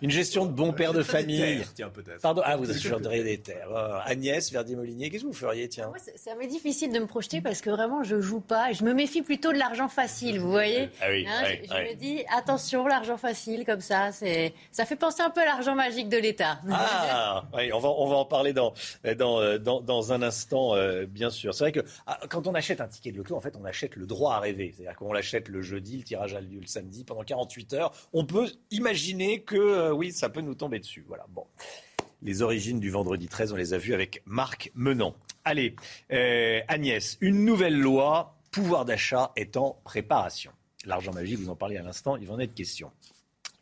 S1: une gestion de bon père de famille.
S8: tiens, peut-être.
S1: Pardon, ah, vous achèteriez des terres. Euh, Agnès Verdier-Molinier, qu'est-ce que vous feriez, tiens
S51: Moi, ça m'est difficile de me projeter parce que vraiment, je joue pas. Je me méfie plutôt de l'argent facile, vous voyez
S1: ah oui,
S51: hein, Je, me dis, attention, l'argent facile, comme ça, c'est, ça fait penser un peu à l'argent magique de l'État.
S1: Ah, oui, on va, en parler dans, dans un instant, euh, bien sûr. C'est vrai que ah, quand on achète un ticket de loto, en fait, on achète le droit à rêver. C'est-à-dire qu'on l'achète le jeudi, le tirage a lieu le samedi, pendant 48 heures. On peut imaginer que, euh, oui, ça peut nous tomber dessus. Voilà, bon. Les origines du vendredi 13, on les a vues avec Marc Menant. Allez, euh, Agnès, une nouvelle loi, pouvoir d'achat est en préparation. L'argent magique, vous en parlez à l'instant, il va en être question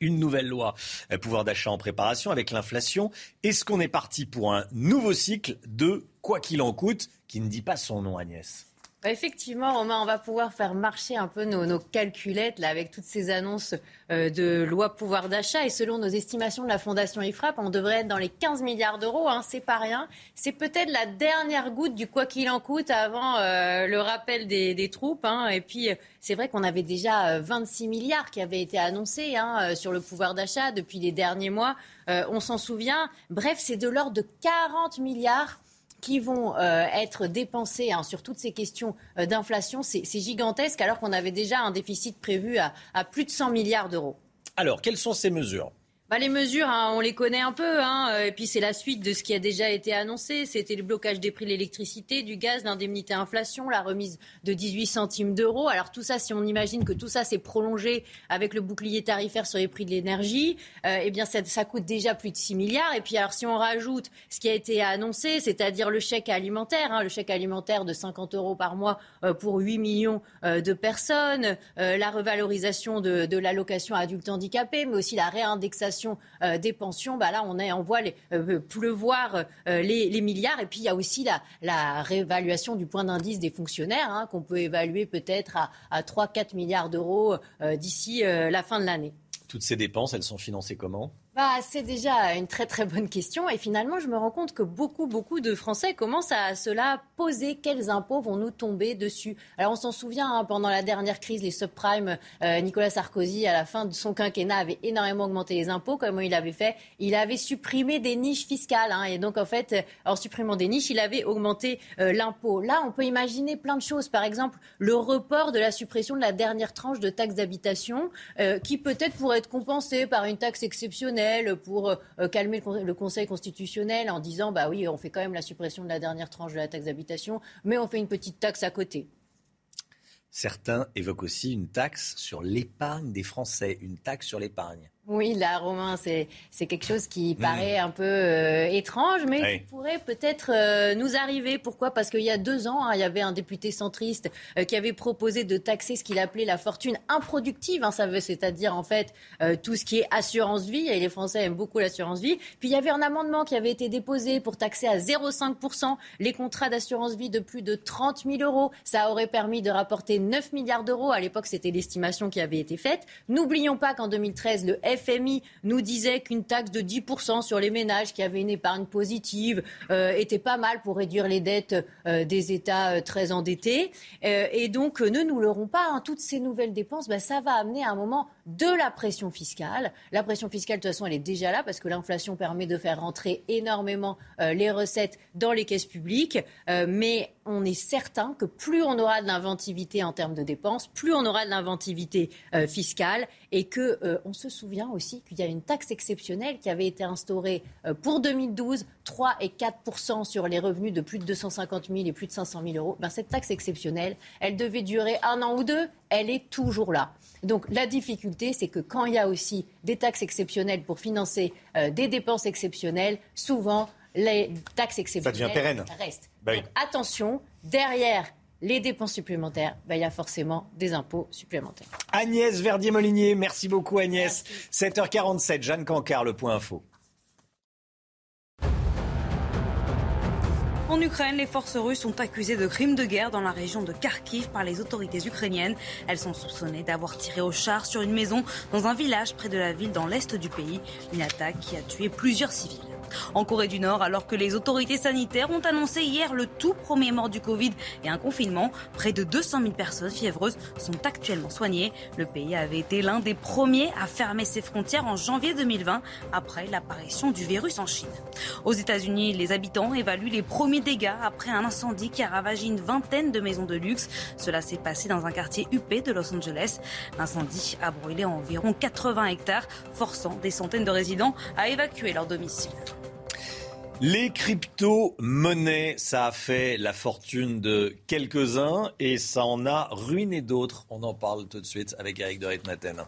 S1: une nouvelle loi euh, pouvoir d'achat en préparation avec l'inflation. Est-ce qu'on est parti pour un nouveau cycle de quoi qu'il en coûte qui ne dit pas son nom, Agnès?
S51: Effectivement, Romain, on va pouvoir faire marcher un peu nos, calculettes là, avec toutes ces annonces euh, de loi pouvoir d'achat. Et selon nos estimations de la Fondation IFRAP, on devrait être dans les 15 milliards d'euros. Hein, c'est pas rien. C'est peut-être la dernière goutte du quoi qu'il en coûte avant euh, le rappel des, troupes. Hein. Et puis, c'est vrai qu'on avait déjà 26 euh, milliards qui avaient été annoncés hein, sur le pouvoir d'achat depuis les derniers mois. on s'en souvient. Bref, c'est de l'ordre de 40 milliards qui vont euh, être dépensés hein, sur toutes ces questions euh, d'inflation, c'est gigantesque, alors qu'on avait déjà un déficit prévu à, à plus de 100 milliards d'euros.
S1: Alors, quelles sont ces mesures?
S51: Bah, les mesures, hein, on les connaît un peu. Hein, euh, et puis c'est la suite de ce qui a déjà été annoncé. C'était le blocage des prix de l'électricité, du gaz, l'indemnité inflation, la remise de 18 centimes d'euros. Alors tout ça, si on imagine que tout ça s'est prolongé avec le bouclier tarifaire sur les prix de l'énergie, euh, eh bien ça, coûte déjà plus de 6 milliards. Et puis alors si on rajoute ce qui a été annoncé, c'est-à-dire le chèque alimentaire, hein, le chèque alimentaire de 50 euros par mois euh, pour 8 millions de personnes, la revalorisation de, de l'allocation adulte handicapé, mais aussi la réindexation euh, des pensions, bah là, on, est, voit euh, pleuvoir euh, les, milliards. Et puis, il y a aussi la, réévaluation du point d'indice des fonctionnaires, hein, qu'on peut évaluer peut-être à, à 3-4 milliards d'euros d'ici la fin de l'année.
S1: Toutes ces dépenses, elles sont financées comment?
S51: Bah, c'est déjà une très très bonne question. Et finalement je me rends compte que beaucoup beaucoup de Français commencent à se la poser. Quels impôts vont nous tomber dessus? Alors on s'en souvient hein, pendant la dernière crise les subprimes euh, Nicolas Sarkozy à la fin de son quinquennat avait énormément augmenté les impôts. Comment il avait fait? Il avait supprimé des niches fiscales hein, et donc en fait en supprimant des niches il avait augmenté euh, l'impôt. Là on peut imaginer plein de choses. Par exemple le report de la suppression de la dernière tranche de taxe d'habitation euh, qui peut-être pourrait être compensé par une taxe exceptionnelle pour euh, calmer le, Conseil constitutionnel en disant bah oui, on fait quand même la suppression de la dernière tranche de la taxe d'habitation, mais on fait une petite taxe à côté.
S1: Certains évoquent aussi une taxe sur l'épargne des Français, une taxe sur l'épargne.
S51: Oui, là, Romain, c'est quelque chose qui hmm. paraît un peu euh, étrange, mais qui pourrait peut-être euh, nous arriver. Pourquoi? Parce qu'il y a deux ans, hein, il y avait un député centriste euh, qui avait proposé de taxer ce qu'il appelait la fortune improductive, hein, c'est-à-dire en fait tout ce qui est assurance vie, et les Français aiment beaucoup l'assurance vie. Puis il y avait un amendement qui avait été déposé pour taxer à 0,5% les contrats d'assurance vie de plus de 30 000 euros. Ça aurait permis de rapporter 9 milliards d'euros. À l'époque, c'était l'estimation qui avait été faite. N'oublions pas qu'en 2013, le FMI nous disait qu'une taxe de 10% sur les ménages qui avaient une épargne positive euh, était pas mal pour réduire les dettes euh, des États euh, très endettés. et donc, ne nous leurrons pas, hein, toutes ces nouvelles dépenses, ben, ça va amener à un moment de la pression fiscale. La pression fiscale, de toute façon, elle est déjà là parce que l'inflation permet de faire rentrer énormément les recettes dans les caisses publiques. mais on est certain que plus on aura de l'inventivité en termes de dépenses, plus on aura de l'inventivité fiscale et que on se souvient aussi qu'il y a une taxe exceptionnelle qui avait été instaurée euh, pour 2012, 3 et 4% sur les revenus de plus de 250 000 et plus de 500 000 euros. Ben, cette taxe exceptionnelle, elle devait durer un an ou deux, elle est toujours là. Donc la difficulté, c'est que quand il y a aussi des taxes exceptionnelles pour financer euh, des dépenses exceptionnelles, souvent les taxes exceptionnelles restent. Bah Donc attention, derrière les dépenses supplémentaires, ben, il y a forcément des impôts supplémentaires.
S1: Agnès Verdier-Molinier, merci beaucoup Agnès. 7h47, Jeanne Cancard, le point info.
S2: En Ukraine, les forces russes sont accusées de crimes de guerre dans la région de Kharkiv par les autorités ukrainiennes. Elles sont soupçonnées d'avoir tiré au char sur une maison dans un village près de la ville dans l'est du pays. Une attaque qui a tué plusieurs civils. En Corée du Nord, alors que les autorités sanitaires ont annoncé hier le tout premier mort du Covid et un confinement, près de 200 000 personnes fiévreuses sont actuellement soignées. Le pays avait été l'un des premiers à fermer ses frontières en janvier 2020 après l'apparition du virus en Chine. Aux États-Unis, les habitants évaluent les premiers dégâts après un incendie qui a ravagé une vingtaine de maisons de luxe. Cela s'est passé dans un quartier huppé de Los Angeles. L'incendie a brûlé environ 80 hectares, forçant des centaines de résidents à évacuer leur domicile.
S1: Les crypto-monnaies, ça a fait la fortune de quelques-uns et ça en a ruiné d'autres. On en parle tout de suite avec Eric de Ritmaten.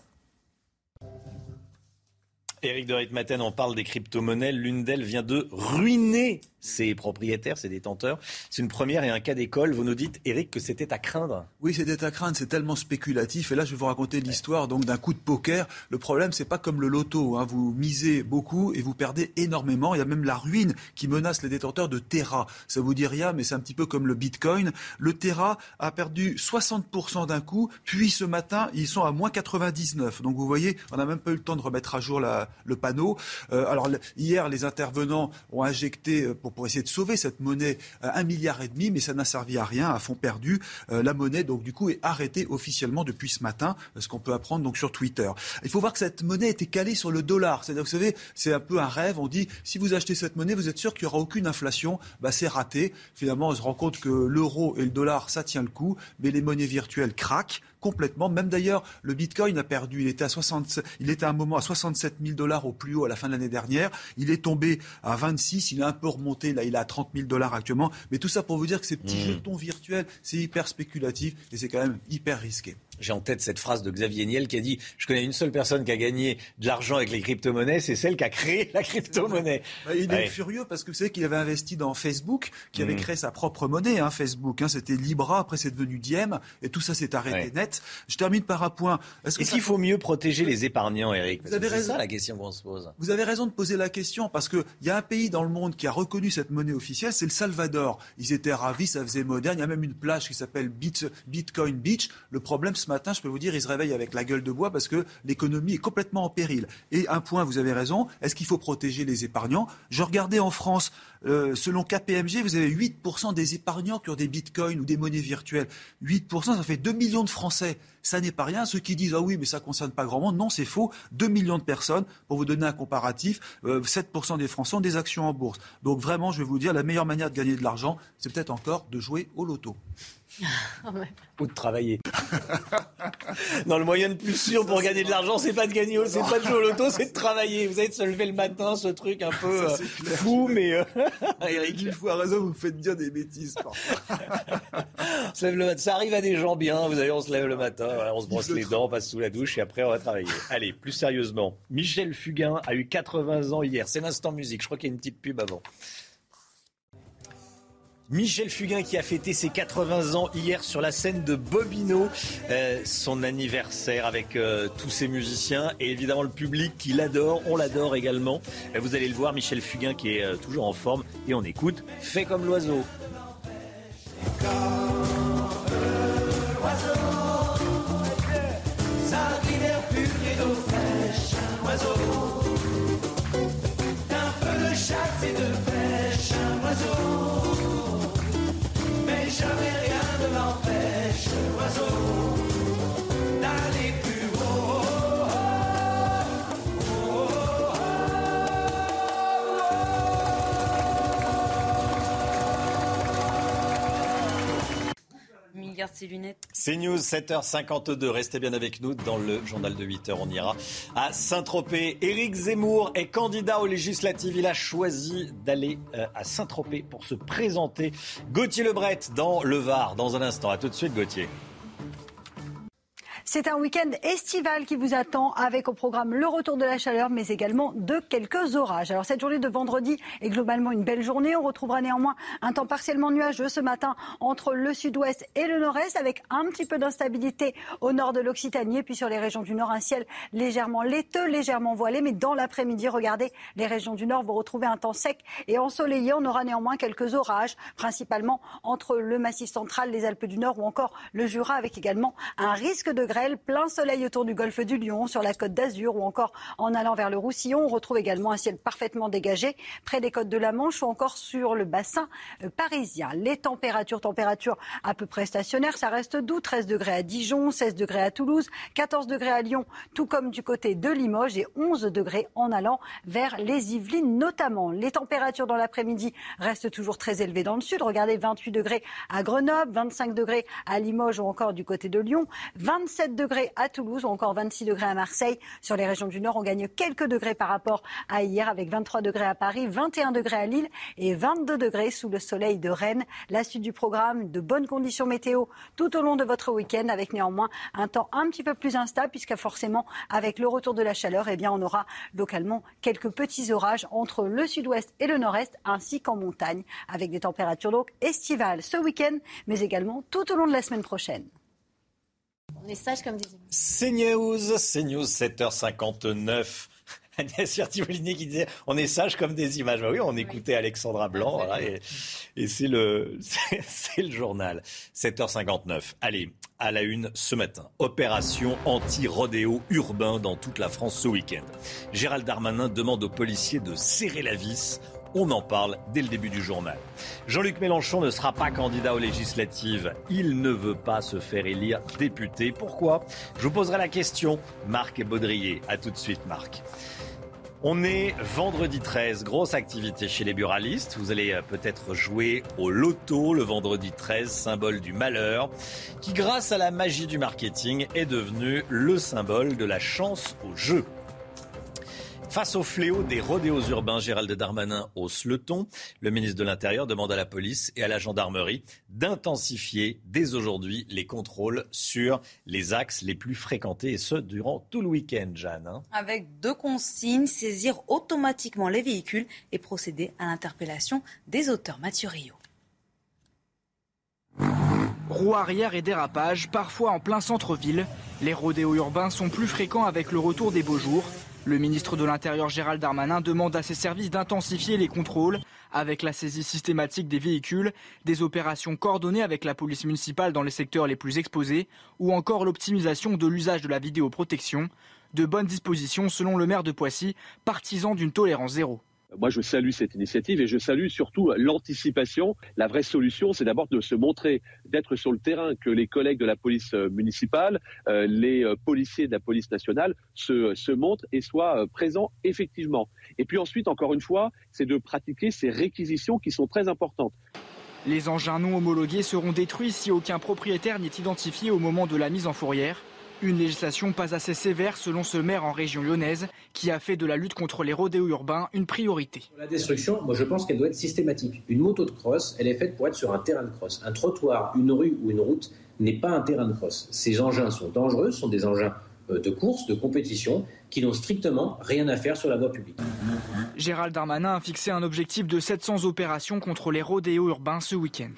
S1: Eric de Ritmaten, on parle des crypto-monnaies. L'une d'elles vient de ruiner ses propriétaires, ses détenteurs. C'est une première et un cas d'école. Vous nous dites, Eric, que c'était à craindre.
S28: Oui, c'était à craindre. C'est tellement spéculatif. Et là, je vais vous raconter l'histoire donc d'un coup de poker. Le problème, c'est pas comme le loto. Hein. Vous misez beaucoup et vous perdez énormément. Il y a même la ruine qui menace les détenteurs de Terra. Ça vous dit rien, mais c'est un petit peu comme le Bitcoin. Le Terra a perdu 60% d'un coup. Puis ce matin, ils sont à moins 99. Donc vous voyez, on n'a même pas eu le temps de remettre à jour le panneau. Euh, alors hier, les intervenants ont injecté euh, pour, essayer de sauver cette monnaie euh, un milliard et demi, mais ça n'a servi à rien, à fond perdu. Euh, la monnaie, donc, du coup, est arrêtée officiellement depuis ce matin, ce qu'on peut apprendre donc sur Twitter. Il faut voir que cette monnaie était calée sur le dollar. C'est-à-dire, vous savez, c'est un peu un rêve. On dit, si vous achetez cette monnaie, vous êtes sûr qu'il n'y aura aucune inflation. Bah, c'est raté. Finalement, on se rend compte que l'euro et le dollar, ça tient le coup, mais les monnaies virtuelles craquent complètement. Même d'ailleurs, le Bitcoin a perdu. Il était à 60, il était à un moment à 67 000 dollars au plus haut à la fin de l'année dernière. Il est tombé à 26. Il a un peu remonté. Là, il est à 30 000 dollars actuellement. Mais tout ça pour vous dire que ces petits mmh. jetons virtuels, c'est hyper spéculatif et c'est quand même hyper risqué.
S1: J'ai en tête cette phrase de Xavier Niel qui a dit Je connais une seule personne qui a gagné de l'argent avec les crypto-monnaies, c'est celle qui a créé la crypto-monnaie.
S28: Bah, il est furieux parce que vous savez qu'il avait investi dans Facebook, qui avait mmh. créé sa propre monnaie, hein, Facebook. Hein, C'était Libra, après c'est devenu Diem, et tout ça s'est arrêté net. Je termine par un point.
S1: Est-ce qu'il faut mieux protéger les épargnants, Eric? C'est ça la question qu'on se pose.
S28: Vous avez raison de poser la question parce qu'il y a un pays dans le monde qui a reconnu cette monnaie officielle, c'est le Salvador. Ils étaient ravis, ça faisait moderne. Il y a même une plage qui s'appelle Bitcoin Beach. Le problème ce matin, je peux vous dire, ils se réveillent avec la gueule de bois parce que l'économie est complètement en péril. Et un point, vous avez raison, est-ce qu'il faut protéger les épargnants? Je regardais en France, euh, selon KPMG, vous avez 8% des épargnants qui ont des bitcoins ou des monnaies virtuelles. 8%, ça fait 2 millions de Français. Ça n'est pas rien. Ceux qui disent, ah oui, mais ça ne concerne pas grand monde, non, c'est faux. 2 millions de personnes. Pour vous donner un comparatif, 7% euh, des Français ont des actions en bourse. Donc vraiment, je vais vous dire, la meilleure manière de gagner de l'argent, c'est peut-être encore de jouer au loto.
S1: Ou de travailler. <laughs> non, le moyen le plus sûr pour gagner de l'argent, c'est pas de gagner, c'est pas de jouer au loto, c'est de travailler. Vous avez de se lever le matin, ce truc un peu euh, fou, mais euh, <laughs>
S28: Eric, une fois raison, vous faites bien des bêtises. <laughs>
S1: se lève le matin. Ça arrive à des gens bien. Vous savez, on se lève le matin, voilà, on se brosse les dents, on passe sous la douche et après on va travailler. Allez, plus sérieusement, Michel Fugain a eu 80 ans hier. C'est l'instant musique. Je crois qu'il y a une petite pub avant. Michel Fugain qui a fêté ses 80 ans hier sur la scène de Bobino, euh, son anniversaire avec euh, tous ses musiciens et évidemment le public qui l'adore, on l'adore également. Euh, vous allez le voir, Michel Fugain qui est toujours en forme et on écoute Fait comme l'oiseau.
S2: Garde ses lunettes.
S1: C'est News 7h52. Restez bien avec nous dans le journal de 8h. On ira à Saint-Tropez. Éric Zemmour est candidat aux législatives. Il a choisi d'aller euh, à Saint-Tropez pour se présenter. Gauthier Lebret dans le Var dans un instant. À tout de suite, Gauthier.
S29: C'est un week-end estival qui vous attend avec au programme le retour de la chaleur, mais également de quelques orages. Alors cette journée de vendredi est globalement une belle journée. On retrouvera néanmoins un temps partiellement nuageux ce matin entre le sud-ouest et le nord-est, avec un petit peu d'instabilité au nord de l'Occitanie, et puis sur les régions du nord, un ciel légèrement laiteux, légèrement voilé. Mais dans l'après-midi, regardez, les régions du nord vont retrouver un temps sec et ensoleillé. On aura néanmoins quelques orages, principalement entre le Massif central, les Alpes du Nord ou encore le Jura, avec également un risque de grêle, plein soleil autour du golfe du Lion, sur la côte d'Azur ou encore en allant vers le Roussillon. On retrouve également un ciel parfaitement dégagé près des côtes de la Manche ou encore sur le bassin euh, parisien. Les températures, températures à peu près stationnaires, ça reste doux, 13 degrés à Dijon, 16 degrés à Toulouse, 14 degrés à Lyon, tout comme du côté de Limoges et 11 degrés en allant vers les Yvelines notamment. Les températures dans l'après-midi restent toujours très élevées dans le sud. Regardez, 28 degrés à Grenoble, 25 degrés à Limoges ou encore du côté de Lyon, 27 degrés à Toulouse ou encore 26 degrés à Marseille. Sur les régions du Nord, on gagne quelques degrés par rapport à hier avec 23 degrés à Paris, 21 degrés à Lille et 22 degrés sous le soleil de Rennes. La suite du programme, de bonnes conditions météo tout au long de votre week-end avec néanmoins un temps un petit peu plus instable puisque forcément avec le retour de la chaleur, eh bien, on aura localement quelques petits orages entre le sud-ouest et le nord-est ainsi qu'en montagne avec des températures donc estivales ce week-end mais également tout au long de la semaine prochaine.
S51: On est sage comme des
S1: C'est News, c'est News 7h59. <laughs> Agnès Fertivolini qui disait on est sage comme des images. Bah oui, on écoutait Alexandra Blanc voilà, et, et c'est le, <laughs> c'est le journal. 7h59. Allez, à la une ce matin. Opération anti-rodéo urbain dans toute la France ce week-end. Gérald Darmanin demande aux policiers de serrer la vis. On en parle dès le début du journal. Jean-Luc Mélenchon ne sera pas candidat aux législatives. Il ne veut pas se faire élire député. Pourquoi? Je vous poserai la question. Marc Baudrier. À tout de suite, Marc. On est vendredi 13, grosse activité chez les buralistes. Vous allez euh, peut-être jouer au loto le vendredi 13, symbole du malheur, qui grâce à la magie du marketing est devenu le symbole de la chance au jeu. Face au fléau des rodéos urbains, Gérald Darmanin hausse le ton. Le ministre de l'Intérieur demande à la police et à la gendarmerie d'intensifier dès aujourd'hui les contrôles sur les axes les plus fréquentés et ce durant tout le week-end, Jeanne. hein.
S2: Avec deux consignes, saisir automatiquement les véhicules et procéder à l'interpellation des auteurs. Mathieu Rio.
S52: Roue arrière et dérapage, parfois en plein centre-ville. Les rodéos urbains sont plus fréquents avec le retour des beaux jours. Le ministre de l'Intérieur Gérald Darmanin demande à ses services d'intensifier les contrôles avec la saisie systématique des véhicules, des opérations coordonnées avec la police municipale dans les secteurs les plus exposés ou encore l'optimisation de l'usage de la vidéoprotection. De bonnes dispositions selon le maire de Poissy, partisan d'une tolérance zéro.
S44: Moi, je salue cette initiative et je salue surtout l'anticipation. La vraie solution, c'est d'abord de se montrer, d'être sur le terrain, que les collègues de la police euh, municipale, euh, les euh, policiers de la police nationale se, se montrent et soient présents effectivement. Et puis ensuite, encore une fois, c'est de pratiquer ces réquisitions qui sont très importantes.
S52: Les engins non homologués seront détruits si aucun propriétaire n'est identifié au moment de la mise en fourrière. Une législation pas assez sévère selon ce maire en région lyonnaise qui a fait de la lutte contre les rodéos urbains une priorité.
S53: La destruction, moi je pense qu'elle doit être systématique. Une moto de cross, elle est faite pour être sur un terrain de cross. Un trottoir, une rue ou une route n'est pas un terrain de cross. Ces engins sont dangereux, sont des engins euh, de course, de compétition, qui n'ont strictement rien à faire sur la voie publique.
S52: Gérald Darmanin a fixé un objectif de 700 opérations contre les rodéos urbains ce week-end.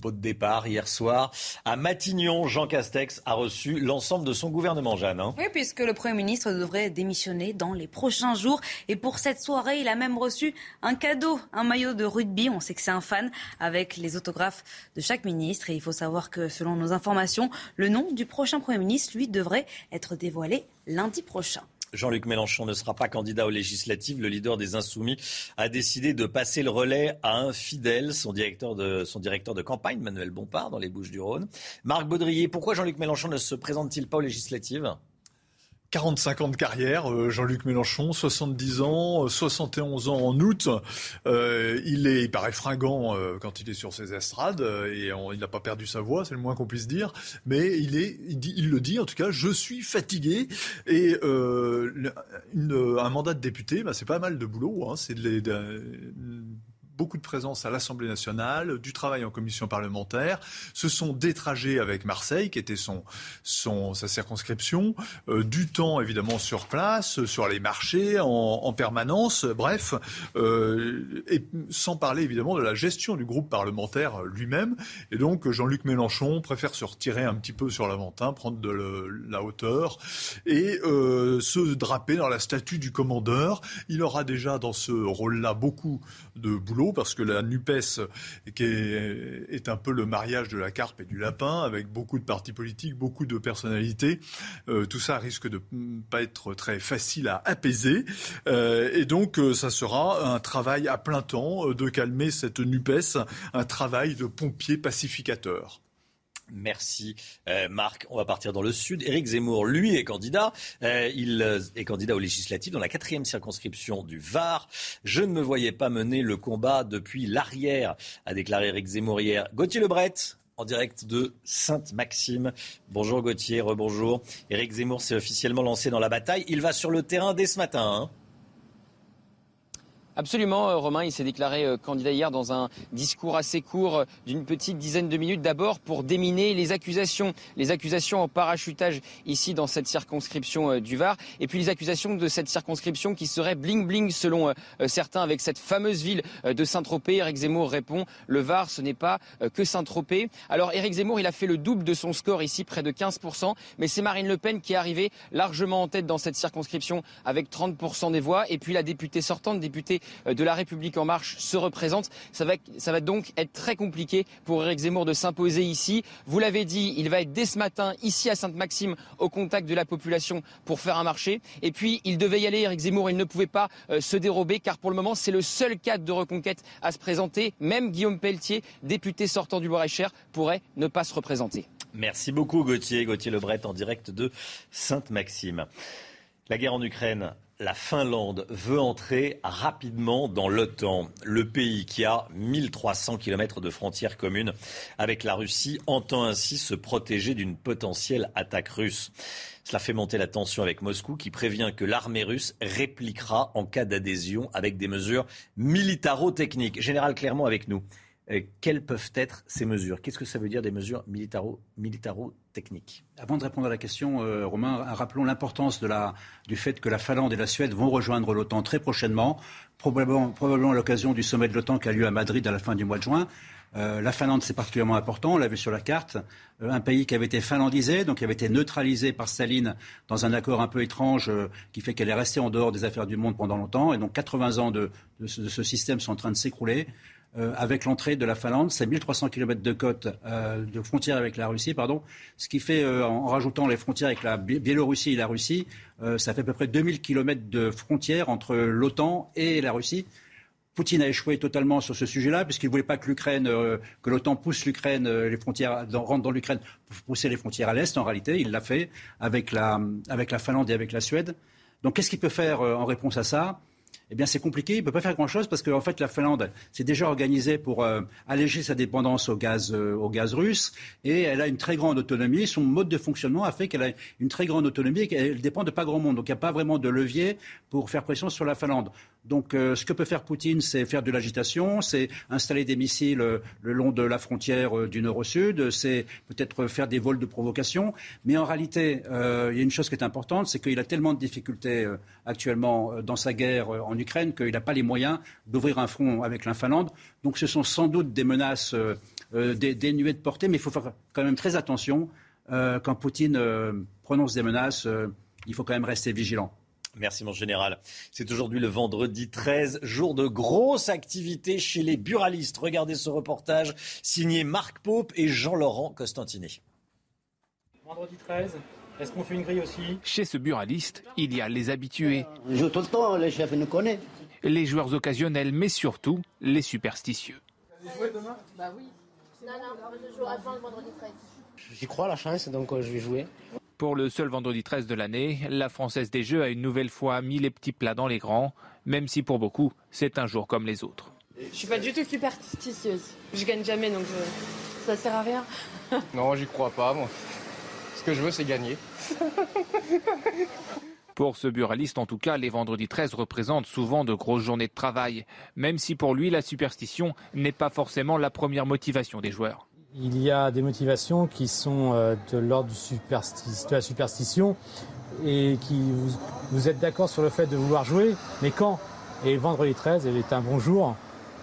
S1: Pot de départ hier soir à Matignon. Jean Castex a reçu l'ensemble de son gouvernement, Jeanne. hein.
S2: Oui, puisque le Premier ministre devrait démissionner dans les prochains jours. Et pour cette soirée, il a même reçu un cadeau, un maillot de rugby. On sait que c'est un fan avec les autographes de chaque ministre. Et il faut savoir que selon nos informations, le nom du prochain Premier ministre, lui, devrait être dévoilé lundi prochain.
S1: Jean-Luc Mélenchon ne sera pas candidat aux législatives. Le leader des Insoumis a décidé de passer le relais à un fidèle, son directeur de, campagne, Manuel Bompard, dans les Bouches-du-Rhône. Marc Baudrier, pourquoi Jean-Luc Mélenchon ne se présente-t-il pas aux législatives?
S8: 45 ans de carrière, euh, Jean-Luc Mélenchon, 70 ans, euh, 71 ans en août. Euh, il est, il paraît fringant euh, quand il est sur ses estrades euh, et on- il n'a pas perdu sa voix, c'est le moins qu'on puisse dire. Mais il est, il, dit- il le dit en tout cas, je suis fatigué et euh, une- un mandat de député, bah, c'est pas mal de boulot. Hein, c'est de de- beaucoup de présence à l'Assemblée nationale, du travail en commission parlementaire. Ce sont des trajets avec Marseille, qui était son, son, sa circonscription, euh, du temps évidemment sur place, sur les marchés, en, en permanence, bref, euh, sans parler évidemment de la gestion du groupe parlementaire lui-même. Et donc Jean-Luc Mélenchon préfère se retirer un petit peu sur l'Aventin, prendre de la hauteur et euh, se draper dans la statue du commandeur. Il aura déjà dans ce rôle-là beaucoup de boulot parce que la NUPES qui est, un peu le mariage de la carpe et du lapin avec beaucoup de partis politiques, beaucoup de personnalités. Euh, tout ça risque de pas être très facile à apaiser. Euh, et donc, euh, ça sera un travail à plein temps de calmer cette NUPES, un travail de pompier pacificateur.
S1: Merci euh, Marc. On va partir dans le sud. Éric Zemmour, lui, est candidat. Euh, il euh, est candidat aux législatives dans la quatrième circonscription du Var. Je ne me voyais pas mener le combat depuis l'arrière, a déclaré Éric Zemmour hier. Gauthier Lebret, en direct de Sainte-Maxime. Bonjour Gauthier, rebonjour. Éric Zemmour s'est officiellement lancé dans la bataille. Il va sur le terrain dès ce matin. hein.
S54: Absolument, euh, Romain, il s'est déclaré euh, candidat hier dans un discours assez court euh, d'une petite dizaine de minutes. D'abord pour déminer les accusations, les accusations en parachutage ici dans cette circonscription du Var, et puis les accusations de cette circonscription qui serait bling bling selon certains avec cette fameuse ville de Saint-Tropez. Eric Zemmour répond le Var, ce n'est pas que Saint-Tropez. Alors Eric Zemmour, il a fait le double de son score ici, près de 15%, mais c'est Marine Le Pen qui est arrivée largement en tête dans cette circonscription avec 30% des voix, et puis la députée sortante, députée de La République En Marche, se représente. Ça va, donc être très compliqué pour Eric Zemmour de s'imposer ici. Vous l'avez dit, il va être dès ce matin ici à Sainte-Maxime au contact de la population pour faire un marché. Et puis, il devait y aller, Eric Zemmour, il ne pouvait pas euh, se dérober car pour le moment, c'est le seul cadre de reconquête à se présenter. Même Guillaume Pelletier, député sortant du Loir-et-Cher, pourrait ne pas se représenter.
S1: Merci beaucoup Gauthier. Gauthier Lebret en direct de Sainte-Maxime. La guerre en Ukraine, la Finlande veut entrer rapidement dans l'OTAN. Le pays qui a 1300 km de frontières communes avec la Russie entend ainsi se protéger d'une potentielle attaque russe. Cela fait monter la tension avec Moscou qui prévient que l'armée russe répliquera en cas d'adhésion avec des mesures militaro-techniques. Général Clermont avec nous. Euh, quelles peuvent être ces mesures? Qu'est-ce que ça veut dire des mesures militaro- militaro-techniques?
S9: Avant de répondre à la question, euh, Romain, rappelons l'importance du fait que la Finlande et la Suède vont rejoindre l'OTAN très prochainement, probablement, à l'occasion du sommet de l'OTAN qui a lieu à Madrid à la fin du mois de juin. Euh, la Finlande, c'est particulièrement important, on l'a vu sur la carte, Euh, un pays qui avait été finlandisé, donc qui avait été neutralisé par Staline dans un accord un peu étrange euh, qui fait qu'elle est restée en dehors des affaires du monde pendant longtemps. Et donc 80 ans de ce système sont en train de s'écrouler. Euh, avec l'entrée de la Finlande, c'est 1300 km de côte euh, de frontière avec la Russie, pardon, ce qui fait, euh, en rajoutant les frontières avec la Bi- Biélorussie et la Russie, ça fait à peu près 2000 km de frontières entre l'OTAN et la Russie. Poutine a échoué totalement sur ce sujet-là, puisqu'il ne voulait pas que l'Ukraine, que l'OTAN pousse l'Ukraine, les frontières, rentre dans l'Ukraine pour pousser les frontières à l'Est. En réalité, il l'a fait avec la, Finlande et avec la Suède. Donc, qu'est-ce qu'il peut faire en réponse à ça? Eh bien c'est compliqué. Il ne peut pas faire grand-chose parce qu'en fait la Finlande s'est déjà organisée pour euh, alléger sa dépendance au gaz, euh, au gaz russe et elle a une très grande autonomie. Son mode de fonctionnement a fait qu'elle a une très grande autonomie et qu'elle dépend de pas grand monde. Donc il n'y a pas vraiment de levier pour faire pression sur la Finlande. Donc euh, ce que peut faire Poutine, c'est faire de l'agitation, c'est installer des missiles euh, le long de la frontière euh, du nord au sud, c'est peut-être faire des vols de provocation. Mais en réalité, il y a une chose qui est importante, c'est qu'il a tellement de difficultés actuellement dans sa guerre en Ukraine qu'il n'a pas les moyens d'ouvrir un front avec la Finlande. Donc ce sont sans doute des menaces dénuées de portée, mais il faut faire quand même très attention. quand Poutine prononce des menaces, il faut quand même rester vigilant.
S1: Merci mon général. C'est aujourd'hui le vendredi 13, jour de grosse activité chez les buralistes. Regardez ce reportage signé Marc Pope et Jean-Laurent Costantini.
S26: Vendredi 13, est-ce qu'on fait une grille aussi?
S22: Chez ce buraliste, il y a les habitués.
S23: Joue tout le temps, chefs nous connaissent.
S22: Les joueurs occasionnels, mais surtout les superstitieux.
S26: Vous allez jouer demain
S55: Bah oui. Non, non, je joue avant le vendredi 13.
S23: J'y crois la chance, donc je vais jouer.
S22: Pour le seul vendredi 13 de l'année, la Française des Jeux a une nouvelle fois mis les petits plats dans les grands, même si pour beaucoup, c'est un jour comme les autres.
S55: Je suis pas du tout superstitieuse. Je gagne jamais, donc euh, ça sert à rien. <laughs>
S56: non, j'y crois pas, moi. Ce que je veux, c'est gagner. <laughs>
S22: Pour ce buraliste, en tout cas, les vendredis 13 représentent souvent de grosses journées de travail, même si pour lui, la superstition n'est pas forcément la première motivation des joueurs.
S26: Il y a des motivations qui sont euh, de l'ordre de la superstition et qui vous, êtes d'accord sur le fait de vouloir jouer, mais quand? Et vendredi 13 est un bon jour,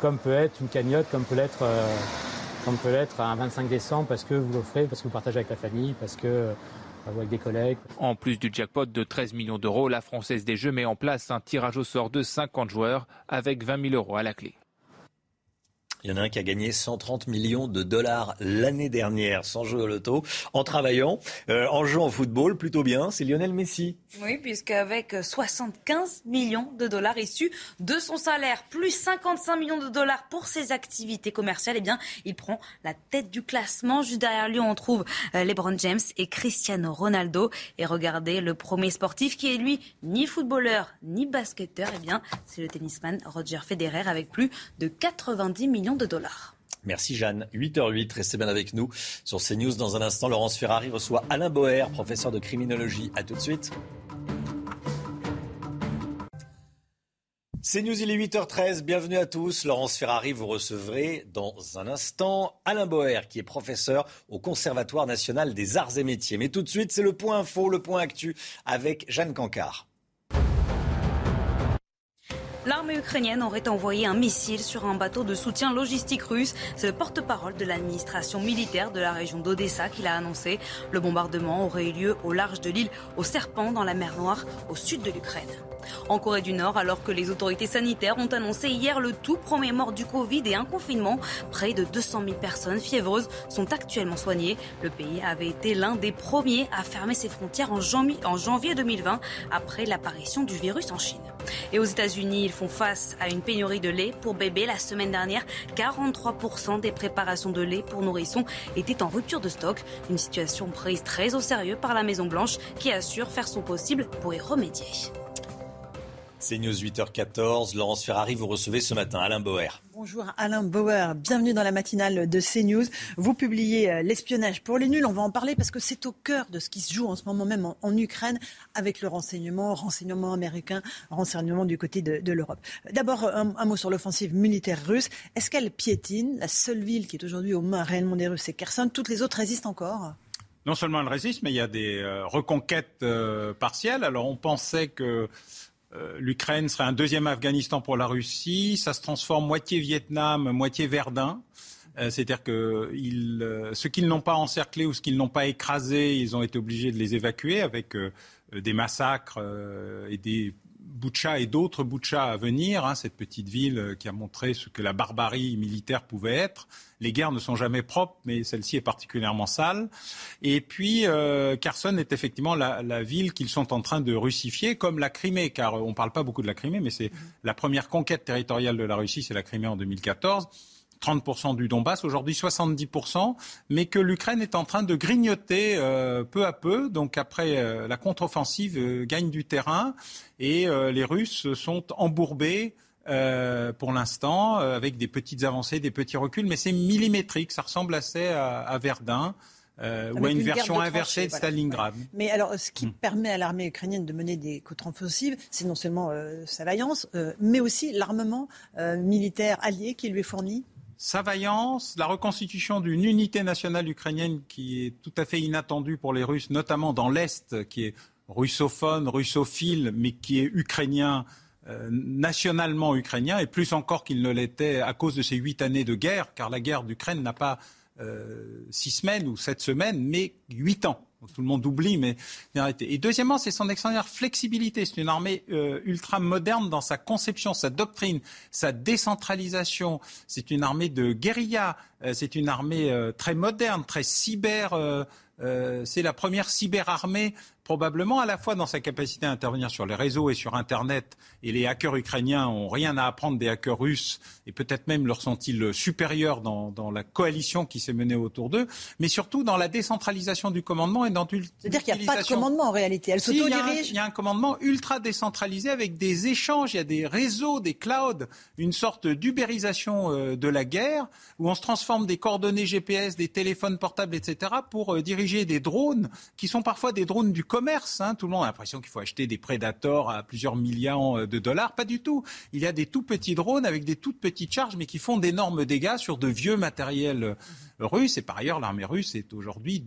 S26: comme peut être une cagnotte, comme peut l'être euh, comme peut l'être un 25 décembre parce que vous l'offrez, parce que vous partagez avec la famille, parce que euh, avec des collègues.
S22: En plus du jackpot de 13 millions d'euros, la Française des Jeux met en place un tirage au sort de 50 joueurs avec 20 000 euros à la clé.
S1: Il y en a un qui a gagné 130 millions de dollars l'année dernière sans jouer au loto, en travaillant, euh, en jouant au football, plutôt bien. C'est Lionel Messi.
S2: Oui, puisqu'avec 75 millions de dollars issus de son salaire, plus 55 millions de dollars pour ses activités commerciales, eh bien, il prend la tête du classement. Juste derrière lui, on trouve euh, LeBron James et Cristiano Ronaldo. Et regardez, le premier sportif qui est lui ni footballeur ni basketteur, eh bien, c'est le tennisman Roger Federer avec plus de 90 millions de dollars.
S1: Merci Jeanne. 8h08, restez bien avec nous sur CNews. Dans un instant, Laurence Ferrari reçoit Alain Boer, professeur de criminologie. A tout de suite. C'est News, il est 8h13. Bienvenue à tous. Laurence Ferrari, vous recevrez dans un instant Alain Boer, qui est professeur au Conservatoire national des arts et métiers. Mais tout de suite, c'est le point info, le point actu avec Jeanne Cancard.
S2: L'armée ukrainienne aurait envoyé un missile sur un bateau de soutien logistique russe. C'est le porte-parole de l'administration militaire de la région d'Odessa qui l'a annoncé. Le bombardement aurait eu lieu au large de l'île au Serpent dans la mer Noire au sud de l'Ukraine. En Corée du Nord, alors que les autorités sanitaires ont annoncé hier le tout premier mort du Covid et un confinement, près de 200 000 personnes fiévreuses sont actuellement soignées. Le pays avait été l'un des premiers à fermer ses frontières en janvier 2020 après l'apparition du virus en Chine. Et aux États-Unis, ils font face à une pénurie de lait pour bébés. La semaine dernière, 43% des préparations de lait pour nourrissons étaient en rupture de stock. Une situation prise très au sérieux par la Maison-Blanche qui assure faire son possible pour y remédier.
S1: C'est News 8h14. Laurence Ferrari, vous recevez ce matin Alain Bauer.
S57: Bonjour Alain Bauer, bienvenue dans la matinale de CNews. Vous publiez euh, l'espionnage pour les nuls, on va en parler parce que c'est au cœur de ce qui se joue en ce moment même en, Ukraine avec le renseignement, renseignement américain, renseignement du côté de, l'Europe. D'abord, un, mot sur l'offensive militaire russe. Est-ce qu'elle piétine La seule ville qui est aujourd'hui aux mains réellement des Russes, c'est Kherson? Toutes les autres résistent encore?
S58: Non seulement elle résiste, mais il y a des euh, reconquêtes euh, partielles. Alors on pensait que euh, l'Ukraine serait un deuxième Afghanistan pour la Russie. Ça se transforme moitié Vietnam, moitié Verdun. Euh, c'est-à-dire que euh, ceux qui n'ont pas encerclé ou ceux qui n'ont pas écrasé, ils ont été obligés de les évacuer avec des massacres et des Boucha et d'autres Boucha à venir, hein, cette petite ville euh, qui a montré ce que la barbarie militaire pouvait être. Les guerres ne sont jamais propres, mais celle-ci est particulièrement sale. Et puis, euh, Kherson est effectivement la, la ville qu'ils sont en train de russifier, comme la Crimée, car on ne parle pas beaucoup de la Crimée, mais c'est la première conquête territoriale de la Russie, c'est la Crimée en 2014 30% du Donbass, aujourd'hui 70%, mais que l'Ukraine est en train de grignoter euh, peu à peu. Donc après, euh, la contre-offensive euh, gagne du terrain et les Russes sont embourbés. pour l'instant, avec des petites avancées, des petits reculs, mais c'est millimétrique. Ça ressemble assez à, à Verdun. ou à une, version inversée de Stalingrad.
S57: Mais alors, ce qui permet à l'armée ukrainienne de mener des contre-offensives, c'est non seulement sa vaillance, mais aussi l'armement militaire allié qui lui est fourni
S58: sa vaillance, la reconstitution d'une unité nationale ukrainienne qui est tout à fait inattendue pour les Russes, notamment dans l'Est, qui est russophone, russophile, mais qui est ukrainien, euh, nationalement ukrainien, et plus encore qu'il ne l'était à cause de ces huit années de guerre, car la guerre d'Ukraine n'a pas euh, six semaines ou sept semaines, mais huit ans tout le monde oublie, mais Et deuxièmement, c'est son extraordinaire flexibilité. C'est une armée euh, ultra moderne dans sa conception, sa doctrine, sa décentralisation. C'est une armée de guérilla. Euh, c'est une armée euh, très moderne, très cyber. c'est la première cyberarmée probablement à la fois dans sa capacité à intervenir sur les réseaux et sur Internet. Et les hackers ukrainiens ont rien à apprendre des hackers russes, et peut-être même leur sont-ils supérieurs dans, dans, la coalition qui s'est menée autour d'eux, mais surtout dans la décentralisation du commandement et dans
S57: C'est-à-dire qu'il n'y a pas de commandement en réalité, elle
S58: si, s'autodirige. Il, y a un commandement ultra décentralisé avec des échanges, il y a des réseaux, des clouds, une sorte d'ubérisation euh, de la guerre, où on se transforme des coordonnées GPS, des téléphones portables, etc., pour euh, diriger des drones, qui sont parfois des drones du commerce. Hein. Tout le monde a l'impression qu'il faut acheter des Predators à plusieurs millions euh, de dollars. Pas du tout. Il y a des tout petits drones avec des toutes petites charges, mais qui font d'énormes dégâts sur de vieux matériels euh, russes. Et par ailleurs, l'armée russe est aujourd'hui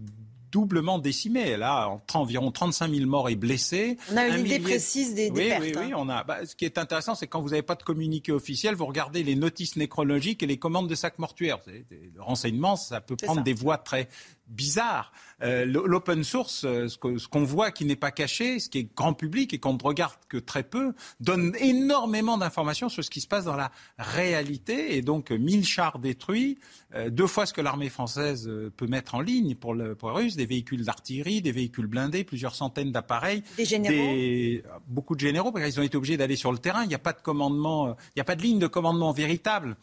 S58: doublement décimée. Elle a environ 35 000 morts et blessés.
S57: On a une idée précise des,
S58: oui,
S57: pertes.
S58: Oui, oui, on a. Bah, ce qui est intéressant, c'est quand vous n'avez pas de communiqué officiel, vous regardez les notices nécrologiques et les commandes de sacs mortuaires. Le renseignement, ça peut prendre des voies très bizarre. Euh, l'open source, euh, ce qu'on voit qui n'est pas caché, ce qui est grand public et qu'on ne regarde que très peu, donne énormément d'informations sur ce qui se passe dans la réalité. Et donc, 1000 chars détruits, euh, deux fois ce que l'armée française peut mettre en ligne pour, le, pour les Russes, des véhicules d'artillerie, des véhicules blindés, plusieurs centaines d'appareils.
S57: Des généraux
S58: Beaucoup de généraux, parce qu'ils ont été obligés d'aller sur le terrain. Il n'y a pas de commandement, il n'y a pas de ligne de commandement véritable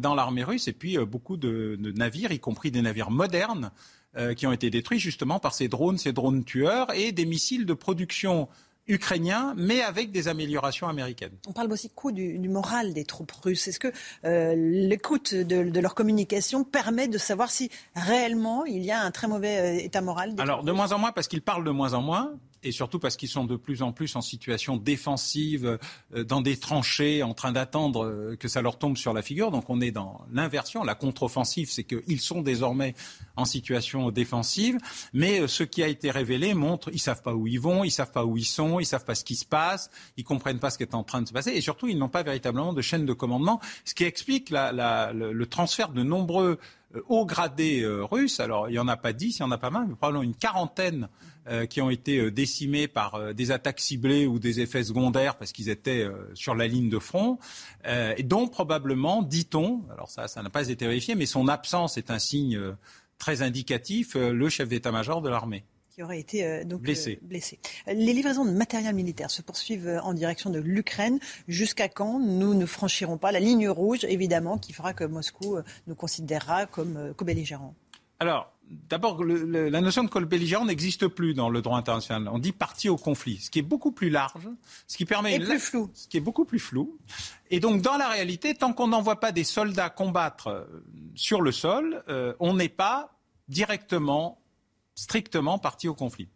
S58: dans l'armée russe. Et puis, beaucoup de, de navires, y compris des navires modernes, euh, qui ont été détruits justement par ces drones, ces drones tueurs et des missiles de production ukrainiens, mais avec des améliorations américaines.
S57: On parle aussi coup du, moral des troupes russes. Est-ce que euh, l'écoute de, leur communication permet de savoir si réellement il y a un très mauvais euh, état moral
S58: Alors, de moins en moins, parce qu'ils parlent de moins en moins et surtout parce qu'ils sont de plus en plus en situation défensive, euh, dans des tranchées, en train d'attendre euh, que ça leur tombe sur la figure. Donc on est dans l'inversion. La contre-offensive, c'est qu'ils sont désormais en situation défensive. Mais euh, ce qui a été révélé montre, ils savent pas où ils vont, ils savent pas où ils sont, ils savent pas ce qui se passe, ils comprennent pas ce qui est en train de se passer, et surtout ils n'ont pas véritablement de chaîne de commandement, ce qui explique la, la, le, transfert de nombreux hauts gradés russes. Alors il y en a pas dix, il y en a pas mal, mais probablement une quarantaine euh, qui ont été euh, décimés par euh, des attaques ciblées ou des effets secondaires parce qu'ils étaient sur la ligne de front, et dont probablement, dit-on, alors ça, ça n'a pas été vérifié, mais son absence est un signe très indicatif, le chef d'état-major de l'armée
S57: qui aurait été donc
S58: blessé.
S57: blessé. Les livraisons de matériel militaire se poursuivent en direction de l'Ukraine. Jusqu'à quand nous ne franchirons pas la ligne rouge, évidemment, qui fera que Moscou nous considérera comme co-belligérants
S58: Alors, D'abord, la notion de col belligérant n'existe plus dans le droit international. On dit partie au conflit, ce qui est beaucoup plus large, ce qui permet
S57: et plus flou,
S58: ce qui est beaucoup plus flou. Et donc, dans la réalité, tant qu'on n'envoie pas des soldats combattre euh, sur le sol, euh, on n'est pas directement, strictement parti au conflit.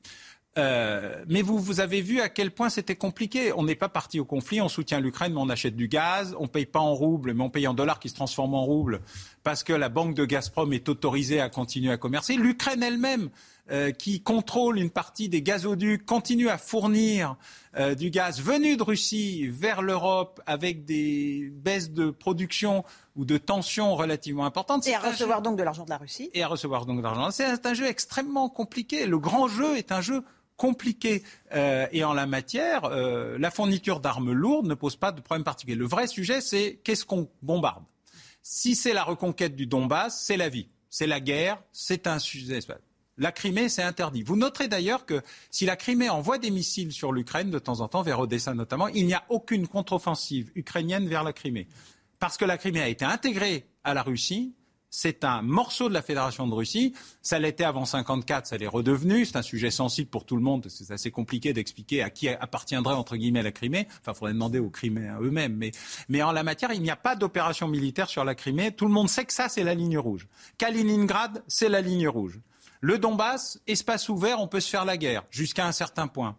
S58: Euh, mais vous, vous avez vu à quel point c'était compliqué. On n'est pas parti au conflit, on soutient l'Ukraine, mais on achète du gaz, on ne paye pas en roubles, mais on paye en dollars qui se transforment en roubles parce que la banque de Gazprom est autorisée à continuer à commercer. L'Ukraine elle-même, euh, qui contrôle une partie des gazoducs, continue à fournir euh, du gaz venu de Russie vers l'Europe avec des baisses de production ou de tensions relativement importantes.
S57: Et à recevoir donc de l'argent de la Russie.
S58: Et à recevoir donc de l'argent. C'est un jeu extrêmement compliqué. Le grand jeu est un jeu compliqué. Euh, et en la matière, euh, la fourniture d'armes lourdes ne pose pas de problème particulier. Le vrai sujet, c'est qu'est-ce qu'on bombarde? Si c'est la reconquête du Donbass, c'est la vie, c'est la guerre, c'est un sujet. La Crimée, c'est interdit. Vous noterez d'ailleurs que si la Crimée envoie des missiles sur l'Ukraine de temps en temps, vers Odessa notamment, il n'y a aucune contre-offensive ukrainienne vers la Crimée. parce que la Crimée a été intégrée à la Russie, c'est un morceau de la Fédération de Russie. Ça l'était avant 54, ça l'est redevenu. C'est un sujet sensible pour tout le monde. C'est assez compliqué d'expliquer à qui appartiendrait entre guillemets la Crimée. Enfin, il faudrait demander aux Criméens eux-mêmes. Mais, mais en la matière, il n'y a pas d'opération militaire sur la Crimée. Tout le monde sait que ça, c'est la ligne rouge. Kaliningrad, c'est la ligne rouge. Le Donbass, espace ouvert, on peut se faire la guerre jusqu'à un certain point.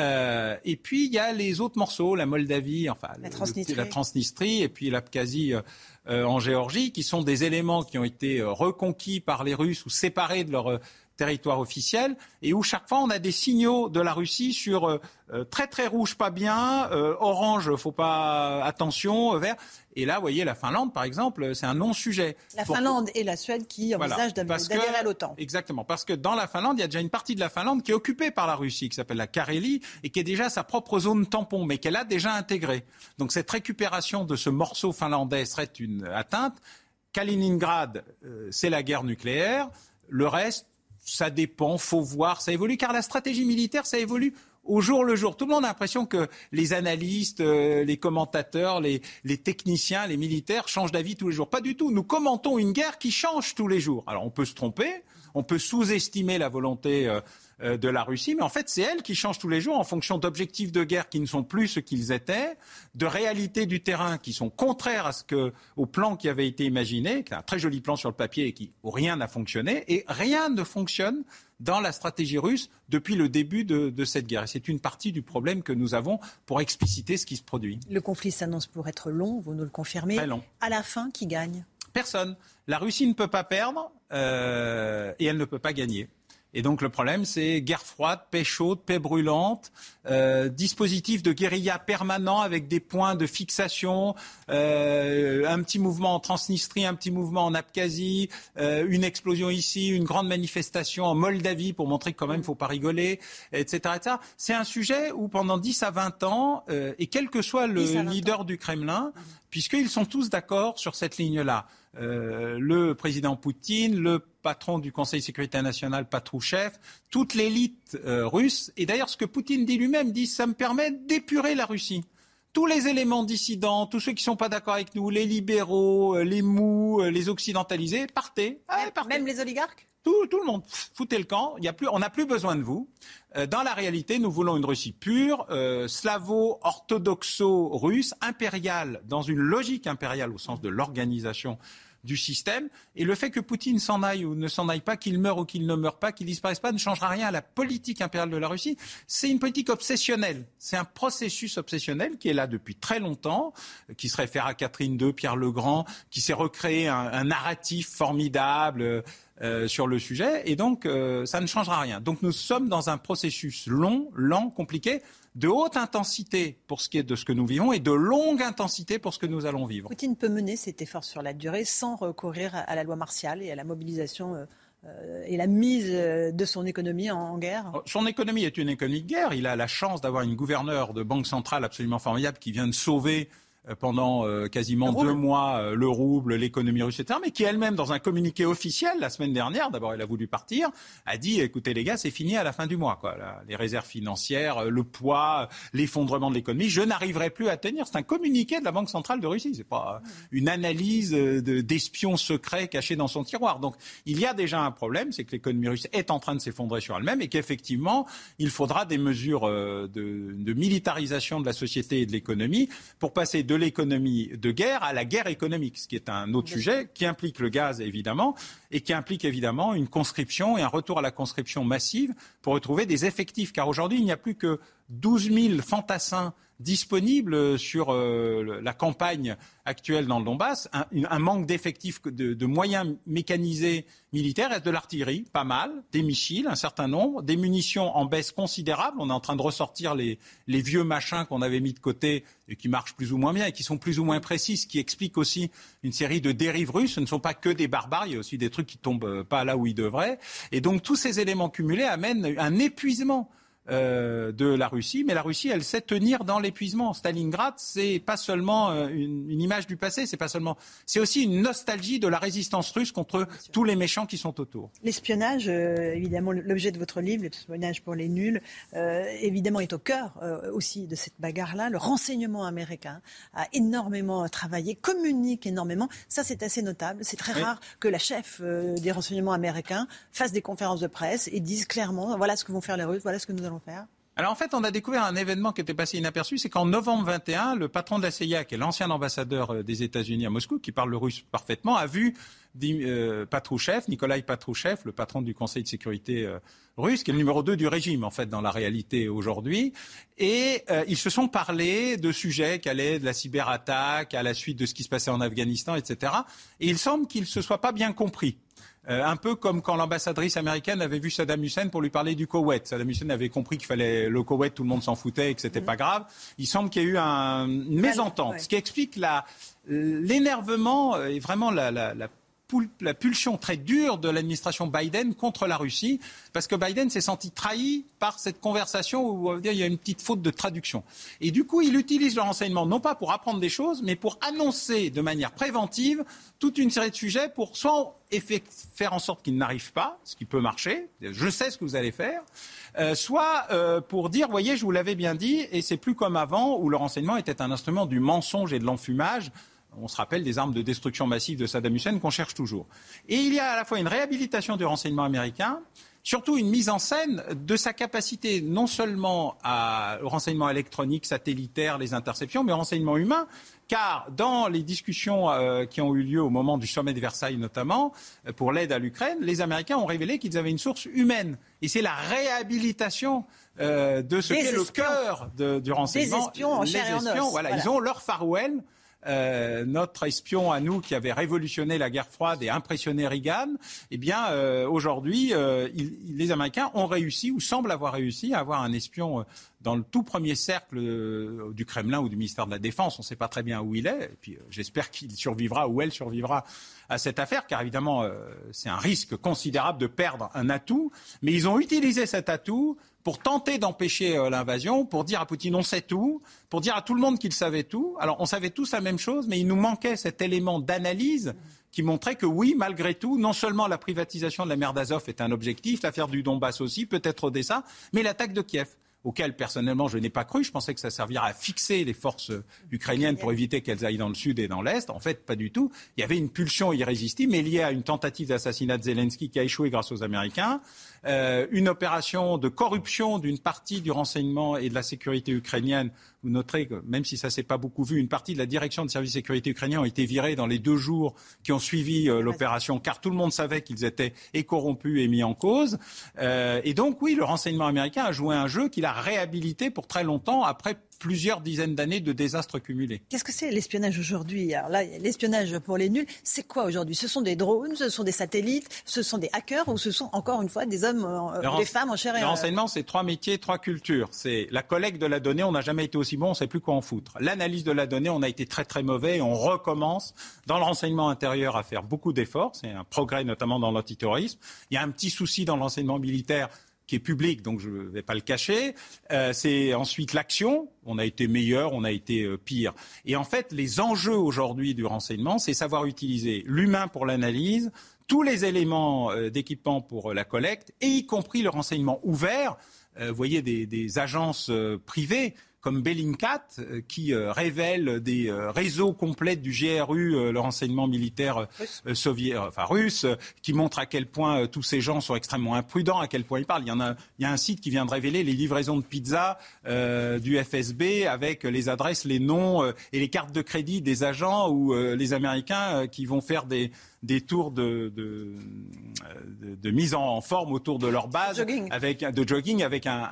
S58: Euh, et puis il y a les autres morceaux, la Moldavie, enfin
S57: La
S58: le-
S57: Transnistrie.
S58: la Transnistrie et puis l'Abkhazie euh, euh, en Géorgie, qui sont des éléments qui ont été reconquis par les Russes ou séparés de leur territoire officiel, et où chaque fois on a des signaux de la Russie sur euh, euh, très très rouge, pas bien, euh, orange, faut pas attention, vert. Et là, vous voyez, la Finlande, par exemple, c'est un non-sujet.
S57: La
S58: Pour-
S57: Finlande et la Suède qui
S58: voilà.
S57: envisagent
S58: que-
S57: d'adhérer à l'OTAN.
S58: Exactement. Parce que dans la Finlande, il y a déjà une partie de la Finlande qui est occupée par la Russie, qui s'appelle la Carélie, et qui est déjà sa propre zone tampon, mais qu'elle a déjà intégrée. Donc cette récupération de ce morceau finlandais serait une atteinte. Kaliningrad, euh, c'est la guerre nucléaire. Le reste, ça dépend, faut voir, ça évolue, car la stratégie militaire, ça évolue au jour le jour. Tout le monde a l'impression que les analystes, euh, les commentateurs, les, les techniciens, les militaires changent d'avis tous les jours. Pas du tout. Nous commentons une guerre qui change tous les jours. Alors on peut se tromper, on peut sous-estimer la volonté euh, de la Russie, mais en fait c'est elle qui change tous les jours en fonction d'objectifs de guerre qui ne sont plus ce qu'ils étaient, de réalités du terrain qui sont contraires à ce que, au plan qui avait été imaginé, qui est un très joli plan sur le papier et qui où rien n'a fonctionné, et rien ne fonctionne dans la stratégie russe depuis le début de, de cette guerre. Et c'est une partie du problème que nous avons pour expliciter ce qui se produit.
S57: Le conflit s'annonce pour être long, vous nous le confirmez.
S58: Très long.
S57: À la fin, qui gagne?
S58: Personne. La Russie ne peut pas perdre euh, et elle ne peut pas gagner. Et donc le problème, c'est guerre froide, paix chaude, paix brûlante, euh, dispositif de guérilla permanent avec des points de fixation, euh, un petit mouvement en Transnistrie, un petit mouvement en Abkhazie, euh, une explosion ici, une grande manifestation en Moldavie pour montrer que quand même il ne faut pas rigoler, etc. etc. C'est un sujet où pendant 10 à 20 ans, euh, et quel que soit le
S57: 10 à 20
S58: leader du Kremlin, puisqu'ils sont tous d'accord sur cette ligne-là. Euh, le président Poutine, le patron du Conseil de sécurité nationale, Patrouchev, toute l'élite euh, russe. Et d'ailleurs, ce que Poutine dit lui-même, dit ça me permet d'épurer la Russie. Tous les éléments dissidents, tous ceux qui sont pas d'accord avec nous, les libéraux, euh, les mous, les occidentalisés, partez. Allez, partez.
S57: Même les oligarques?
S58: Tout, tout le monde, foutez le camp. Il a plus, on n'a plus besoin de vous. Euh, dans la réalité, nous voulons une Russie pure, euh, slavo-orthodoxo-russe, impériale, dans une logique impériale au sens de l'organisation du système. Et le fait que Poutine s'en aille ou ne s'en aille pas, qu'il meure ou qu'il ne meure pas, qu'il disparaisse pas, ne changera rien à la politique impériale de la Russie. C'est une politique obsessionnelle. C'est un processus obsessionnel qui est là depuis très longtemps, euh, qui se réfère à Catherine II, Pierre le Grand, qui s'est recréé un, un narratif formidable. Euh, sur le sujet, et donc euh, ça ne changera rien. Donc nous sommes dans un processus long, lent, compliqué, de haute intensité pour ce qui est de ce que nous vivons, et de longue intensité pour ce que nous allons vivre.
S57: Poutine peut mener cet effort sur la durée sans recourir à la loi martiale et à la mobilisation euh, euh, et la mise de son économie en, en guerre?
S58: Son économie est une économie de guerre. Il a la chance d'avoir une gouverneure de banque centrale absolument formidable qui vient de sauver pendant euh, quasiment deux mois euh, le rouble, l'économie russe, etc., mais qui elle-même, dans un communiqué officiel la semaine dernière, d'abord elle a voulu partir, a dit écoutez les gars, c'est fini à la fin du mois. Quoi. Les réserves financières, euh, le poids, euh, l'effondrement de l'économie, je n'arriverai plus à tenir. C'est un communiqué de la Banque centrale de Russie. C'est pas euh, une analyse euh, de- d'espions secrets cachés dans son tiroir. Donc il y a déjà un problème, c'est que l'économie russe est en train de s'effondrer sur elle-même et qu'effectivement il faudra des mesures euh, de, de militarisation de la société et de l'économie pour passer de l'économie de guerre à la guerre économique, ce qui est un autre sujet qui implique le gaz évidemment et qui implique évidemment une conscription et un retour à la conscription massive pour retrouver des effectifs. Car aujourd'hui, il n'y a plus que 12 000 fantassins disponibles sur euh, la campagne actuelle dans le Donbass, un, un manque d'effectifs, de, de moyens mécanisés militaires, et de l'artillerie, pas mal, des missiles, un certain nombre, des munitions en baisse considérable. On est en train de ressortir les, les vieux machins qu'on avait mis de côté et qui marchent plus ou moins bien et qui sont plus ou moins précis, ce qui explique aussi une série de dérives russes. Ce ne sont pas que des barbares, il y a aussi des trucs qui tombent euh, pas là où ils devraient. Et donc tous ces éléments cumulés amènent un épuisement euh, de la Russie, mais la Russie, elle sait tenir dans l'épuisement. Stalingrad, c'est pas seulement euh, une, une, image du passé, c'est pas seulement, c'est aussi une nostalgie de la résistance russe contre tous les méchants qui sont autour.
S57: L'espionnage, euh, évidemment, l'objet de votre livre, l'espionnage pour les nuls, évidemment, est au cœur aussi de cette bagarre-là. Le renseignement américain a énormément travaillé, communique énormément. Ça, c'est assez notable. C'est très
S58: Oui.
S57: rare que la chef des renseignements américains fasse des conférences de presse et dise clairement, voilà ce que vont faire les Russes, voilà ce que nous allons
S58: Alors en fait, on a découvert un événement qui était passé inaperçu, c'est qu'en novembre 21, le patron de la CIA, qui est l'ancien ambassadeur euh, des États-Unis à Moscou, qui parle le russe parfaitement, a vu euh, Patrouchev, Nikolai Patrouchev, le patron du Conseil de sécurité euh, russe, qui est le numéro 2 du régime en fait dans la réalité aujourd'hui, et ils se sont parlé de sujets qui allaient de la cyberattaque à la suite de ce qui se passait en Afghanistan, etc. Et il semble qu'ils ne se soient pas bien compris. Euh, un peu comme quand l'ambassadrice américaine avait vu Saddam Hussein pour lui parler du Koweït. Saddam Hussein avait compris qu'il fallait le Koweït, tout le monde s'en foutait et que c'était pas grave. Il semble qu'il y a eu un- une mésentente,
S57: ouais.
S58: ce qui explique l'énervement et vraiment la, la- la poul- la pulsion très dure de l'administration Biden contre la Russie, parce que Biden s'est senti trahi par cette conversation où il y a une petite faute de traduction. Et du coup, il utilise le renseignement non pas pour apprendre des choses, mais pour annoncer de manière préventive toute une série de sujets pour soit faire en sorte qu'ils n'arrivent pas, ce qui peut marcher, je sais ce que vous allez faire, euh, soit euh, pour dire, voyez, je vous l'avais bien dit, et c'est plus comme avant où le renseignement était un instrument du mensonge et de l'enfumage. On se rappelle des armes de destruction massive de Saddam Hussein qu'on cherche toujours. Et il y a à la fois une réhabilitation du renseignement américain, surtout une mise en scène de sa capacité non seulement à, au renseignement électronique, satellitaire, les interceptions, mais au renseignement humain. Car dans les discussions euh, qui ont eu lieu au moment du sommet de Versailles notamment, euh, pour l'aide à l'Ukraine, les Américains ont révélé qu'ils avaient une source humaine. Et c'est la réhabilitation euh, de ce
S57: Des
S58: qu'est le cœur de- du renseignement.
S57: espions en chair et en os.
S58: voilà,
S57: Voilà.
S58: Ils ont leur Far West, euh, notre espion à nous qui avait révolutionné la guerre froide et impressionné Reagan, eh bien euh, aujourd'hui, euh, les Américains ont réussi ou semblent avoir réussi à avoir un espion euh, dans le tout premier cercle euh, du Kremlin ou du ministère de la Défense. On ne sait pas très bien où il est. Et puis j'espère qu'il survivra ou elle survivra à cette affaire, car évidemment c'est un risque considérable de perdre un atout. Mais ils ont utilisé cet atout pour tenter d'empêcher euh, l'invasion, pour dire à Poutine on sait tout, pour dire à tout le monde qu'il savait tout. Alors on savait tous la même chose, mais il nous manquait cet élément d'analyse qui montrait que oui, malgré tout, non seulement la privatisation de la mer d'Azov est un objectif, l'affaire du Donbass aussi, peut-être Odessa, mais l'attaque de Kiev auquel personnellement je n'ai pas cru. Je pensais que ça servirait à fixer les forces ukrainiennes pour éviter qu'elles aillent dans le sud et dans l'est. En fait, pas du tout. Il y avait une pulsion irrésistible, mais liée à une tentative d'assassinat de Zelensky qui a échoué grâce aux Américains, euh, une opération de corruption d'une partie du renseignement et de la sécurité ukrainienne. Vous noterez que, même si ça s'est pas beaucoup vu, une partie de la direction de service sécurité ukrainien a été virée dans les deux jours qui ont suivi euh, l'opération, car tout le monde savait qu'ils étaient et corrompus et mis en cause. Euh, et donc, oui, le renseignement américain a joué un jeu qu'il a réhabilité pour très longtemps après plusieurs dizaines d'années de désastres cumulés.
S57: Qu'est-ce que c'est l'espionnage aujourd'hui? Alors là, l'espionnage pour les nuls, c'est quoi aujourd'hui? Ce sont des drones, ce sont des satellites, ce sont des hackers ou ce sont encore une fois des hommes, euh, des femmes en chair et
S58: Le
S57: en
S58: renseignement, c'est trois métiers, trois cultures. C'est la collecte de la donnée, on n'a jamais été aussi bon, on ne sait plus quoi en foutre. L'analyse de la donnée, on a été très très mauvais et on recommence dans le renseignement intérieur à faire beaucoup d'efforts. C'est un progrès notamment dans l'antiterrorisme. Il y a un petit souci dans le renseignement militaire qui est public, donc je ne vais pas le cacher. Euh, c'est ensuite l'action. On a été meilleur, on a été euh, pire. Et en fait, les enjeux aujourd'hui du renseignement, c'est savoir utiliser l'humain pour l'analyse, tous les éléments euh, d'équipement pour euh, la collecte, et y compris le renseignement ouvert. Vous voyez des, des agences privées comme Bellingcat, euh, qui euh, révèle des euh, réseaux complets du GRU, le renseignement militaire sovié- euh, enfin russe, qui montre à quel point tous ces gens sont extrêmement imprudents, à quel point ils parlent. Il y en a, il y a un site qui vient de révéler les livraisons de pizza euh, du FSB avec les adresses, les noms euh, et les cartes de crédit des agents ou euh, les Américains qui vont faire des des tours de, de, de- de mise en forme autour de leur base
S57: Jogging.
S58: avec de jogging avec un-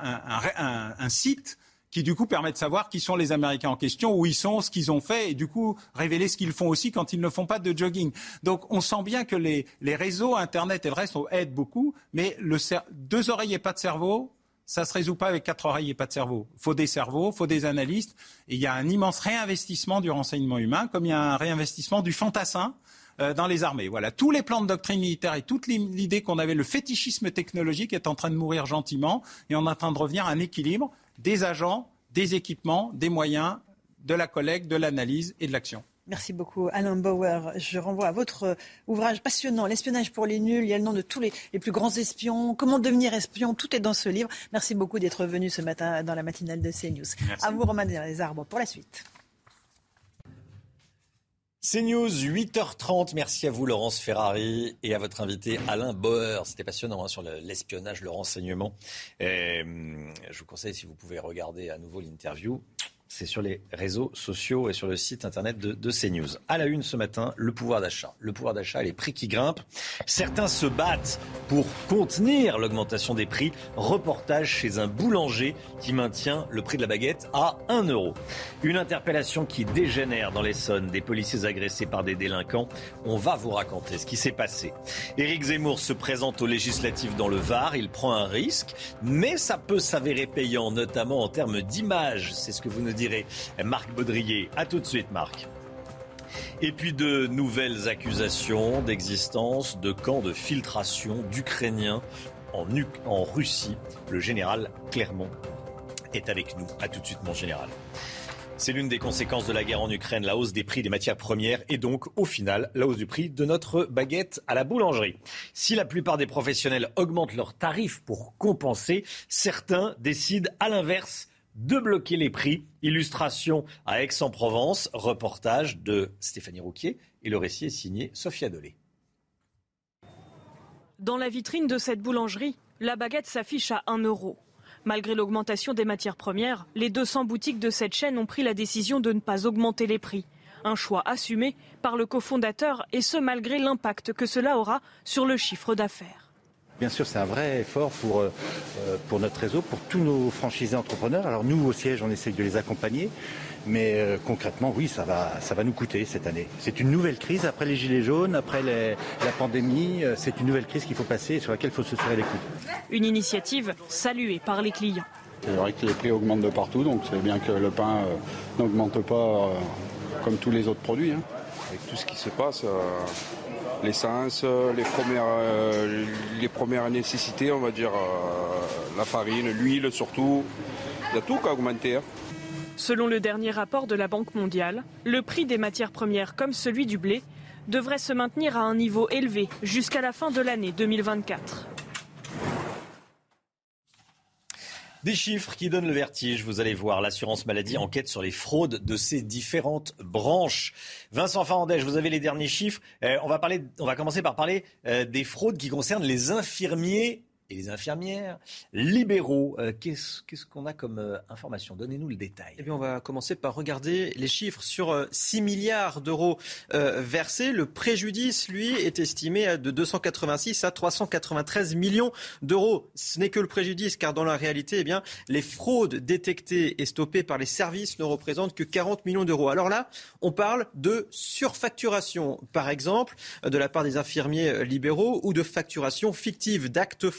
S58: un site qui du coup permet de savoir qui sont les Américains en question, où ils sont, ce qu'ils ont fait, et du coup révéler ce qu'ils font aussi quand ils ne font pas de jogging. Donc on sent bien que les, les réseaux, Internet et le reste aident beaucoup, mais le deux oreilles et pas de cerveau, ça se résout pas avec quatre oreilles et pas de cerveau. faut des cerveaux, faut des analystes, et il y a un immense réinvestissement du renseignement humain, comme il y a un réinvestissement du fantassin. euh, dans les armées. Voilà, tous les plans de doctrine militaire et toute l'idée qu'on avait, le fétichisme technologique est en train de mourir gentiment et on est en train de revenir à un équilibre des agents, des équipements, des moyens, de la collecte, de l'analyse et de l'action.
S57: Merci beaucoup, Alain Bauer. Je renvoie à votre ouvrage passionnant, L'espionnage pour les nuls. Il y a le nom de tous les, plus grands espions. Comment devenir espion? Tout est dans ce livre. Merci beaucoup d'être venu ce matin dans la matinale de CNews. Merci. À vous, Romain des Arbres, pour la suite.
S1: CNews, 8h30. Merci à vous, Laurence Ferrari, et à votre invité, Alain Bauer. C'était passionnant hein, sur l'espionnage, le renseignement. Euh, je vous conseille, si vous pouvez regarder à nouveau l'interview, c'est sur les réseaux sociaux et sur le site internet de, CNews. À la une ce matin, le pouvoir d'achat. Le pouvoir d'achat et les prix qui grimpent. Certains se battent pour contenir l'augmentation des prix. Reportage chez un boulanger qui maintient le prix de la baguette à 1 euro. Une interpellation qui dégénère dans l'Essonne. Des policiers agressés par des délinquants. On va vous raconter ce qui s'est passé. Éric Zemmour se présente aux législatives dans le Var. Il prend un risque, mais ça peut s'avérer payant, notamment en termes d'image. C'est ce que vous nous dirait Marc Baudrier. A tout de suite, Marc. Et puis de nouvelles accusations d'existence de camps de filtration d'Ukrainiens en, Russie. Le général Clermont est avec nous. A tout de suite, mon général. C'est l'une des conséquences de la guerre en Ukraine, la hausse des prix des matières premières et donc, au final, la hausse du prix de notre baguette à la boulangerie. Si la plupart des professionnels augmentent leurs tarifs pour compenser, certains décident à l'inverse de bloquer les prix. Illustration à Aix-en-Provence, reportage de Stéphanie Rouquier et le récit est signé Sophia Dolé.
S30: Dans la vitrine de cette boulangerie, la baguette s'affiche à 1 euro. Malgré l'augmentation des matières premières, les 200 boutiques de cette chaîne ont pris la décision de ne pas augmenter les prix. Un choix assumé par le cofondateur et ce malgré l'impact que cela aura sur le chiffre d'affaires.
S31: Bien sûr, c'est un vrai effort pour, euh, euh, pour notre réseau, pour tous nos franchisés entrepreneurs. Alors nous, au siège, on essaye de les accompagner. Mais euh, concrètement, oui, ça va, ça va nous coûter cette année. C'est une nouvelle crise après les gilets jaunes, après la pandémie. C'est une nouvelle crise qu'il faut passer et sur laquelle il faut se serrer les coudes.
S30: Une initiative saluée par les clients.
S59: C'est vrai que les prix augmentent de partout, donc c'est bien que le pain n'augmente pas comme tous les autres produits. Hein.
S16: Avec tout ce qui se passe, l'essence, les premières, euh, les premières nécessités, on va dire euh, la farine, l'huile surtout. Il y a tout qui a augmenté. Hein.
S30: Selon le dernier rapport de la Banque mondiale, le prix des matières premières comme celui du blé devrait se maintenir à un niveau élevé jusqu'à la fin de l'année 2024.
S1: Des chiffres qui donnent le vertige, vous allez voir. L'assurance maladie enquête sur les fraudes de ces différentes branches. Vincent Farandège, vous avez les derniers chiffres. Euh, on, va parler, on va commencer par parler euh, des fraudes qui concernent les infirmiers et les infirmières libéraux. Euh, qu'est-ce qu'on a comme euh, information? Donnez-nous le détail.
S6: Eh bien, on va commencer par regarder les chiffres. Sur 6 euh, milliards d'euros versés, le préjudice, lui, est estimé de 286 à 393 millions d'euros. Ce n'est que le préjudice, car dans la réalité, eh bien, les fraudes détectées et stoppées par les services ne représentent que 40 millions d'euros. Alors là, on parle de surfacturation, par exemple, de la part des infirmiers libéraux ou de facturation fictive d'actes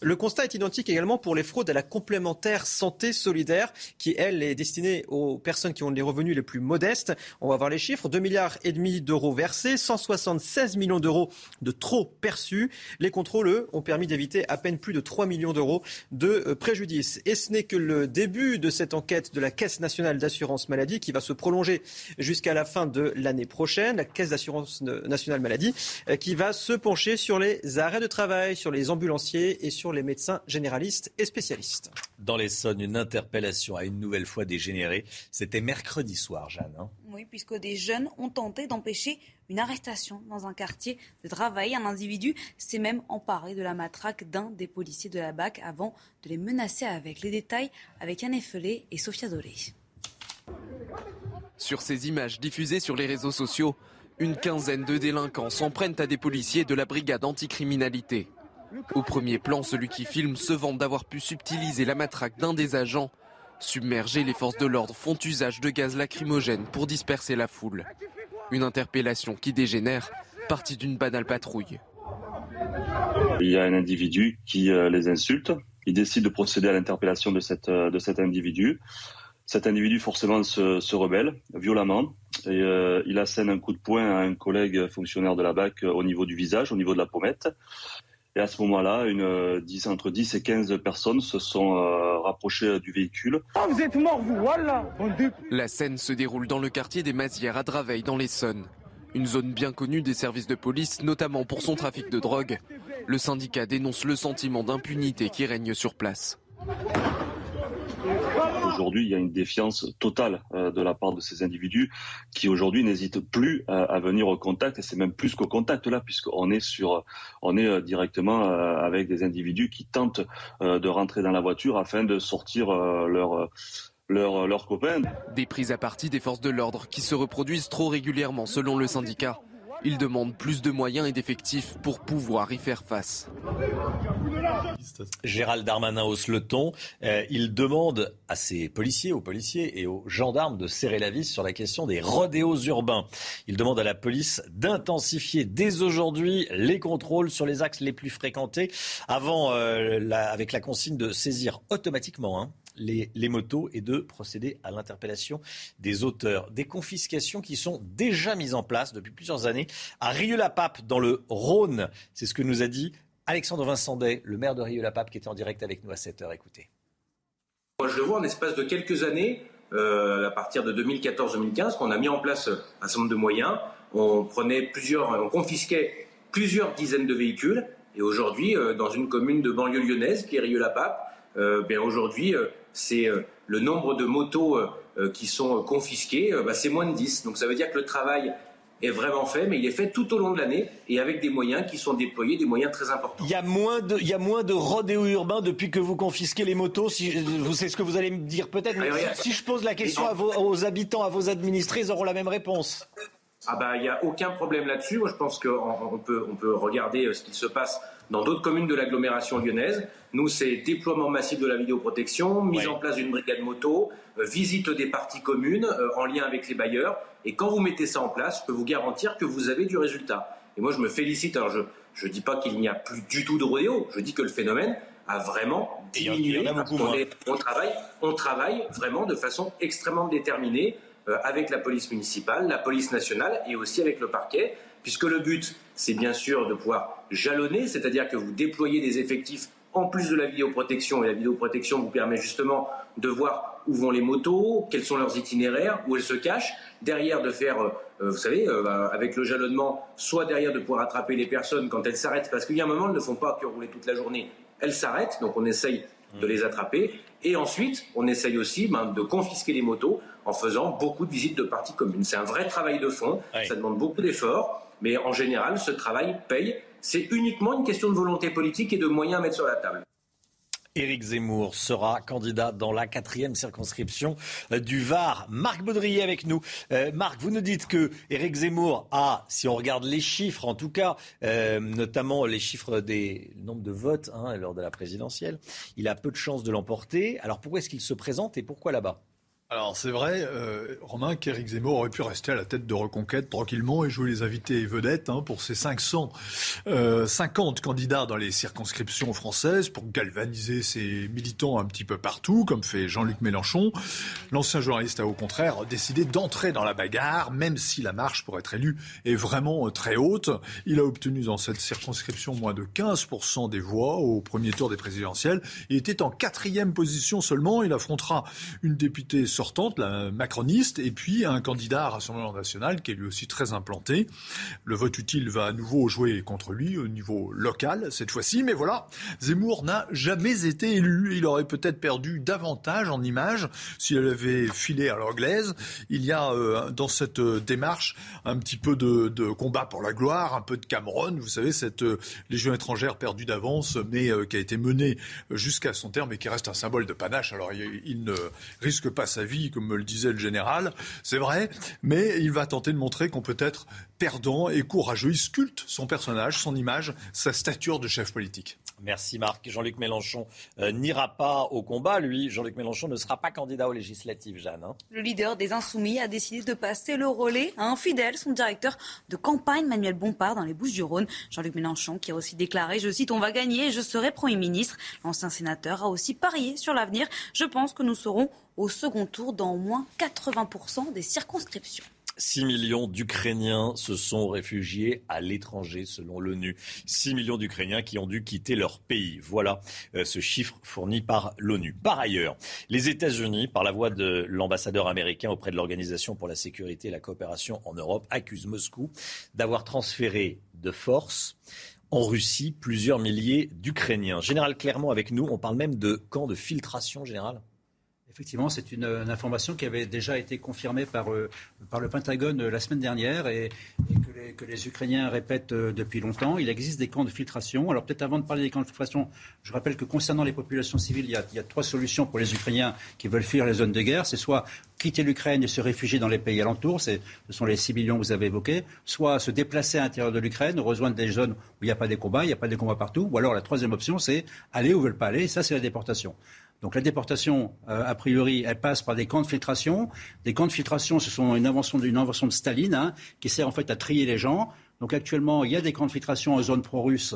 S6: le constat est identique également pour les fraudes à la complémentaire santé solidaire, qui, elle, est destinée aux personnes qui ont les revenus les plus modestes. On va voir les chiffres. 2 milliards et demi d'euros versés, 176 millions d'euros de trop perçus. Les contrôles, eux, ont permis d'éviter à peine plus de 3 millions d'euros de euh, préjudice. Et ce n'est que le début de cette enquête de la Caisse nationale d'assurance maladie qui va se prolonger jusqu'à la fin de l'année prochaine. La Caisse d'assurance nationale maladie euh, qui va se pencher sur les arrêts de travail, sur les ambulances et sur les médecins généralistes et spécialistes.
S1: Dans l'Essonne, une interpellation a une nouvelle fois dégénéré. C'était mercredi soir, Jeanne. Hein.
S2: oui, puisque des jeunes ont tenté d'empêcher une arrestation dans un quartier de travail. Un individu s'est même emparé de la matraque d'un des policiers de la BAC avant de les menacer avec les détails avec Anne Effelé et Sophia Dolé.
S22: Sur ces images diffusées sur les réseaux sociaux, une quinzaine de délinquants s'en prennent à des policiers de la brigade anticriminalité. Au premier plan, celui qui filme se vante d'avoir pu subtiliser la matraque d'un des agents. Submergés, les forces de l'ordre font usage de gaz lacrymogène pour disperser la foule. Une interpellation qui dégénère, partie d'une banale patrouille.
S33: Il y a un individu qui euh, les insulte. Il décide de procéder à l'interpellation de, euh, cet individu. cet individu forcément se, se rebelle violemment et euh, il assène un coup de poing à un collègue fonctionnaire de la BAC au niveau du visage, au niveau de la pommette. Et à ce moment-là, une, 10, entre 10 et 15 personnes se sont euh, rapprochées du véhicule.
S60: Ah, vous êtes mort, vous, voilà
S22: La scène se déroule dans le quartier des Mazières à Draveil, dans l'Essonne. Une zone bien connue des services de police, notamment pour son trafic de drogue. Le syndicat dénonce le sentiment d'impunité qui règne sur place.
S33: Aujourd'hui, il y a une défiance totale euh, de la part de ces individus qui aujourd'hui n'hésitent plus à, à, venir au contact et c'est même plus qu'au contact là puisqu'on est sur, on est euh, directement euh, avec des individus qui tentent de rentrer dans la voiture afin de sortir leur leurs leur copains.
S22: Des prises à partie des forces de l'ordre qui se reproduisent trop régulièrement selon le syndicat. Ils demandent plus de moyens et d'effectifs pour pouvoir y faire face.
S1: Gérald Darmanin hausse le ton. Euh, il demande à ses policiers, aux policiers et aux gendarmes de serrer la vis sur la question des rodéos urbains. Il demande à la police d'intensifier dès aujourd'hui les contrôles sur les axes les plus fréquentés avant, euh, avec la consigne de saisir automatiquement hein, les, les, motos et de procéder à l'interpellation des auteurs. Des confiscations qui sont déjà mises en place depuis plusieurs années à Rieux-la-Pape, dans le Rhône. C'est ce que nous a dit Alexandre Vincendet, le maire de Rieux-la-Pape, qui était en direct avec nous à 7h. Écoutez.
S46: Moi, je le vois en espace de quelques années, euh, à partir de 2014-2015, qu'on a mis en place un certain nombre de moyens. On prenait plusieurs, on confisquait plusieurs dizaines de véhicules. Et aujourd'hui, euh, dans une commune de banlieue lyonnaise, qui est Rieux-la-Pape, euh, bien aujourd'hui, c'est le nombre de motos qui sont confisquées, bah, c'est moins de 10. Donc ça veut dire que le travail est vraiment fait, mais il est fait tout au long de l'année et avec des moyens qui sont déployés, des moyens très importants.
S1: Il y a moins de, il y a moins de rodéo urbain depuis que vous confisquez les motos. Si, vous savez ce que vous allez me dire peut-être, mais ah, si, si, je pose la question à vos, aux habitants, à vos administrés, ils auront la même réponse.
S46: Ah bah il n'y a aucun problème là-dessus. Moi je pense qu'on peut, on peut regarder euh, ce qui se passe dans d'autres communes de l'agglomération lyonnaise. Nous, c'est déploiement massif de la vidéoprotection, mise en place d'une brigade moto, euh, visite des parties communes euh, en lien avec les bailleurs. Et quand vous mettez ça en place, je peux vous garantir que vous avez du résultat. Et moi, je me félicite. Alors, je ne dis pas qu'il n'y a plus du tout de rodéo. Je dis que le phénomène a vraiment diminué. on, travaille, on travaille vraiment de façon extrêmement déterminée avec la police municipale, la police nationale et aussi avec le parquet, puisque le but, c'est bien sûr de pouvoir jalonner, c'est-à-dire que vous déployez des effectifs en plus de la vidéoprotection, et la vidéoprotection vous permet justement de voir où vont les motos, quels sont leurs itinéraires, où elles se cachent, derrière de faire, euh, vous savez, euh, avec le jalonnement, soit derrière de pouvoir attraper les personnes quand elles s'arrêtent, parce qu'il y a un moment, elles ne font pas que rouler toute la journée, elles s'arrêtent, donc on essaye de les attraper, et ensuite, on essaye aussi ben, de confisquer les motos en faisant beaucoup de visites de parties communes. C'est un vrai travail de fond, ça demande beaucoup d'efforts, mais en général, ce travail paye c'est uniquement une question de volonté politique et de moyens à mettre sur la table.
S1: Éric Zemmour sera candidat dans la quatrième circonscription du Var. Marc Baudrier avec nous. Euh, Marc, vous nous dites que Éric Zemmour a, si on regarde les chiffres en tout cas, euh, notamment les chiffres des nombres de votes hein, lors de la présidentielle, il a peu de chances de l'emporter. Alors pourquoi est-ce qu'il se présente et pourquoi là-bas?
S8: Alors c'est vrai, euh, Romain, qu'Éric Zemmour aurait pu rester à la tête de Reconquête tranquillement et jouer les invités et vedettes hein, pour ses 500, euh, 50 candidats dans les circonscriptions françaises pour galvaniser ses militants un petit peu partout, comme fait Jean-Luc Mélenchon. L'ancien journaliste a au contraire décidé d'entrer dans la bagarre, même si la marche pour être élu est vraiment euh, très haute. Il a obtenu dans cette circonscription moins de 15% des voix au premier tour des présidentielles. Il était en quatrième position seulement. Il affrontera une députée sortante, la macroniste, et puis un candidat à Rassemblement national qui est lui aussi très implanté. Le vote utile va à nouveau jouer contre lui au niveau local cette fois-ci, mais voilà, Zemmour n'a jamais été élu. Il aurait peut-être perdu davantage en image s'il avait filé à l'anglaise. Il y a euh, dans cette euh, démarche un petit peu de, combat pour la gloire, un peu de Cameron, vous savez, cette euh, légion étrangère perdue d'avance, mais qui a été menée jusqu'à son terme et qui reste un symbole de panache. Alors il, il ne risque pas sa comme me le disait le général, c'est vrai, mais il va tenter de montrer qu'on peut être perdant et courageux. Il sculpte son personnage, son image, sa stature de chef politique.
S1: Merci Marc. Jean-Luc Mélenchon euh, n'ira pas au combat. Lui, Jean-Luc Mélenchon ne sera pas candidat aux législatives, Jeanne. Hein.
S2: Le leader des Insoumis a décidé de passer le relais à un fidèle, son directeur de campagne, Manuel Bompard, dans les Bouches-du-Rhône. Jean-Luc Mélenchon qui a aussi déclaré, je cite, on va gagner et je serai Premier ministre. L'ancien sénateur a aussi parié sur l'avenir. Je pense que nous serons au second tour dans au moins 80% des circonscriptions.
S1: 6 millions d'Ukrainiens se sont réfugiés à l'étranger selon l'ONU. 6 millions d'Ukrainiens qui ont dû quitter leur pays. Voilà euh, ce chiffre fourni par l'ONU. Par ailleurs, les États-Unis, par la voix de l'ambassadeur américain auprès de l'Organisation pour la sécurité et la coopération en Europe, accusent Moscou d'avoir transféré de force en Russie plusieurs milliers d'Ukrainiens. Général Clermont avec nous, on parle même de camps de filtration générale.
S9: Effectivement, c'est une, information qui avait déjà été confirmée par, euh, par le Pentagone euh, la semaine dernière et, que, les, Ukrainiens répètent euh, depuis longtemps. Il existe des camps de filtration. Alors peut-être avant de parler des camps de filtration, je rappelle que concernant les populations civiles, il y a, trois solutions pour les Ukrainiens qui veulent fuir les zones de guerre. C'est soit quitter l'Ukraine et se réfugier dans les pays alentours, ce sont les 6 millions que vous avez évoqués, soit se déplacer à l'intérieur de l'Ukraine, rejoindre des zones où il n'y a pas de combats, il n'y a pas de combats partout, ou alors la troisième option, c'est aller où ne veulent pas aller, et ça c'est la déportation. Donc la déportation, euh, a priori, elle passe par des camps de filtration. Des camps de filtration, ce sont une invention, une invention de Staline, hein, qui sert en fait à trier les gens. Donc actuellement, il y a des camps de filtration en zone pro-russe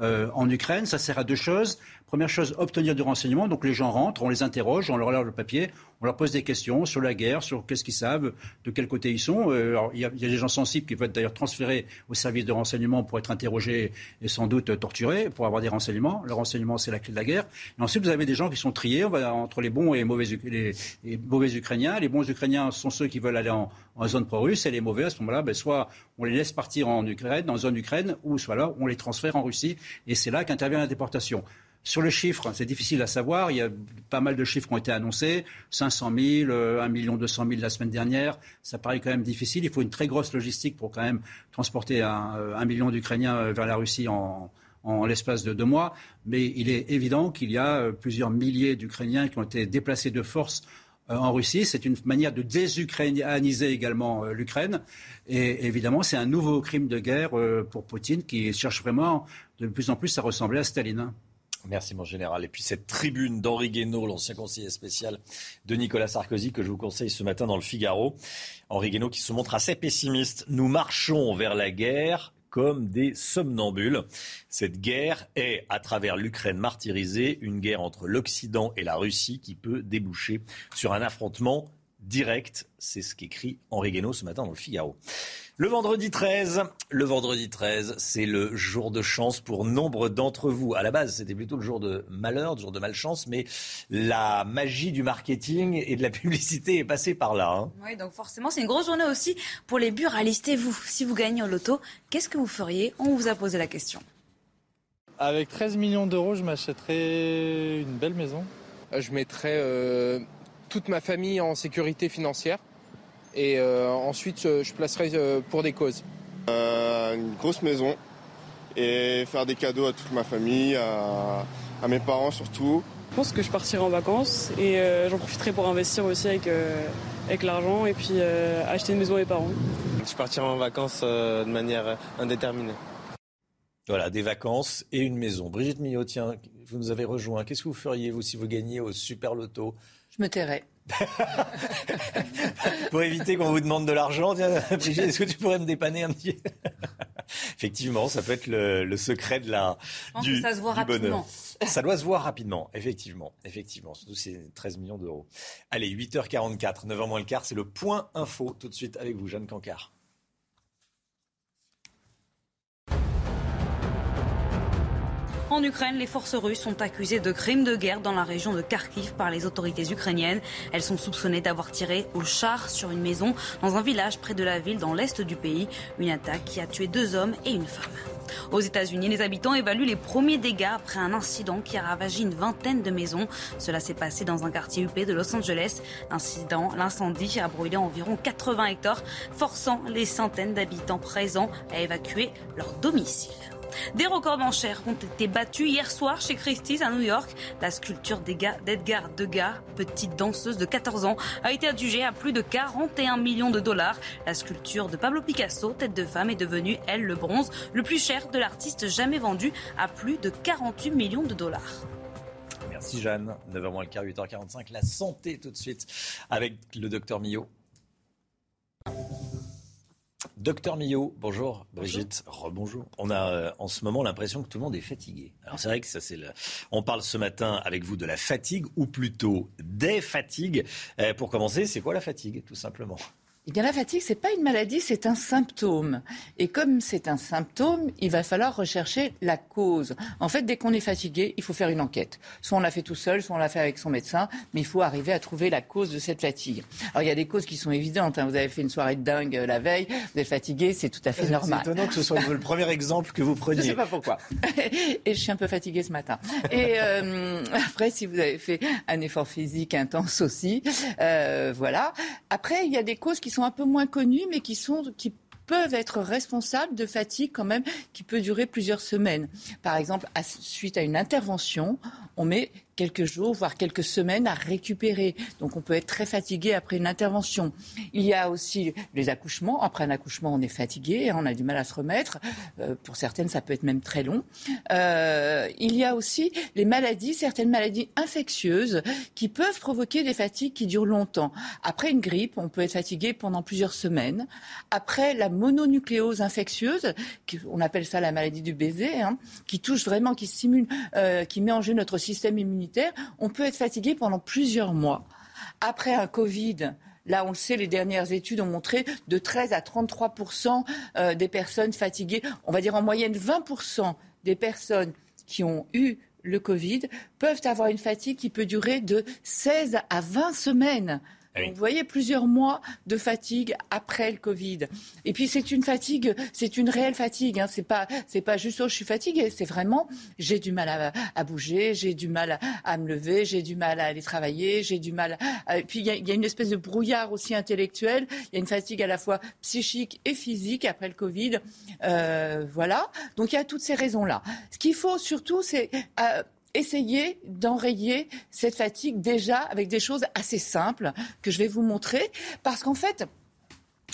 S9: euh, en Ukraine. Ça sert à deux choses. Première chose, obtenir du renseignement. Donc les gens rentrent, on les interroge, on leur lève le papier, on leur pose des questions sur la guerre, sur qu'est-ce qu'ils savent, de quel côté ils sont. Euh, il, y a, y a des gens sensibles qui peuvent être d'ailleurs transférés au service de renseignement pour être interrogés et sans doute torturés, pour avoir des renseignements. Le renseignement, c'est la clé de la guerre. Et ensuite, vous avez des gens qui sont triés on va, entre les bons et les mauvais, les mauvais Ukrainiens. Les bons Ukrainiens sont ceux qui veulent aller en, en zone pro-russe et les mauvais, à ce moment-là, ben, soit on les laisse partir en Ukraine, en zone Ukraine, ou soit là, on les transfère en Russie. Et c'est là qu'intervient la déportation. Sur le chiffre, c'est difficile à savoir. Il y a pas mal de chiffres qui ont été annoncés. 500 000, 1 million 200 000 la semaine dernière. Ça paraît quand même difficile. Il faut une très grosse logistique pour quand même transporter un, un million d'Ukrainiens vers la Russie en, l'espace de deux mois. Mais il est évident qu'il y a plusieurs milliers d'Ukrainiens qui ont été déplacés de force euh, en Russie. C'est une manière de désukrainianiser également euh, l'Ukraine. Et évidemment, c'est un nouveau crime de guerre euh, pour Poutine qui cherche vraiment de plus en plus à ressembler à Staline.
S1: Merci mon général. Et puis cette tribune d'Henri Guénaud, l'ancien conseiller spécial de Nicolas Sarkozy, que je vous conseille ce matin dans le Figaro. Henri Guénaud qui se montre assez pessimiste. Nous marchons vers la guerre comme des somnambules. Cette guerre est, à travers l'Ukraine martyrisée, une guerre entre l'Occident et la Russie qui peut déboucher sur un affrontement direct. C'est ce qu'écrit Henri Guénaud ce matin dans le Figaro. Le vendredi 13, le vendredi 13, c'est le jour de chance pour nombre d'entre vous. À la base, c'était plutôt le jour de malheur, le jour de malchance, mais la magie du marketing et de la <laughs> publicité est passée par là. Hein.
S2: Oui, donc forcément, c'est une grosse journée aussi pour les buralistes. Et vous, si vous gagnez au loto, qu'est-ce que vous feriez? On vous a posé la question.
S61: Avec 13 millions d'euros, je m'achèterais une belle maison.
S25: Je mettrais euh, toute ma famille en sécurité financière. Et euh, ensuite, je placerai euh, pour des causes.
S62: Euh, une grosse maison et faire des cadeaux à toute ma famille, à, mes parents surtout.
S63: Je pense que je partirai en vacances et j'en profiterai pour investir aussi avec, avec l'argent et puis acheter une maison à mes parents.
S64: Je partirai en vacances de manière indéterminée.
S1: Voilà, des vacances et une maison. Brigitte Millot, tiens, vous nous avez rejoint. Qu'est-ce que vous feriez, vous, si vous gagniez au Super Loto
S65: Je me tairais. <laughs>
S1: Pour éviter qu'on vous demande de l'argent, est-ce que tu pourrais me dépanner un petit Effectivement, ça peut être le, secret de la, du,
S2: ça se voit rapidement. <laughs>
S1: Ça doit se voir rapidement, effectivement. Effectivement, surtout c'est 13 millions d'euros. Allez, 8h44, 9h moins le quart, c'est le point info tout de suite avec vous, Jeanne Cancard.
S2: En Ukraine, les forces russes sont accusées de crimes de guerre dans la région de Kharkiv par les autorités ukrainiennes. Elles sont soupçonnées d'avoir tiré au char sur une maison dans un village près de la ville dans l'est du pays. Une attaque qui a tué deux hommes et une femme. Aux États-Unis, les habitants évaluent les premiers dégâts après un incident qui a ravagé une vingtaine de maisons. Cela s'est passé dans un quartier UP de Los Angeles. L'incident, l'incendie a brûlé environ 80 hectares, forçant les centaines d'habitants présents à évacuer leur domicile. Des records en chair ont été battus hier soir chez Christie's à New York. La sculpture d'Edgar Degas, petite danseuse de 14 ans, a été adjugée à plus de 41 millions de dollars. La sculpture de Pablo Picasso, tête de femme, est devenue, elle, le bronze, le plus cher de l'artiste jamais vendu à plus de 48 millions de dollars.
S1: Merci Jeanne. 9h moins le quart, 8h45. La santé tout de suite avec le docteur Millot. Docteur Millot, bonjour. Brigitte, rebonjour. On a euh, en ce moment l'impression que tout le monde est fatigué. Alors c'est vrai que ça c'est le... On parle ce matin avec vous de la fatigue, ou plutôt des fatigues. Euh, pour commencer, c'est quoi la fatigue, tout simplement?
S66: Eh bien, la fatigue, c'est pas une maladie, c'est un symptôme. Et comme c'est un symptôme, il va falloir rechercher la cause. En fait, dès qu'on est fatigué, il faut faire une enquête. Soit on l'a fait tout seul, soit on l'a fait avec son médecin, mais il faut arriver à trouver la cause de cette fatigue. Alors, il y a des causes qui sont évidentes. Hein. Vous avez fait une soirée de dingue euh, la veille, vous êtes fatigué, c'est tout à fait normal.
S1: C'est étonnant que ce soit le premier exemple que vous <laughs> preniez.
S66: Je sais pas pourquoi. <laughs> Et je suis un peu fatiguée ce matin. Et euh, après, si vous avez fait un effort physique intense aussi, euh, voilà. Après, il y a des causes qui sont un peu moins connus, mais qui sont qui peuvent être responsables de fatigue quand même qui peut durer plusieurs semaines. Par exemple, suite à une intervention, on met quelques jours, voire quelques semaines à récupérer. Donc on peut être très fatigué après une intervention. Il y a aussi les accouchements. Après un accouchement, on est fatigué, on a du mal à se remettre. Euh, pour certaines, ça peut être même très long. Euh, il y a aussi les maladies, certaines maladies infectieuses qui peuvent provoquer des fatigues qui durent longtemps. Après une grippe, on peut être fatigué pendant plusieurs semaines. Après la mononucléose infectieuse, on appelle ça la maladie du baiser, hein, qui touche vraiment, qui stimule, euh, qui met en jeu notre système immunitaire on peut être fatigué pendant plusieurs mois. Après un Covid, Là, on le sait, les dernières études ont montré de 13 à 33 euh, des personnes fatiguées, on va dire en moyenne 20 des personnes qui ont eu le Covid peuvent avoir une fatigue qui peut durer de 16 à 20 semaines. Ah vous voyez plusieurs mois de fatigue après le Covid. Et puis c'est une fatigue, c'est une réelle fatigue. Hein. C'est pas, c'est pas juste oh je suis fatiguée. C'est vraiment j'ai du mal à, bouger, j'ai du mal à, me lever, j'ai du mal à aller travailler, j'ai du mal. Et puis il y, a, une espèce de brouillard aussi intellectuel. Il y a une fatigue à la fois psychique et physique après le Covid. Euh, voilà. Donc il y a toutes ces raisons là. Ce qu'il faut surtout c'est euh, essayer d'enrayer cette fatigue déjà avec des choses assez simples que je vais vous montrer. Parce qu'en fait,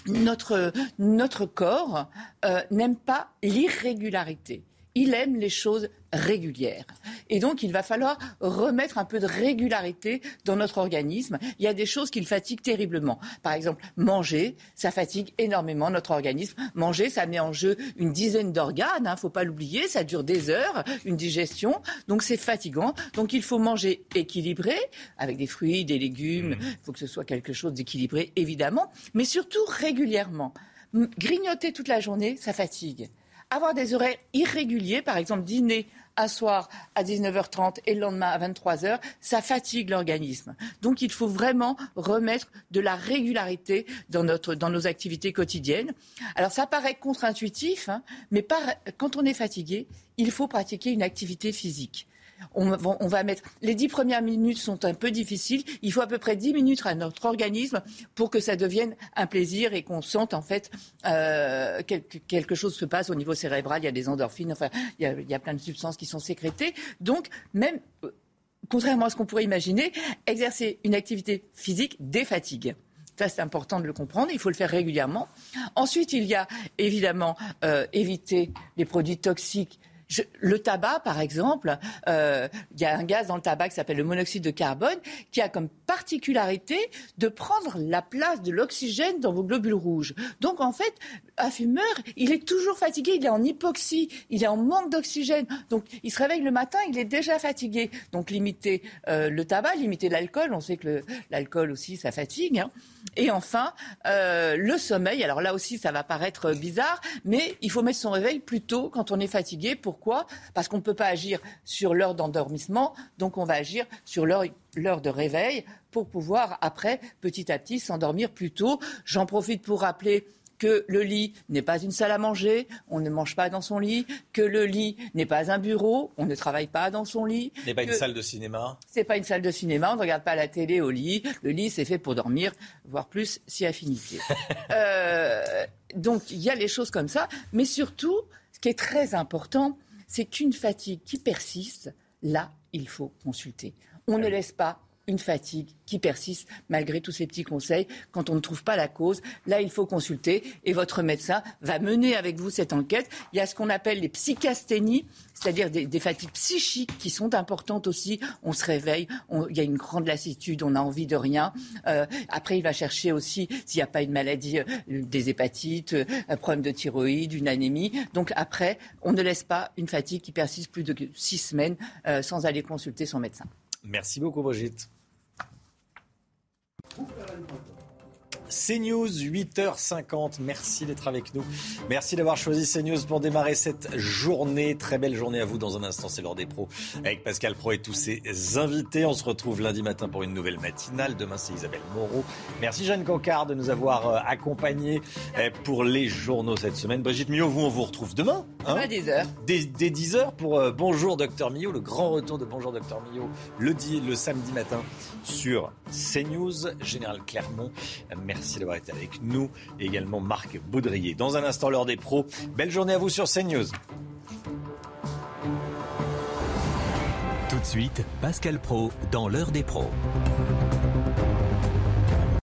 S66: notre, notre corps euh, n'aime pas l'irrégularité. Il aime les choses régulière. Et donc, il va falloir remettre un peu de régularité dans notre organisme. Il y a des choses qui le fatiguent terriblement. Par exemple, manger, ça fatigue énormément notre organisme. Manger, ça met en jeu une dizaine d'organes, il hein, ne faut pas l'oublier, ça dure des heures, une digestion, donc c'est fatigant. Donc, il faut manger équilibré, avec des fruits, des légumes, mmh. il faut que ce soit quelque chose d'équilibré, évidemment, mais surtout régulièrement. Grignoter toute la journée, ça fatigue. Avoir des horaires irréguliers, par exemple dîner un soir à 19h30 et le lendemain à 23h, ça fatigue l'organisme. Donc il faut vraiment remettre de la régularité dans, nos activités quotidiennes. Alors ça paraît contre-intuitif, hein, mais quand on est fatigué, il faut pratiquer une activité physique on va, mettre. Les dix premières minutes sont un peu difficiles. Il faut à peu près dix minutes à notre organisme pour que ça devienne un plaisir et qu'on sente en fait euh, quelque, chose se passe au niveau cérébral. Il y a des endorphines. Enfin, il y a, plein de substances qui sont sécrétées. Donc, même euh, contrairement à ce qu'on pourrait imaginer, exercer une activité physique défatigue. Ça, c'est important de le comprendre. Il faut le faire régulièrement. Ensuite, il y a évidemment euh, éviter les produits toxiques le tabac, par exemple, euh, il y a un gaz dans le tabac qui s'appelle le monoxyde de carbone, qui a comme particularité de prendre la place de l'oxygène dans vos globules rouges. Donc, en fait, un fumeur, il est toujours fatigué, il est en hypoxie, il est en manque d'oxygène. Donc, il se réveille le matin, il est déjà fatigué. Donc, limiter euh, le tabac, limiter l'alcool. On sait que l'alcool aussi, ça fatigue. Hein. Et enfin, euh, le sommeil. Alors là aussi, ça va paraître bizarre, mais il faut mettre son réveil plus tôt quand on est fatigué. Pourquoi? Parce qu'on ne peut pas agir sur l'heure d'endormissement, donc on va agir sur l'heure de réveil pour pouvoir, après, petit à petit, s'endormir plus tôt. J'en profite pour rappeler que le lit n'est pas une salle à manger, on ne mange pas dans son lit, que le lit n'est pas un bureau, on ne travaille pas dans son lit.
S1: N'est pas une salle de cinéma.
S66: C'est pas une salle de cinéma, on ne regarde pas la télé au lit. Le lit, c'est fait pour dormir, voire plus si affinité. <laughs> euh, donc il y a les choses comme ça, mais surtout, ce qui est très important, c'est qu'une fatigue qui persiste, là, il faut consulter. On ne laisse pas une fatigue qui persiste malgré tous ces petits conseils. Quand on ne trouve pas la cause, là, il faut consulter et votre médecin va mener avec vous cette enquête. Il y a ce qu'on appelle les psychasthénies, c'est-à-dire des, fatigues psychiques qui sont importantes aussi. On se réveille, il y a une grande lassitude, on a envie de rien. Euh, après, il va chercher aussi s'il n'y a pas une maladie, euh, des hépatites, euh, un problème de thyroïde, une anémie. Donc après, on ne laisse pas une fatigue qui persiste plus de six semaines sans aller consulter son médecin.
S1: Merci beaucoup, Brigitte. Busca la CNews, 8h50. Merci d'être avec nous. Merci d'avoir choisi CNews pour démarrer cette journée. Très belle journée à vous. Dans un instant, c'est l'heure des pros avec Pascal Pro et tous ses invités. On se retrouve lundi matin pour une nouvelle matinale. Demain, c'est Isabelle Moreau. Merci Jeanne Cocard de nous avoir euh, accompagnés euh, pour les journaux cette semaine. Brigitte Millot, vous, on vous retrouve demain.
S66: Hein à 10h.
S1: Dès, 10h pour euh, Bonjour Docteur Millot, le grand retour de Bonjour Docteur Millot le, le samedi matin sur CNews, Général Clermont. Merci d'avoir été avec nous. Également Marc Baudrier. Dans un instant, l'heure des pros. Belle journée à vous sur CNews.
S65: Tout de suite, Pascal Pro dans l'heure des pros.